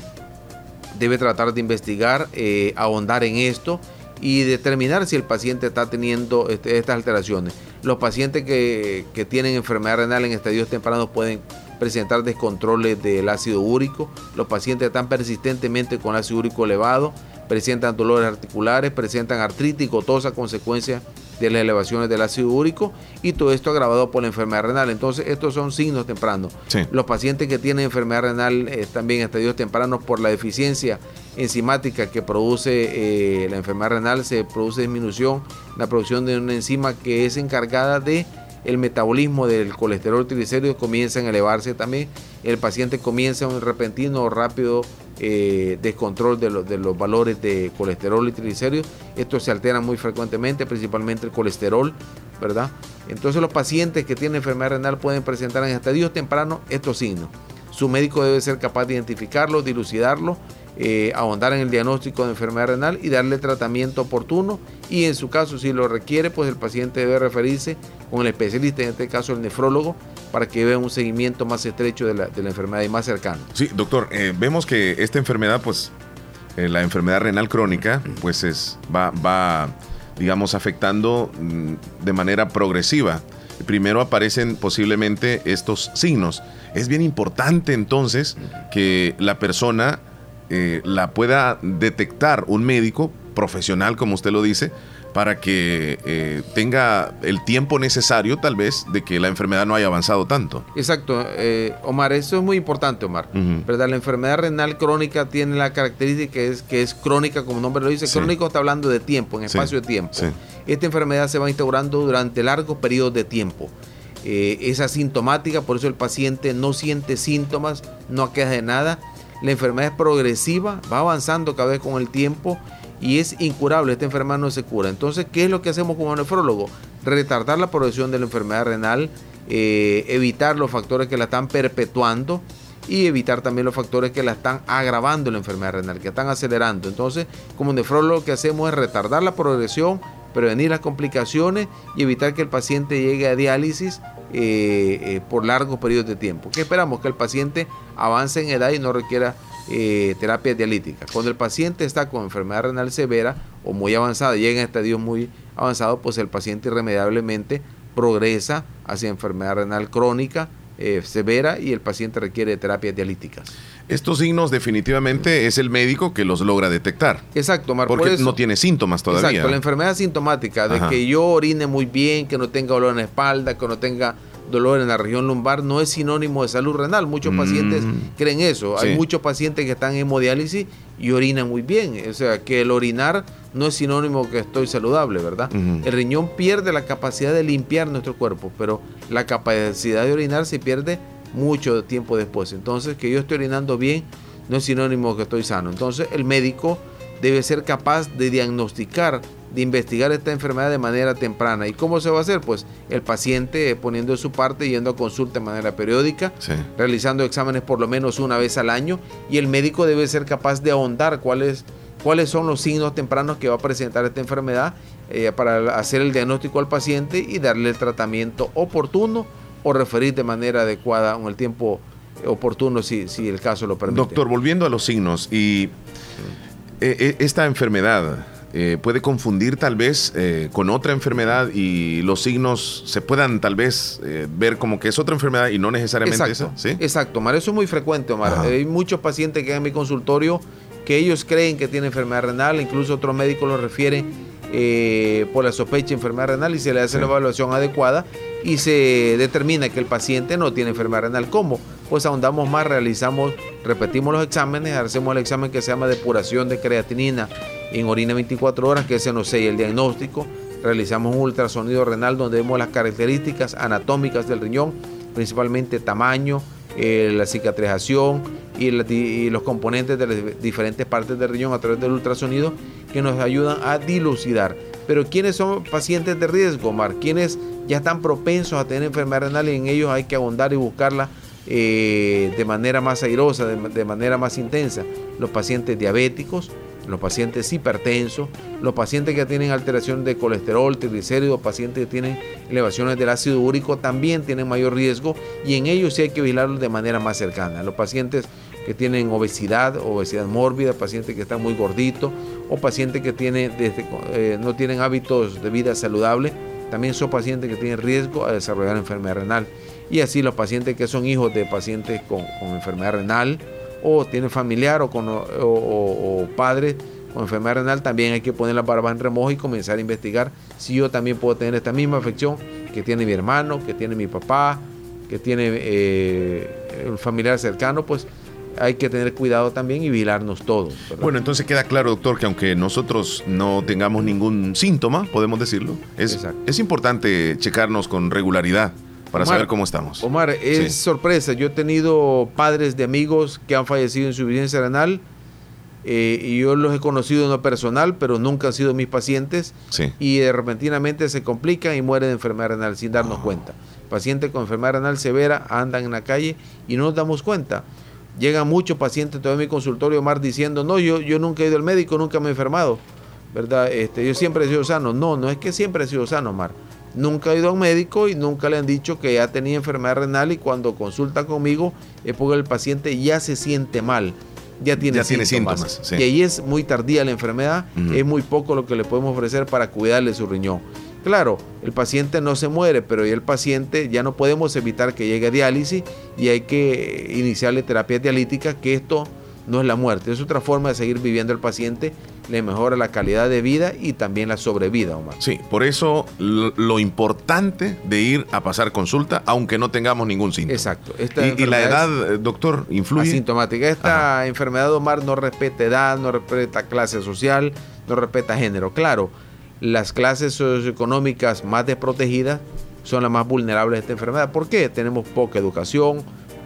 debe tratar de investigar, eh, ahondar en esto y determinar si el paciente está teniendo este, estas alteraciones. Los pacientes que, que tienen enfermedad renal en estadios tempranos pueden presentar descontroles del ácido úrico. Los pacientes están persistentemente con ácido úrico elevado, presentan dolores articulares, presentan artritis gotosa a consecuencia de las elevaciones del ácido úrico y todo esto agravado por la enfermedad renal. Entonces, estos son signos tempranos. Sí. Los pacientes que tienen enfermedad renal eh, también estadios tempranos por la deficiencia enzimática que produce eh, la enfermedad renal, se produce disminución en la producción de una enzima que es encargada de el metabolismo del colesterol triglicéridos comienza a elevarse también. El paciente comienza un repentino o rápido eh, descontrol de, de los valores de colesterol y triglicéridos. Esto se altera muy frecuentemente, principalmente el colesterol, ¿verdad? Entonces los pacientes que tienen enfermedad renal pueden presentar en estadios tempranos estos signos. Su médico debe ser capaz de identificarlo, dilucidarlo, eh, ahondar en el diagnóstico de enfermedad renal y darle tratamiento oportuno. Y en su caso, si lo requiere, pues el paciente debe referirse con el especialista, en este caso el nefrólogo, para que vea un seguimiento más estrecho de la, de la enfermedad y más cercano. Sí, doctor, eh, vemos que esta enfermedad, pues, eh, la enfermedad renal crónica, pues es, va, va digamos, afectando mm, de manera progresiva. Primero aparecen posiblemente estos signos. Es bien importante entonces que la persona eh, la pueda detectar un médico profesional, como usted lo dice, para que eh, tenga el tiempo necesario tal vez de que la enfermedad no haya avanzado tanto. Exacto, eh, Omar, eso es muy importante, Omar. ¿Verdad? La enfermedad renal crónica tiene la característica que es, que es crónica, como el nombre lo dice. Sí. Crónico está hablando de tiempo, en Sí, espacio de tiempo. sí. Esta enfermedad se va instaurando durante largos periodos de tiempo. Eh, es asintomática, por eso el paciente no siente síntomas, no queja de nada. La enfermedad es progresiva, va avanzando cada vez con el tiempo y es incurable. Esta enfermedad no se cura. Entonces, ¿qué es lo que hacemos como nefrólogo? Retardar la progresión de la enfermedad renal, eh, evitar los factores que la están perpetuando y evitar también los factores que la están agravando la enfermedad renal, que están acelerando. Entonces, como nefrólogo, lo que hacemos es retardar la progresión, prevenir las complicaciones y evitar que el paciente llegue a diálisis eh, eh, por largos periodos de tiempo. ¿Qué esperamos? Que el paciente avance en edad y no requiera eh, terapia dialítica. Cuando el paciente está con enfermedad renal severa o muy avanzada, llega a estadios muy avanzados, pues el paciente irremediablemente progresa hacia enfermedad renal crónica eh, severa y el paciente requiere terapias dialíticas. Estos signos definitivamente es el médico que los logra detectar. Exacto, Omar, por Porque eso- no tiene síntomas todavía. Exacto, la enfermedad sintomática de Ajá. que yo orine muy bien, que no tenga dolor en la espalda, que no tenga dolor en la región lumbar, no es sinónimo de salud renal. Muchos Mm. pacientes creen eso. Hay muchos pacientes que están en hemodiálisis y orinan muy bien. O sea, que el orinar no es sinónimo que estoy saludable, ¿verdad? El riñón pierde la capacidad de limpiar nuestro cuerpo, pero la capacidad de orinar se pierde mucho tiempo después. Entonces, que yo estoy orinando bien no es sinónimo que estoy sano. Entonces, el médico debe ser capaz de diagnosticar, de investigar esta enfermedad de manera temprana. ¿Y cómo se va a hacer? Pues el paciente poniendo de su parte, yendo a consulta de manera periódica, Sí. realizando exámenes por lo menos una vez al año y el médico debe ser capaz de ahondar cuáles, cuáles son los signos tempranos que va a presentar esta enfermedad eh, para hacer el diagnóstico al paciente y darle el tratamiento oportuno o referir de manera adecuada en el tiempo oportuno si, si el caso lo permite. Doctor, volviendo a los signos, y eh, eh, esta enfermedad eh, puede confundir tal vez eh, con otra enfermedad y los signos se puedan tal vez ver como que es otra enfermedad y no necesariamente Exacto, eso. ¿sí? exacto, Omar. Eso es muy frecuente, Omar. Ajá. Hay muchos pacientes que hay en mi consultorio que ellos creen que tienen enfermedad renal, incluso otros médicos lo refieren eh, por la sospecha de enfermedad renal y se le hace la evaluación adecuada y se determina que el paciente no tiene enfermedad renal. ¿Cómo? Pues ahondamos más, realizamos, repetimos los exámenes, hacemos el examen que se llama depuración de creatinina en orina 24 horas, que ese nos sella el diagnóstico. Realizamos un ultrasonido renal donde vemos las características anatómicas del riñón, principalmente tamaño, eh, la cicatrización y, y los componentes de las diferentes partes del riñón a través del ultrasonido que nos ayudan a dilucidar. Pero ¿quiénes son pacientes de riesgo, Omar? ¿Quiénes ya están propensos a tener enfermedad renal y en ellos hay que ahondar y buscarla eh, de manera más airosa, de, de manera más intensa? Los pacientes diabéticos, los pacientes hipertensos, los pacientes que tienen alteración de colesterol, triglicéridos, pacientes que tienen elevaciones del ácido úrico también tienen mayor riesgo y en ellos sí hay que vigilarlos de manera más cercana. Los pacientes que tienen obesidad, obesidad mórbida, pacientes que están muy gorditos o pacientes que tienen desde, eh, no tienen hábitos de vida saludable, también son pacientes que tienen riesgo a desarrollar enfermedad renal. Y así los pacientes que son hijos de pacientes con, enfermedad renal o tienen familiar o, con, o padres con enfermedad renal, también hay que poner las barbas en remojo y comenzar a investigar si yo también puedo tener esta misma afección que tiene mi hermano, que tiene mi papá, que tiene eh, un familiar cercano, pues hay que tener cuidado también y vigilarnos todos. ¿verdad? Bueno, entonces queda claro, doctor, que aunque nosotros no tengamos ningún síntoma, podemos decirlo, es, es importante checarnos con regularidad para Omar, saber cómo estamos. Omar, es Sí. sorpresa. Yo he tenido padres de amigos que han fallecido en insuficiencia renal eh, y yo los he conocido en lo personal, pero nunca han sido mis pacientes. Sí. Y de repentinamente se complican y mueren de enfermedad renal sin darnos Ah. cuenta. Pacientes con enfermedad renal severa andan en la calle y no nos damos cuenta. Llegan muchos pacientes todavía en mi consultorio, Omar, diciendo, no, yo, yo nunca he ido al médico, nunca me he enfermado. ¿Verdad? Este, yo siempre he sido sano. No, no es que siempre he sido sano, Omar. Nunca ha ido a un médico y nunca le han dicho que ya tenía enfermedad renal y cuando consulta conmigo es porque el paciente ya se siente mal. ya tiene Ya tiene síntomas. sí. Y ahí es muy tardía la enfermedad, es muy poco lo que le podemos ofrecer para cuidarle su riñón. Claro, el paciente no se muere, pero ya el paciente ya no podemos evitar que llegue a diálisis y hay que iniciarle terapia dialítica, que esto no es la muerte, es otra forma de seguir viviendo el paciente, le mejora la calidad de vida y también la sobrevida, Omar. Sí, por eso lo, lo importante de ir a pasar consulta, aunque no tengamos ningún síntoma. Exacto. Esta Y, y la edad, eh, doctor, influye. asintomática. Esta enfermedad, Omar, no respeta edad, no respeta clase social, no respeta género. Claro, las clases socioeconómicas más desprotegidas son las más vulnerables a esta enfermedad. ¿Por qué? Tenemos poca educación,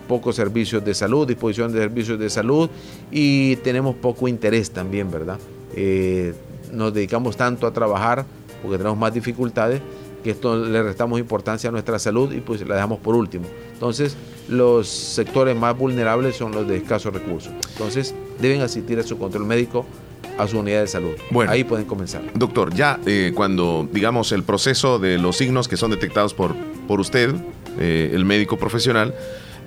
pocos servicios de salud, disposición de servicios de salud y tenemos poco interés también, ¿verdad? Eh, nos dedicamos tanto a trabajar porque tenemos más dificultades que esto le restamos importancia a nuestra salud y pues la dejamos por último. Entonces, los sectores más vulnerables son los de escasos recursos. Entonces, deben asistir a su control médico a su unidad de salud. Bueno. Ahí pueden comenzar. Doctor, ya eh, cuando, digamos, el proceso de los signos que son detectados por, por usted, eh, el médico profesional,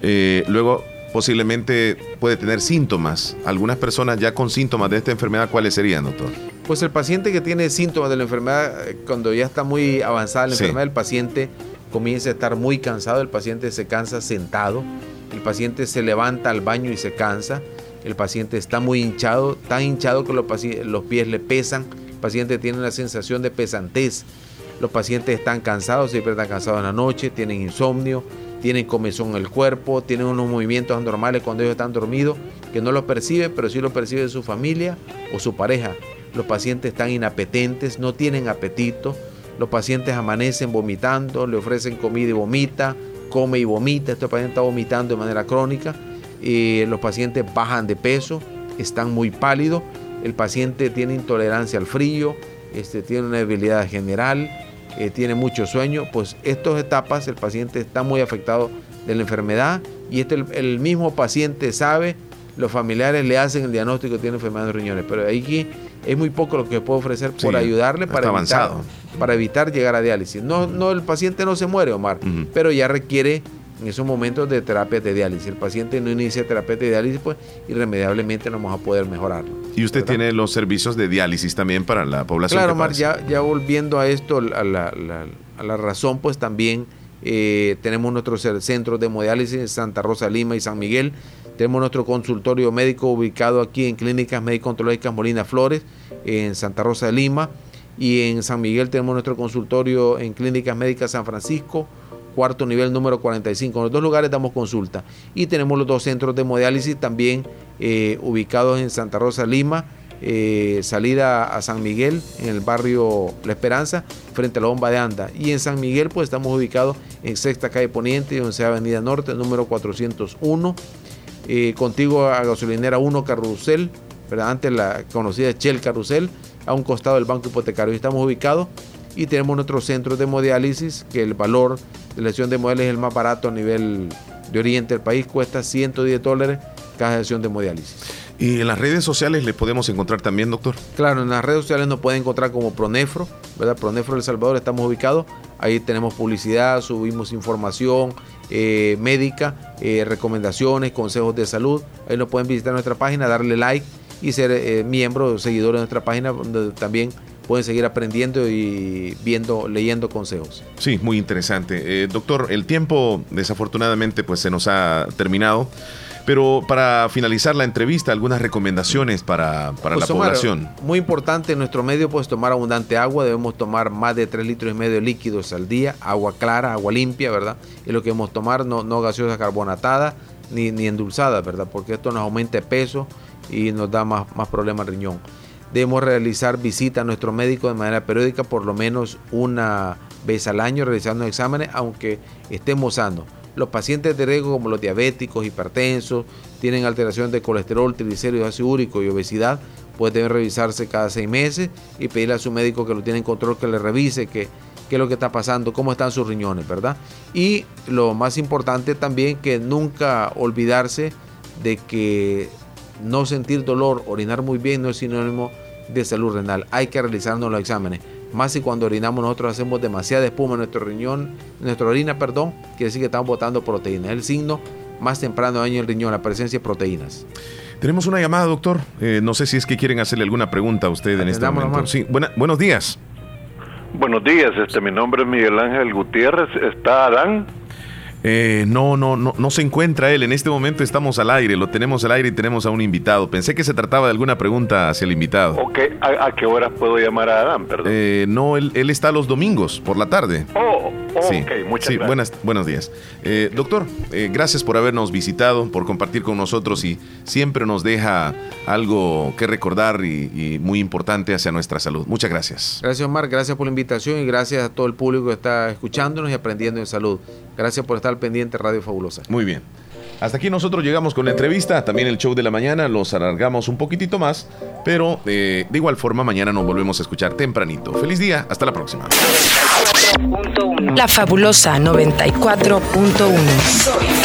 eh, luego posiblemente puede tener síntomas. Algunas personas ya con síntomas de esta enfermedad, ¿cuáles serían, doctor? Pues el paciente que tiene síntomas de la enfermedad, cuando ya está muy avanzada la Sí. enfermedad, el paciente comienza a estar muy cansado, el paciente se cansa sentado, el paciente se levanta al baño y se cansa, el paciente está muy hinchado, tan hinchado que los, los pies le pesan, el paciente tiene una sensación de pesantez, los pacientes están cansados, siempre están cansados en la noche, tienen insomnio, tienen comezón en el cuerpo, tienen unos movimientos anormales cuando ellos están dormidos, que no los percibe, pero sí lo percibe su familia o su pareja. Los pacientes están inapetentes, no tienen apetito, los pacientes amanecen vomitando, le ofrecen comida y vomita, come y vomita, este paciente está vomitando de manera crónica, eh, los pacientes bajan de peso, están muy pálidos, el paciente tiene intolerancia al frío, este, tiene una debilidad general, eh, tiene mucho sueño, pues estas etapas el paciente está muy afectado de la enfermedad y este, el, el mismo paciente sabe, los familiares le hacen el diagnóstico que tiene enfermedad de riñones, pero ahí es muy poco lo que puedo ofrecer por Sí, ayudarle para evitar, avanzado. para evitar llegar a diálisis. No, no, el paciente no se muere, Omar, pero ya requiere en esos momentos de terapia de diálisis. El paciente no inicia terapia de diálisis, pues irremediablemente no vamos a poder mejorarlo. Y usted tiene los servicios de diálisis también para la población. Claro, padece. ya, ya volviendo a esto, a la, la- a la razón, pues también eh, tenemos nuestros centros de hemodiálisis en Santa Rosa, Lima y San Miguel. Tenemos nuestro consultorio médico ubicado aquí en Clínicas Médico-Ontológicas Molina Flores, en Santa Rosa de Lima. Y en San Miguel tenemos nuestro consultorio en Clínicas Médicas San Francisco, cuarto nivel número 45. En los dos lugares damos consulta. Y tenemos los dos centros de hemodiálisis también eh, ubicados en Santa Rosa, Lima, eh, salida a San Miguel, en el barrio La Esperanza, frente a la bomba de Anda. Y en San Miguel, pues estamos ubicados en Sexta Calle Poniente y 11 Avenida Norte, número 401. Eh, contigo a gasolinera 1 Carrusel, ¿verdad? antes la conocida Shell Carrusel, a un costado del banco hipotecario. Y estamos ubicados y tenemos nuestros centros de hemodiálisis, que el valor de la sesión de hemodiálisis es el más barato a nivel de oriente del país, cuesta 110 dólares cada sesión de hemodiálisis. Y en las redes sociales le podemos encontrar también, doctor. Claro, en las redes sociales nos pueden encontrar como Pronefro, ¿verdad? Pronefro El Salvador, estamos ubicados. Ahí tenemos publicidad, subimos información eh, médica, eh, recomendaciones, consejos de salud. Ahí nos pueden visitar nuestra página, darle like y ser eh, miembro, seguidor de nuestra página, donde también pueden seguir aprendiendo y viendo, leyendo consejos. Sí, muy interesante. Eh, doctor, el tiempo desafortunadamente pues se nos ha terminado. Pero para finalizar la entrevista, algunas recomendaciones para, para Pues, la población. Muy importante en nuestro medio, pues tomar abundante agua. Debemos tomar más de 3 litros y medio de líquidos al día. Agua clara, agua limpia, ¿verdad? Es lo que debemos tomar, no, no gaseosa carbonatada ni, ni endulzada, ¿verdad? Porque esto nos aumenta el peso y nos da más, más problemas al riñón. Debemos realizar visita a nuestro médico de manera periódica, por lo menos una vez al año, realizando exámenes, aunque estemos sanos. Los pacientes de riesgo como los diabéticos, hipertensos, tienen alteración de colesterol, triglicéridos, ácido úrico y obesidad, pues deben revisarse cada seis meses y pedirle a su médico que lo tiene en control, que le revise qué qué es lo que está pasando, cómo están sus riñones, ¿verdad? Y lo más importante también que nunca olvidarse de que no sentir dolor, orinar muy bien no es sinónimo de salud renal. Hay que realizarnos los exámenes. Más si cuando orinamos nosotros hacemos demasiada espuma en nuestro riñón, en nuestra orina, perdón, quiere decir que estamos botando proteínas. Es el signo más temprano de daño en el riñón, la presencia de proteínas. Tenemos una llamada, doctor. Eh, no sé si es que quieren hacerle alguna pregunta a usted en este momento. Omar. Sí, buena- buenos días. Buenos días, este, mi nombre es Miguel Ángel Gutiérrez. ¿Está Adán? Eh, no, no, no, no se encuentra él. En este momento estamos al aire, lo tenemos al aire y tenemos a un invitado. Pensé que se trataba de alguna pregunta hacia el invitado. Ok, ¿a, a qué horas puedo llamar a Adán? Perdón. Eh, no, él, él está los domingos por la tarde. Oh, Sí, ok, muchas sí, gracias. buenas, buenos días. Eh, doctor, eh, gracias por habernos visitado, por compartir con nosotros y siempre nos deja algo que recordar y, y muy importante hacia nuestra salud. Muchas gracias. Gracias Omar, gracias por la invitación y gracias a todo el público que está escuchándonos y aprendiendo en salud. Gracias por estar pendiente de Radio Fabulosa. Muy bien. Hasta aquí nosotros llegamos con la entrevista, también el show de la mañana, los alargamos un poquitito más, pero eh, de igual forma mañana nos volvemos a escuchar tempranito. Feliz día, hasta la próxima. La fabulosa 94.1.